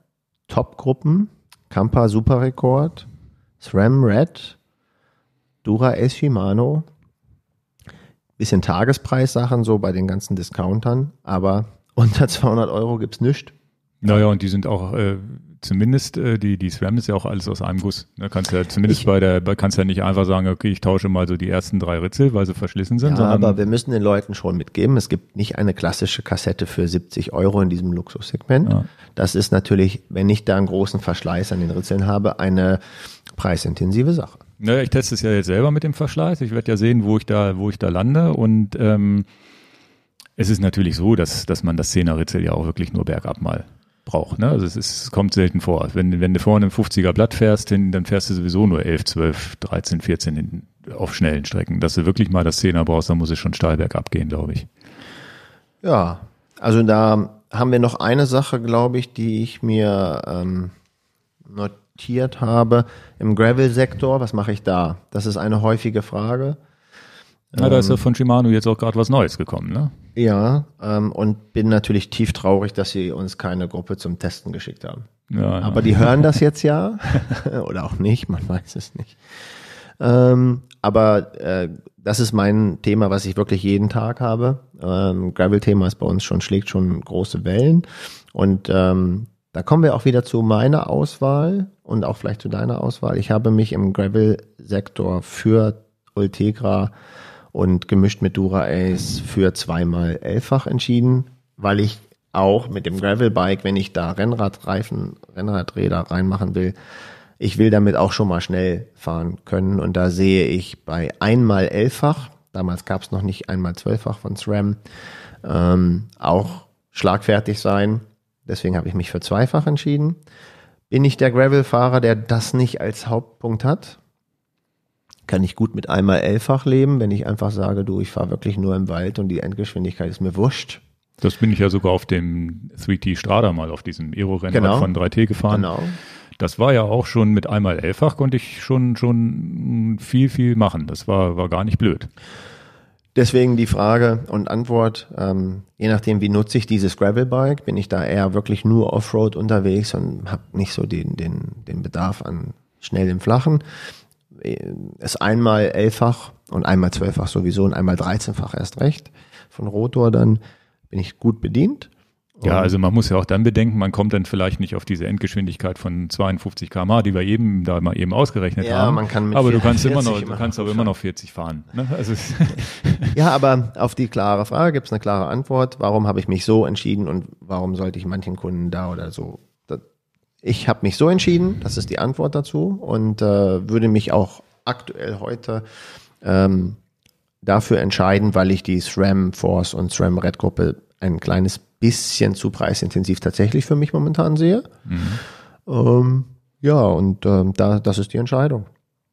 Top-Gruppen, Kampa Super Rekord, SRAM Red, Dura S Shimano, bisschen Tagespreissachen so bei den ganzen Discountern, aber unter 200 Euro gibt's nichts. Naja, und die sind auch äh, zumindest, äh, die, die SRAM ist ja auch alles aus einem Guss. Ne? Kannst ja zumindest ich, bei der, kannst ja nicht einfach sagen, okay, ich tausche mal so die ersten drei Ritzel, weil sie verschlissen sind. Ja, aber wir müssen den Leuten schon mitgeben, es gibt nicht eine klassische Kassette für 70 Euro in diesem Luxussegment. Ja. Das ist natürlich, wenn ich da einen großen Verschleiß an den Ritzeln habe, eine preisintensive Sache. Naja, ich teste es ja jetzt selber mit dem Verschleiß. Ich werde ja sehen, wo ich da, wo ich da lande. Und ähm, es ist natürlich so, dass, dass man das 10er Ritzel ja auch wirklich nur bergab mal braucht. Ne? Also es, ist, es kommt selten vor. Wenn, wenn du vorne ein 50er Blatt fährst, dann fährst du sowieso nur 11, 12, 13, 14 in, auf schnellen Strecken. Dass du wirklich mal das 10er brauchst, dann muss es schon steil bergab gehen, glaube ich. Ja, also da haben wir noch eine Sache, glaube ich, die ich mir ähm, notiert habe. Im Gravel-Sektor, was mache ich da? Das ist eine häufige Frage. Ja, da ist ja ähm, von Shimano jetzt auch gerade was Neues gekommen, ne? Ja, ähm, und bin natürlich tief traurig, dass sie uns keine Gruppe zum Testen geschickt haben. Ja, Aber ja. die hören das jetzt ja oder auch nicht, man weiß es nicht. Ähm, aber äh, das ist mein Thema, was ich wirklich jeden Tag habe. Ähm, Gravel-Thema ist bei uns schon, schlägt schon große Wellen. Und ähm, da kommen wir auch wieder zu meiner Auswahl und auch vielleicht zu deiner Auswahl. Ich habe mich im Gravel-Sektor für Ultegra und gemischt mit Dura Ace für zweimal elffach entschieden, weil ich auch mit dem Gravel-Bike, wenn ich da Rennradreifen, Rennradräder reinmachen will, ich will damit auch schon mal schnell fahren können. Und da sehe ich bei einmal elffach damals gab es noch nicht einmal zwölffach von SRAM, ähm, auch schlagfertig sein. Deswegen habe ich mich für zweifach entschieden. Bin ich der Gravel-Fahrer, der das nicht als Hauptpunkt hat? Kann ich gut mit einmal elffach leben, wenn ich einfach sage, du, ich fahre wirklich nur im Wald und die Endgeschwindigkeit ist mir wurscht. Das bin ich ja sogar auf dem 3T Strada mal auf diesem Aero-Rennen Genau. von 3T gefahren. Genau. Das war ja auch schon mit einmal elffach konnte ich schon, schon viel, viel machen. Das war, war gar nicht blöd. Deswegen die Frage und Antwort, ähm, je nachdem, wie nutze ich dieses Gravelbike, bin ich da eher wirklich nur Offroad unterwegs und habe nicht so den, den, den Bedarf an schnell im Flachen. Äh, Ist einmal elffach und einmal zwölffach sowieso und einmal dreizehnfach erst recht. Von Rotor dann bin ich gut bedient. Ja, also man muss ja auch dann bedenken, man kommt dann vielleicht nicht auf diese Endgeschwindigkeit von 52 km/h, die wir eben da mal eben ausgerechnet Ja, haben. man kann mit aber du kannst immer 40 noch, du kannst aber immer noch 40 fahren. Ne? Also Ja, aber auf die klare Frage gibt es eine klare Antwort. Warum habe ich mich so entschieden und warum sollte ich manchen Kunden da oder so? Ich habe mich so entschieden, das ist die Antwort dazu und äh, würde mich auch aktuell heute ähm, dafür entscheiden, weil ich die SRAM Force und SRAM Red Gruppe ein kleines bisschen zu preisintensiv tatsächlich für mich momentan sehe. Ähm, ja, und ähm, da, das ist die Entscheidung.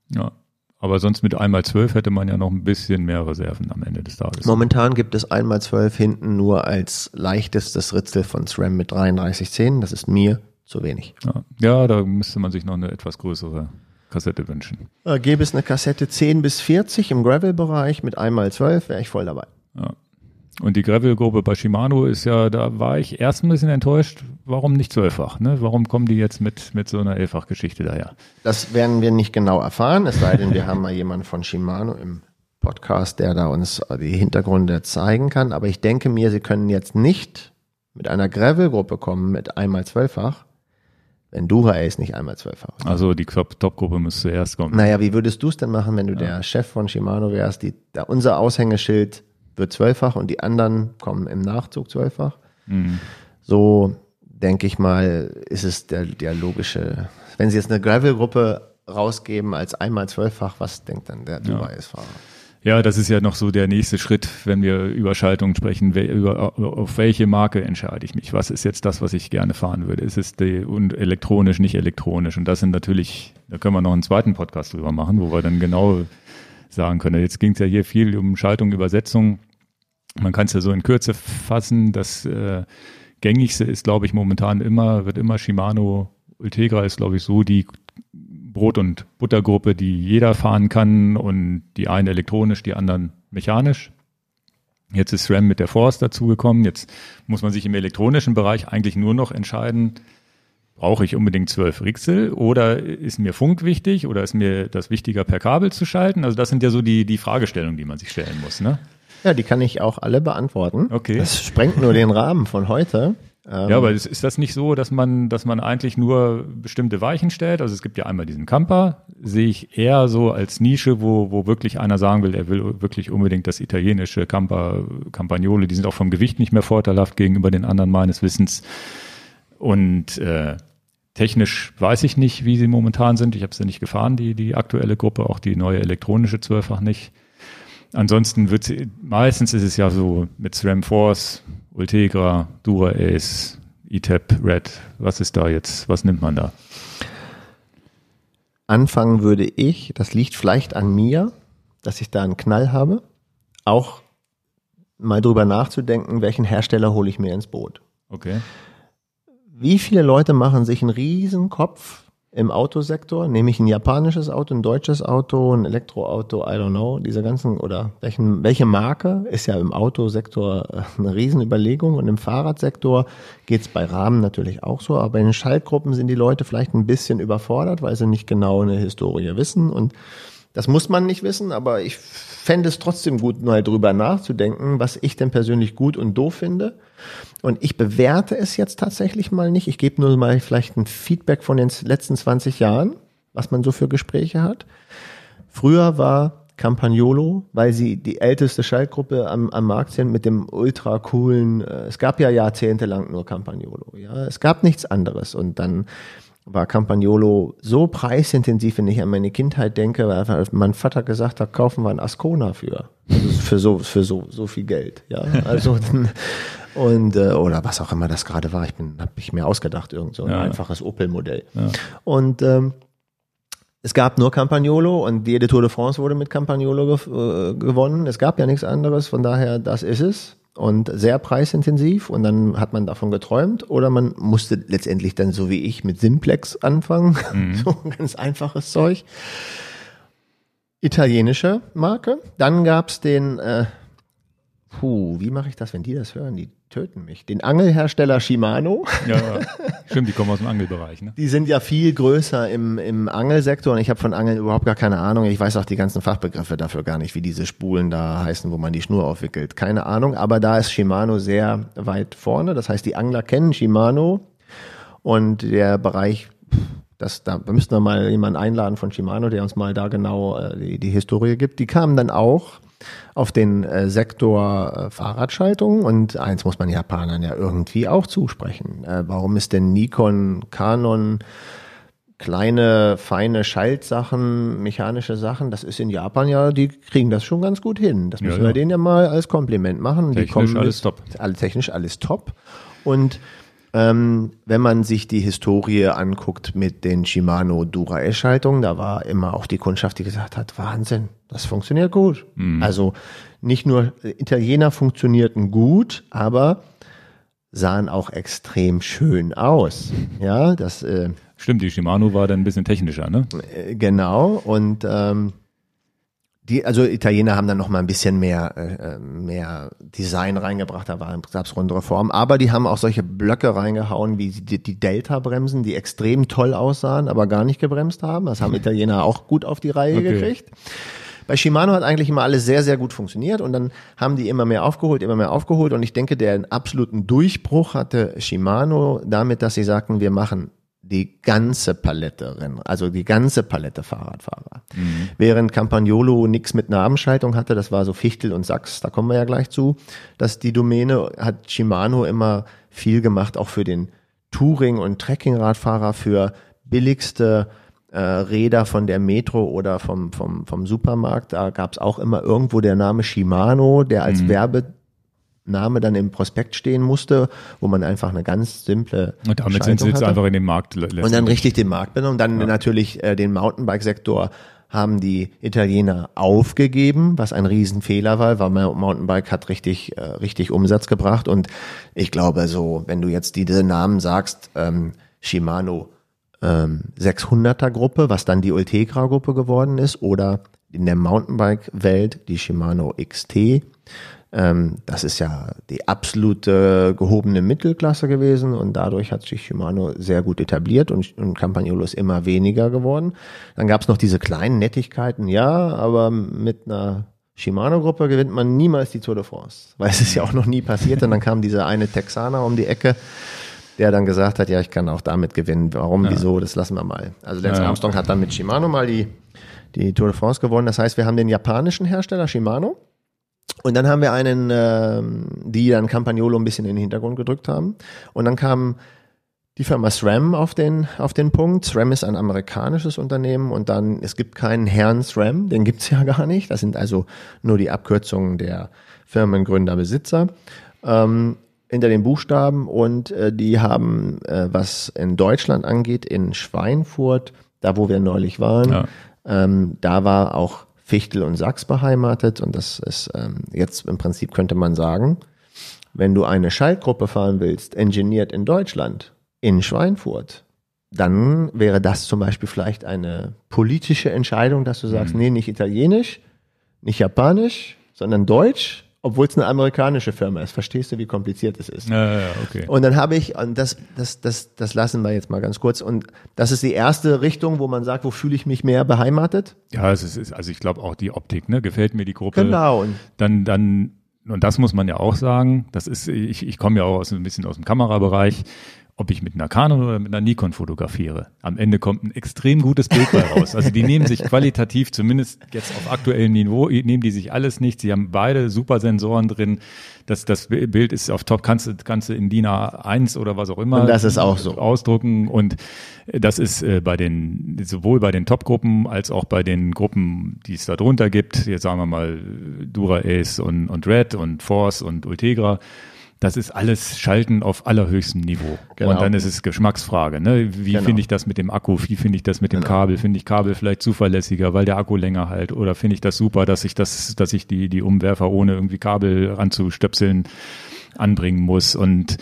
ja. Aber sonst mit einmal 12 hätte man ja noch ein bisschen mehr Reserven am Ende des Tages. Momentan gibt es einmal 12 hinten nur als leichtestes Ritzel von SRAM mit 33 Zähnen. Das ist mir zu wenig. Ja. ja, da müsste man sich noch eine etwas größere Kassette wünschen. Äh, gäbe es eine Kassette 10 bis 40 im Gravel-Bereich mit einmal 12, wäre ich voll dabei. Ja. Und die Gravel-Gruppe bei Shimano ist ja, da war ich erst ein bisschen enttäuscht, warum nicht zwölffach? Ne? Warum kommen die jetzt mit, mit so einer Elffach-Geschichte daher? Das werden wir nicht genau erfahren, es sei denn, wir haben mal jemanden von Shimano im Podcast, der da uns die Hintergründe zeigen kann. Aber ich denke mir, sie können jetzt nicht mit einer Gravel-Gruppe kommen mit einmal zwölffach, wenn Dura Ace nicht einmal zwölffach ist. Also die Top- Top-Gruppe muss zuerst kommen. Naja, wie würdest du es denn machen, wenn du der Chef von Shimano wärst? Die, da unser Aushängeschild wird zwölffach und die anderen kommen im Nachzug zwölffach. Mhm. So denke ich mal, ist es der, der logische. Wenn sie jetzt eine Gravel-Gruppe rausgeben als einmal zwölffach, was denkt dann der Dubai-Fahrer? Ja, das ist ja noch so der nächste Schritt, wenn wir über Schaltungen sprechen. Wer, über, auf welche Marke entscheide ich mich? Was ist jetzt das, was ich gerne fahren würde? Ist es die, und elektronisch, nicht elektronisch? Und das sind natürlich, da können wir noch einen zweiten Podcast drüber machen, wo wir dann genau sagen können. Jetzt ging es ja hier viel um Schaltung, Übersetzung. Man kann es ja so in Kürze fassen. Das äh, gängigste ist, glaube ich, momentan immer, wird immer Shimano Ultegra ist, glaube ich, so die Brot- und Buttergruppe, die jeder fahren kann und die einen elektronisch, die anderen mechanisch. Jetzt ist SRAM mit der Force dazugekommen. Jetzt muss man sich im elektronischen Bereich eigentlich nur noch entscheiden, brauche ich unbedingt zwölf Rixel oder ist mir Funk wichtig oder ist mir das wichtiger per Kabel zu schalten? Also das sind ja so die, die Fragestellungen, die man sich stellen muss. Ne? Ja, die kann ich auch alle beantworten. Okay. Das sprengt nur den Rahmen von heute. Ähm, Ja, aber ist, ist das nicht so, dass man, dass man eigentlich nur bestimmte Weichen stellt? Also es gibt ja einmal diesen Camper, sehe ich eher so als Nische, wo, wo wirklich einer sagen will, er will wirklich unbedingt das italienische Camper, Campagnole, die sind auch vom Gewicht nicht mehr vorteilhaft gegenüber den anderen meines Wissens. Und äh, technisch weiß ich nicht, wie sie momentan sind. Ich habe sie nicht gefahren, die, die aktuelle Gruppe, auch die neue elektronische Zwölffach nicht. Ansonsten wird sie, meistens ist es ja so mit SRAM Force, Ultegra, Dura Ace, ETAP, Red. Was ist da jetzt? Was nimmt man da? Anfangen würde ich, das liegt vielleicht an mir, dass ich da einen Knall habe, auch mal drüber nachzudenken, welchen Hersteller hole ich mir ins Boot. Okay. Wie viele Leute machen sich einen riesen Kopf im Autosektor? Nehme ich ein japanisches Auto, ein deutsches Auto, ein Elektroauto, I don't know, diese ganzen, oder welchen, welche Marke ist ja im Autosektor äh, eine Riesenüberlegung. Und im Fahrradsektor geht's bei Rahmen natürlich auch so, aber in den Schaltgruppen sind die Leute vielleicht ein bisschen überfordert, weil sie nicht genau eine Historie wissen. Und das muss man nicht wissen, aber ich fände es trotzdem gut, mal drüber nachzudenken, was ich denn persönlich gut und doof finde. Und ich bewerte es jetzt tatsächlich mal nicht. Ich gebe nur mal vielleicht ein Feedback von den letzten 20 Jahren, was man so für Gespräche hat. Früher war Campagnolo, weil sie die älteste Schaltgruppe am, am Markt sind mit dem ultra coolen, äh, es gab ja jahrzehntelang nur Campagnolo, ja. Es gab nichts anderes. Und dann war Campagnolo so preisintensiv, wenn ich an meine Kindheit denke, weil mein Vater gesagt hat, kaufen wir einen Ascona für. Also für so, für so, so viel Geld. Ja, also, und, äh, oder was auch immer das gerade war. Ich bin, habe ich mir ausgedacht, irgend so ein Ja, einfaches Opel-Modell. Ja. Und, ähm, es gab nur Campagnolo und jede Tour de France wurde mit Campagnolo gew äh, gewonnen. Es gab ja nichts anderes, von daher, das ist es. Und sehr preisintensiv und dann hat man davon geträumt oder man musste letztendlich dann so wie ich mit Simplex anfangen. So ein ganz einfaches Zeug. Italienische Marke. Dann gab's den, äh, puh, wie mache ich das, wenn die das hören? Die töten mich. Den Angelhersteller Shimano. Ja, ja. stimmt, die kommen aus dem Angelbereich. Ne? Die sind ja viel größer im, im Angelsektor und ich habe von Angeln überhaupt gar keine Ahnung. Ich weiß auch die ganzen Fachbegriffe dafür gar nicht, wie diese Spulen da heißen, wo man die Schnur aufwickelt. Keine Ahnung, aber da ist Shimano sehr weit vorne. Das heißt, die Angler kennen Shimano und der Bereich, das, da müssten wir mal jemanden einladen von Shimano, der uns mal da genau äh, die, die Historie gibt. Die kamen dann auch auf den äh, Sektor äh, Fahrradschaltung und eins muss man Japanern ja irgendwie auch zusprechen. Äh, warum ist denn Nikon, Canon, kleine, feine Schaltsachen, mechanische Sachen, das ist in Japan ja, die kriegen das schon ganz gut hin. Das Ja, müssen ja. wir denen ja mal als Kompliment machen. die Technisch kommen alles top. Alle technisch alles top. Und ähm, wenn man sich die Historie anguckt mit den Shimano Dura-S-Schaltungen, da war immer auch die Kundschaft, die gesagt hat, Wahnsinn, das funktioniert gut. Also nicht nur äh, Italiener funktionierten gut, aber sahen auch extrem schön aus. Ja, das äh, Stimmt, die Shimano war dann ein bisschen technischer, ne? äh, genau und ähm, die, also Italiener haben dann noch mal ein bisschen mehr, äh, äh, mehr Design reingebracht, da war gab's rundere Formen, aber die haben auch solche Blöcke reingehauen wie die, die Delta-Bremsen, die extrem toll aussahen, aber gar nicht gebremst haben. Das haben Italiener auch gut auf die Reihe Okay. gekriegt. Bei Shimano hat eigentlich immer alles sehr, sehr gut funktioniert und dann haben die immer mehr aufgeholt, immer mehr aufgeholt und ich denke, der absoluten Durchbruch hatte Shimano damit, dass sie sagten, wir machen die ganze Palette Rennen, also die ganze Palette Fahrradfahrer. Während Campagnolo nichts mit Nabenschaltung hatte, das war so Fichtel und Sachs, da kommen wir ja gleich zu, dass die Domäne hat Shimano immer viel gemacht, auch für den Touring- und Trekkingradfahrer, für billigste äh, Räder von der Metro oder vom, vom, vom Supermarkt. Da gab es auch immer irgendwo der Name Shimano, der als Werbename dann im Prospekt stehen musste, wo man einfach eine ganz simple Und damit sind sie jetzt hatte. einfach in den Markt Und dann richtig den Markt benommen. Und dann natürlich äh, den Mountainbike-Sektor haben die Italiener aufgegeben, was ein Riesenfehler war, weil Mountainbike hat richtig, äh, richtig Umsatz gebracht. Und ich glaube so, wenn du jetzt diese Namen sagst, ähm, Shimano ähm, 600er Gruppe, was dann die Ultegra Gruppe geworden ist, oder in der Mountainbike-Welt die Shimano XT, ähm, das ist ja die absolute gehobene Mittelklasse gewesen und dadurch hat sich Shimano sehr gut etabliert und, und Campagnolo ist immer weniger geworden. Dann gab es noch diese kleinen Nettigkeiten, ja, aber mit einer Shimano-Gruppe gewinnt man niemals die Tour de France, weil es ist ja auch noch nie passiert und dann kam dieser eine Texaner um die Ecke, der dann gesagt hat, ja, ich kann auch damit gewinnen. Warum, wieso, das lassen wir mal. Also Lance Ja, ja. Armstrong hat dann mit Shimano mal die, die Tour de France gewonnen. Das heißt, wir haben den japanischen Hersteller Shimano und dann haben wir einen, ähm, die dann Campagnolo ein bisschen in den Hintergrund gedrückt haben. Und dann kam die Firma SRAM auf den, auf den Punkt. SRAM ist ein amerikanisches Unternehmen und dann, es gibt keinen Herrn SRAM, den gibt's ja gar nicht. Das sind also nur die Abkürzungen der Firmengründer, Besitzer. Ähm, hinter den Buchstaben und äh, die haben, äh, was in Deutschland angeht, in Schweinfurt, da wo wir neulich waren, Ja. ähm, da war auch Fichtel und Sachs beheimatet und das ist ähm, jetzt im Prinzip könnte man sagen, wenn du eine Schaltgruppe fahren willst, engineert in Deutschland, in Schweinfurt, dann wäre das zum Beispiel vielleicht eine politische Entscheidung, dass du sagst, nee, nicht italienisch, nicht japanisch, sondern deutsch, obwohl es eine amerikanische Firma ist. Verstehst du, wie kompliziert es ist? Ja, ja, okay. Und dann habe ich, und das, das, das, das lassen wir jetzt mal ganz kurz. Und das ist die erste Richtung, wo man sagt, wo fühle ich mich mehr beheimatet? Ja, es ist, also ich glaube auch die Optik, ne? Gefällt mir die Gruppe. Genau. Und Dann, dann, und das muss man ja auch sagen, das ist, ich, ich komme ja auch aus, ein bisschen aus dem Kamerabereich ob ich mit einer Canon oder mit einer Nikon fotografiere. Am Ende kommt ein extrem gutes Bild bei raus. Also die nehmen sich qualitativ, zumindest jetzt auf aktuellem Niveau, nehmen die sich alles nicht. Sie haben beide super Sensoren drin. Das, das Bild ist auf Top, kannst du, kannst du in DIN A1 oder was auch immer. Und das ist auch so. Ausdrucken. Und das ist äh, bei den, sowohl bei den Top-Gruppen als auch bei den Gruppen, die es da drunter gibt. Jetzt sagen wir mal Dura Ace und, und Red und Force und Ultegra das ist alles Schalten auf allerhöchstem Niveau. Genau. Und dann ist es Geschmacksfrage. Ne? Wie genau. finde ich das mit dem Akku? Wie finde ich das mit dem genau. Kabel? Finde ich Kabel vielleicht zuverlässiger, weil der Akku länger halt? Oder finde ich das super, dass ich das, dass ich die, die Umwerfer ohne irgendwie Kabel anzustöpseln anbringen muss? Und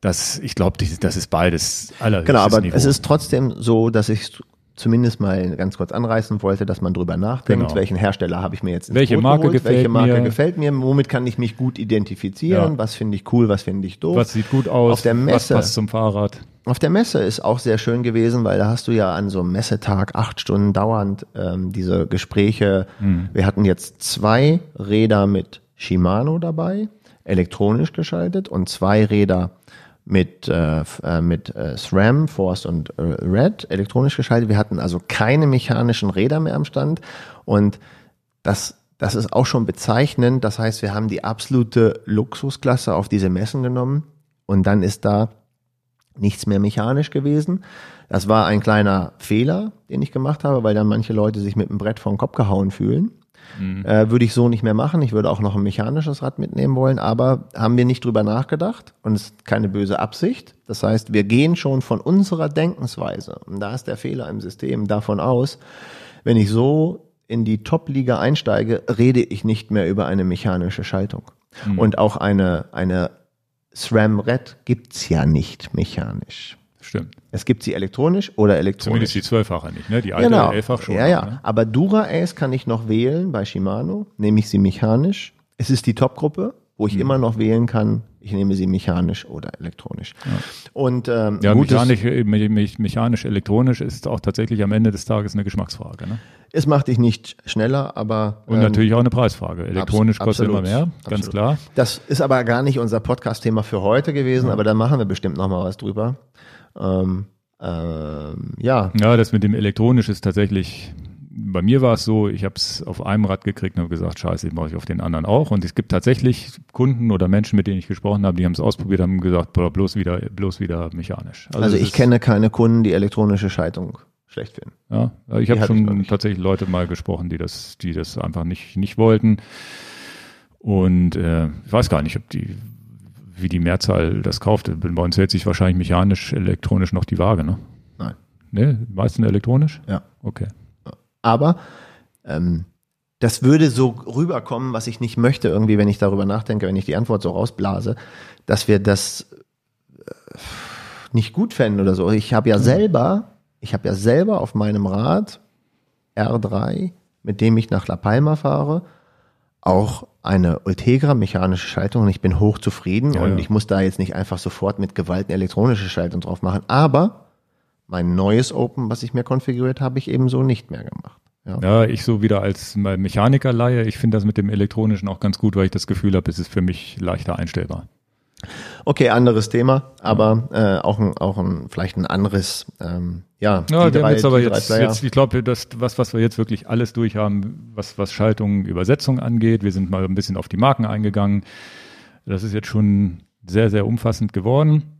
das, ich glaube, das ist beides allerhöchstes Genau, aber Niveau. es ist trotzdem so, dass ich zumindest mal ganz kurz anreißen wollte, dass man drüber nachdenkt, genau. welchen Hersteller habe ich mir jetzt ins welche Marke geholt, gefällt welche Marke mir. gefällt mir, womit kann ich mich gut identifizieren, ja. was finde ich cool, was finde ich doof. Was sieht gut aus, auf der Messe, was passt zum Fahrrad. Auf der Messe ist auch sehr schön gewesen, weil da hast du ja an so einem Messetag acht Stunden dauernd ähm, diese Gespräche. Hm. Wir hatten jetzt zwei Räder mit Shimano dabei, elektronisch geschaltet und zwei Räder mit, äh, äh, mit äh, SRAM, Force und äh, Red elektronisch geschaltet. Wir hatten also keine mechanischen Räder mehr am Stand und das, das ist auch schon bezeichnend. Das heißt, wir haben die absolute Luxusklasse auf diese Messen genommen und dann ist da nichts mehr mechanisch gewesen. Das war ein kleiner Fehler, den ich gemacht habe, weil dann manche Leute sich mit dem Brett vor den Kopf gehauen fühlen. Mhm. Äh, würde ich so nicht mehr machen. Ich würde auch noch ein mechanisches Rad mitnehmen wollen, aber haben wir nicht drüber nachgedacht und es ist keine böse Absicht. Das heißt, wir gehen schon von unserer Denkensweise, und da ist der Fehler im System, davon aus, wenn ich so in die Top-Liga einsteige, rede ich nicht mehr über eine mechanische Schaltung. Mhm. Und auch eine, eine SRAM Red gibt's ja nicht mechanisch. Stimmt. Es gibt sie elektronisch oder elektronisch. Zumindest die zwölffache nicht, ne? Die alte genau. elffach schon. Ja, ja. Ne? Aber Dura Ace kann ich noch wählen bei Shimano. Nehme ich sie mechanisch. Es ist die Top-Gruppe, wo ich hm. immer noch wählen kann, ich nehme sie mechanisch oder elektronisch. Ja. Und ähm, ja, mechanisch, äh, mechanisch, elektronisch ist auch tatsächlich am Ende des Tages eine Geschmacksfrage. Ne? Es macht dich nicht schneller, aber und ähm, natürlich auch eine Preisfrage. Elektronisch abs kostet absolut, immer mehr, ganz absolut. klar. Das ist aber gar nicht unser Podcast-Thema für heute gewesen, ja. aber da machen wir bestimmt noch mal was drüber. Ähm, ähm, ja. Ja, das mit dem elektronisch ist tatsächlich, bei mir war es so, ich habe es auf einem Rad gekriegt und habe gesagt, scheiße, ich mache ich auf den anderen auch. Und es gibt tatsächlich Kunden oder Menschen, mit denen ich gesprochen habe, die haben es ausprobiert, haben gesagt, bloß wieder, bloß wieder mechanisch. Also, also ich kenne keine Kunden, die elektronische Schaltung schlecht finden. Ja, ich habe schon ich tatsächlich Leute mal gesprochen, die das, die das einfach nicht, nicht wollten. Und äh, ich weiß gar nicht, ob die wie die Mehrzahl das kauft. Bei uns hält sich wahrscheinlich mechanisch, elektronisch noch die Waage, ne? Nein. Ne? Meistens elektronisch? Ja. Okay. Aber ähm, das würde so rüberkommen, was ich nicht möchte, irgendwie, wenn ich darüber nachdenke, wenn ich die Antwort so rausblase, dass wir das äh, nicht gut fänden oder so. Ich habe ja selber, ich habe ja selber auf meinem Rad R3, mit dem ich nach La Palma fahre, auch eine Ultegra mechanische Schaltung und ich bin hochzufrieden ja, und ja. ich muss da jetzt nicht einfach sofort mit Gewalt eine elektronische Schaltung drauf machen. Aber mein neues Open, was ich mir konfiguriert habe, ich eben so nicht mehr gemacht. Ja. ja, ich so wieder als Mechanikerleihe, ich finde das mit dem elektronischen auch ganz gut, weil ich das Gefühl habe, es ist für mich leichter einstellbar. Okay, anderes Thema, aber äh, auch ein, auch ein vielleicht ein anderes, ähm, ja. Ja, die drei, jetzt aber jetzt, jetzt, ich glaube, das was was wir jetzt wirklich alles durch haben, was was Schaltung, Übersetzung angeht, wir sind mal ein bisschen auf die Marken eingegangen. Das ist jetzt schon sehr sehr umfassend geworden.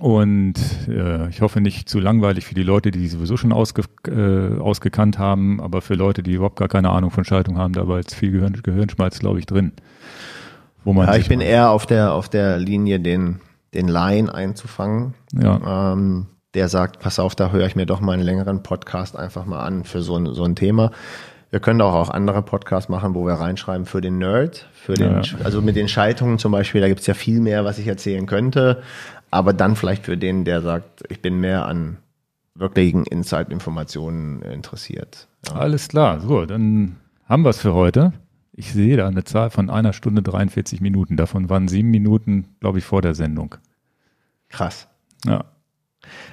Und äh, ich hoffe nicht zu langweilig für die Leute, die sowieso schon ausge, äh, ausgekannt haben, aber für Leute, die überhaupt gar keine Ahnung von Schaltung haben, da war jetzt viel Gehirn, Gehirnschmalz, glaube ich, drin. Wo man ja, ich bin eher auf der, auf der Linie, den, den Laien einzufangen. Ja. Ähm, der sagt, pass auf, da höre ich mir doch mal einen längeren Podcast einfach mal an für so ein, so ein Thema. Wir können auch, auch andere Podcasts machen, wo wir reinschreiben für den Nerd, für den, ja. also mit den Schaltungen zum Beispiel, da gibt's ja viel mehr, was ich erzählen könnte. Aber dann vielleicht für den, der sagt, ich bin mehr an wirklichen Insight-Informationen interessiert. Ja. Alles klar, so, dann haben wir es für heute. Ich sehe da eine Zahl von einer Stunde 43 Minuten. Davon waren sieben Minuten, glaube ich, vor der Sendung. Krass. Ja.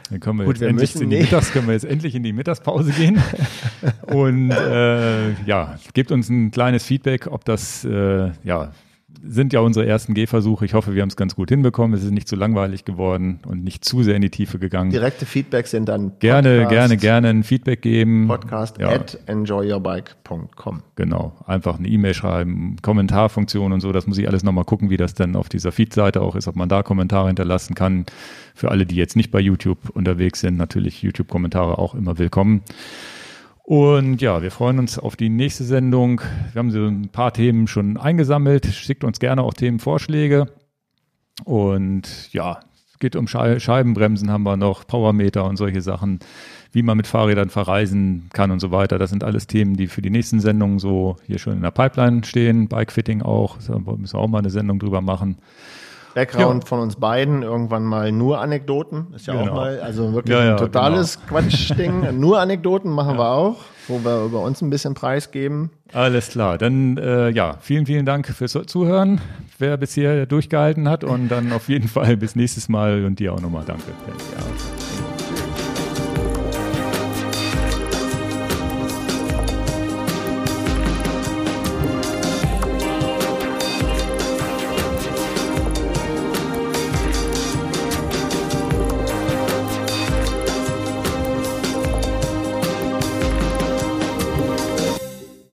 Dann können wir, Gut, jetzt wir endlich in die Mittags, können wir jetzt endlich in die Mittagspause gehen. Und äh, ja, gebt uns ein kleines Feedback, ob das, äh, ja, sind ja unsere ersten Gehversuche. Ich hoffe, wir haben es ganz gut hinbekommen. Es ist nicht zu langweilig geworden und nicht zu sehr in die Tiefe gegangen. Direkte Feedbacks sind dann gerne, Podcast, gerne, gerne ein Feedback geben. Podcast ja. at enjoyyourbike.com. Genau, einfach eine E-Mail schreiben, Kommentarfunktion und so. Das muss ich alles nochmal gucken, wie das dann auf dieser Feed-Seite auch ist, ob man da Kommentare hinterlassen kann. Für alle, die jetzt nicht bei YouTube unterwegs sind, natürlich YouTube-Kommentare auch immer willkommen. Und ja, wir freuen uns auf die nächste Sendung. Wir haben so ein paar Themen schon eingesammelt. Schickt uns gerne auch Themenvorschläge. Und ja, es geht um Scheibenbremsen haben wir noch, Powermeter und solche Sachen, wie man mit Fahrrädern verreisen kann und so weiter. Das sind alles Themen, die für die nächsten Sendungen so hier schon in der Pipeline stehen. Bikefitting auch, da müssen wir auch mal eine Sendung drüber machen. Background ja. von uns beiden, irgendwann mal nur Anekdoten. Ist ja genau. auch mal, also wirklich ja, ja, ein totales genau. Quatschding. nur Anekdoten machen wir auch, wo wir über uns ein bisschen preisgeben. Alles klar. Dann äh, ja, vielen, vielen Dank fürs Zuhören, wer bisher durchgehalten hat und dann auf jeden Fall bis nächstes Mal und dir auch nochmal danke.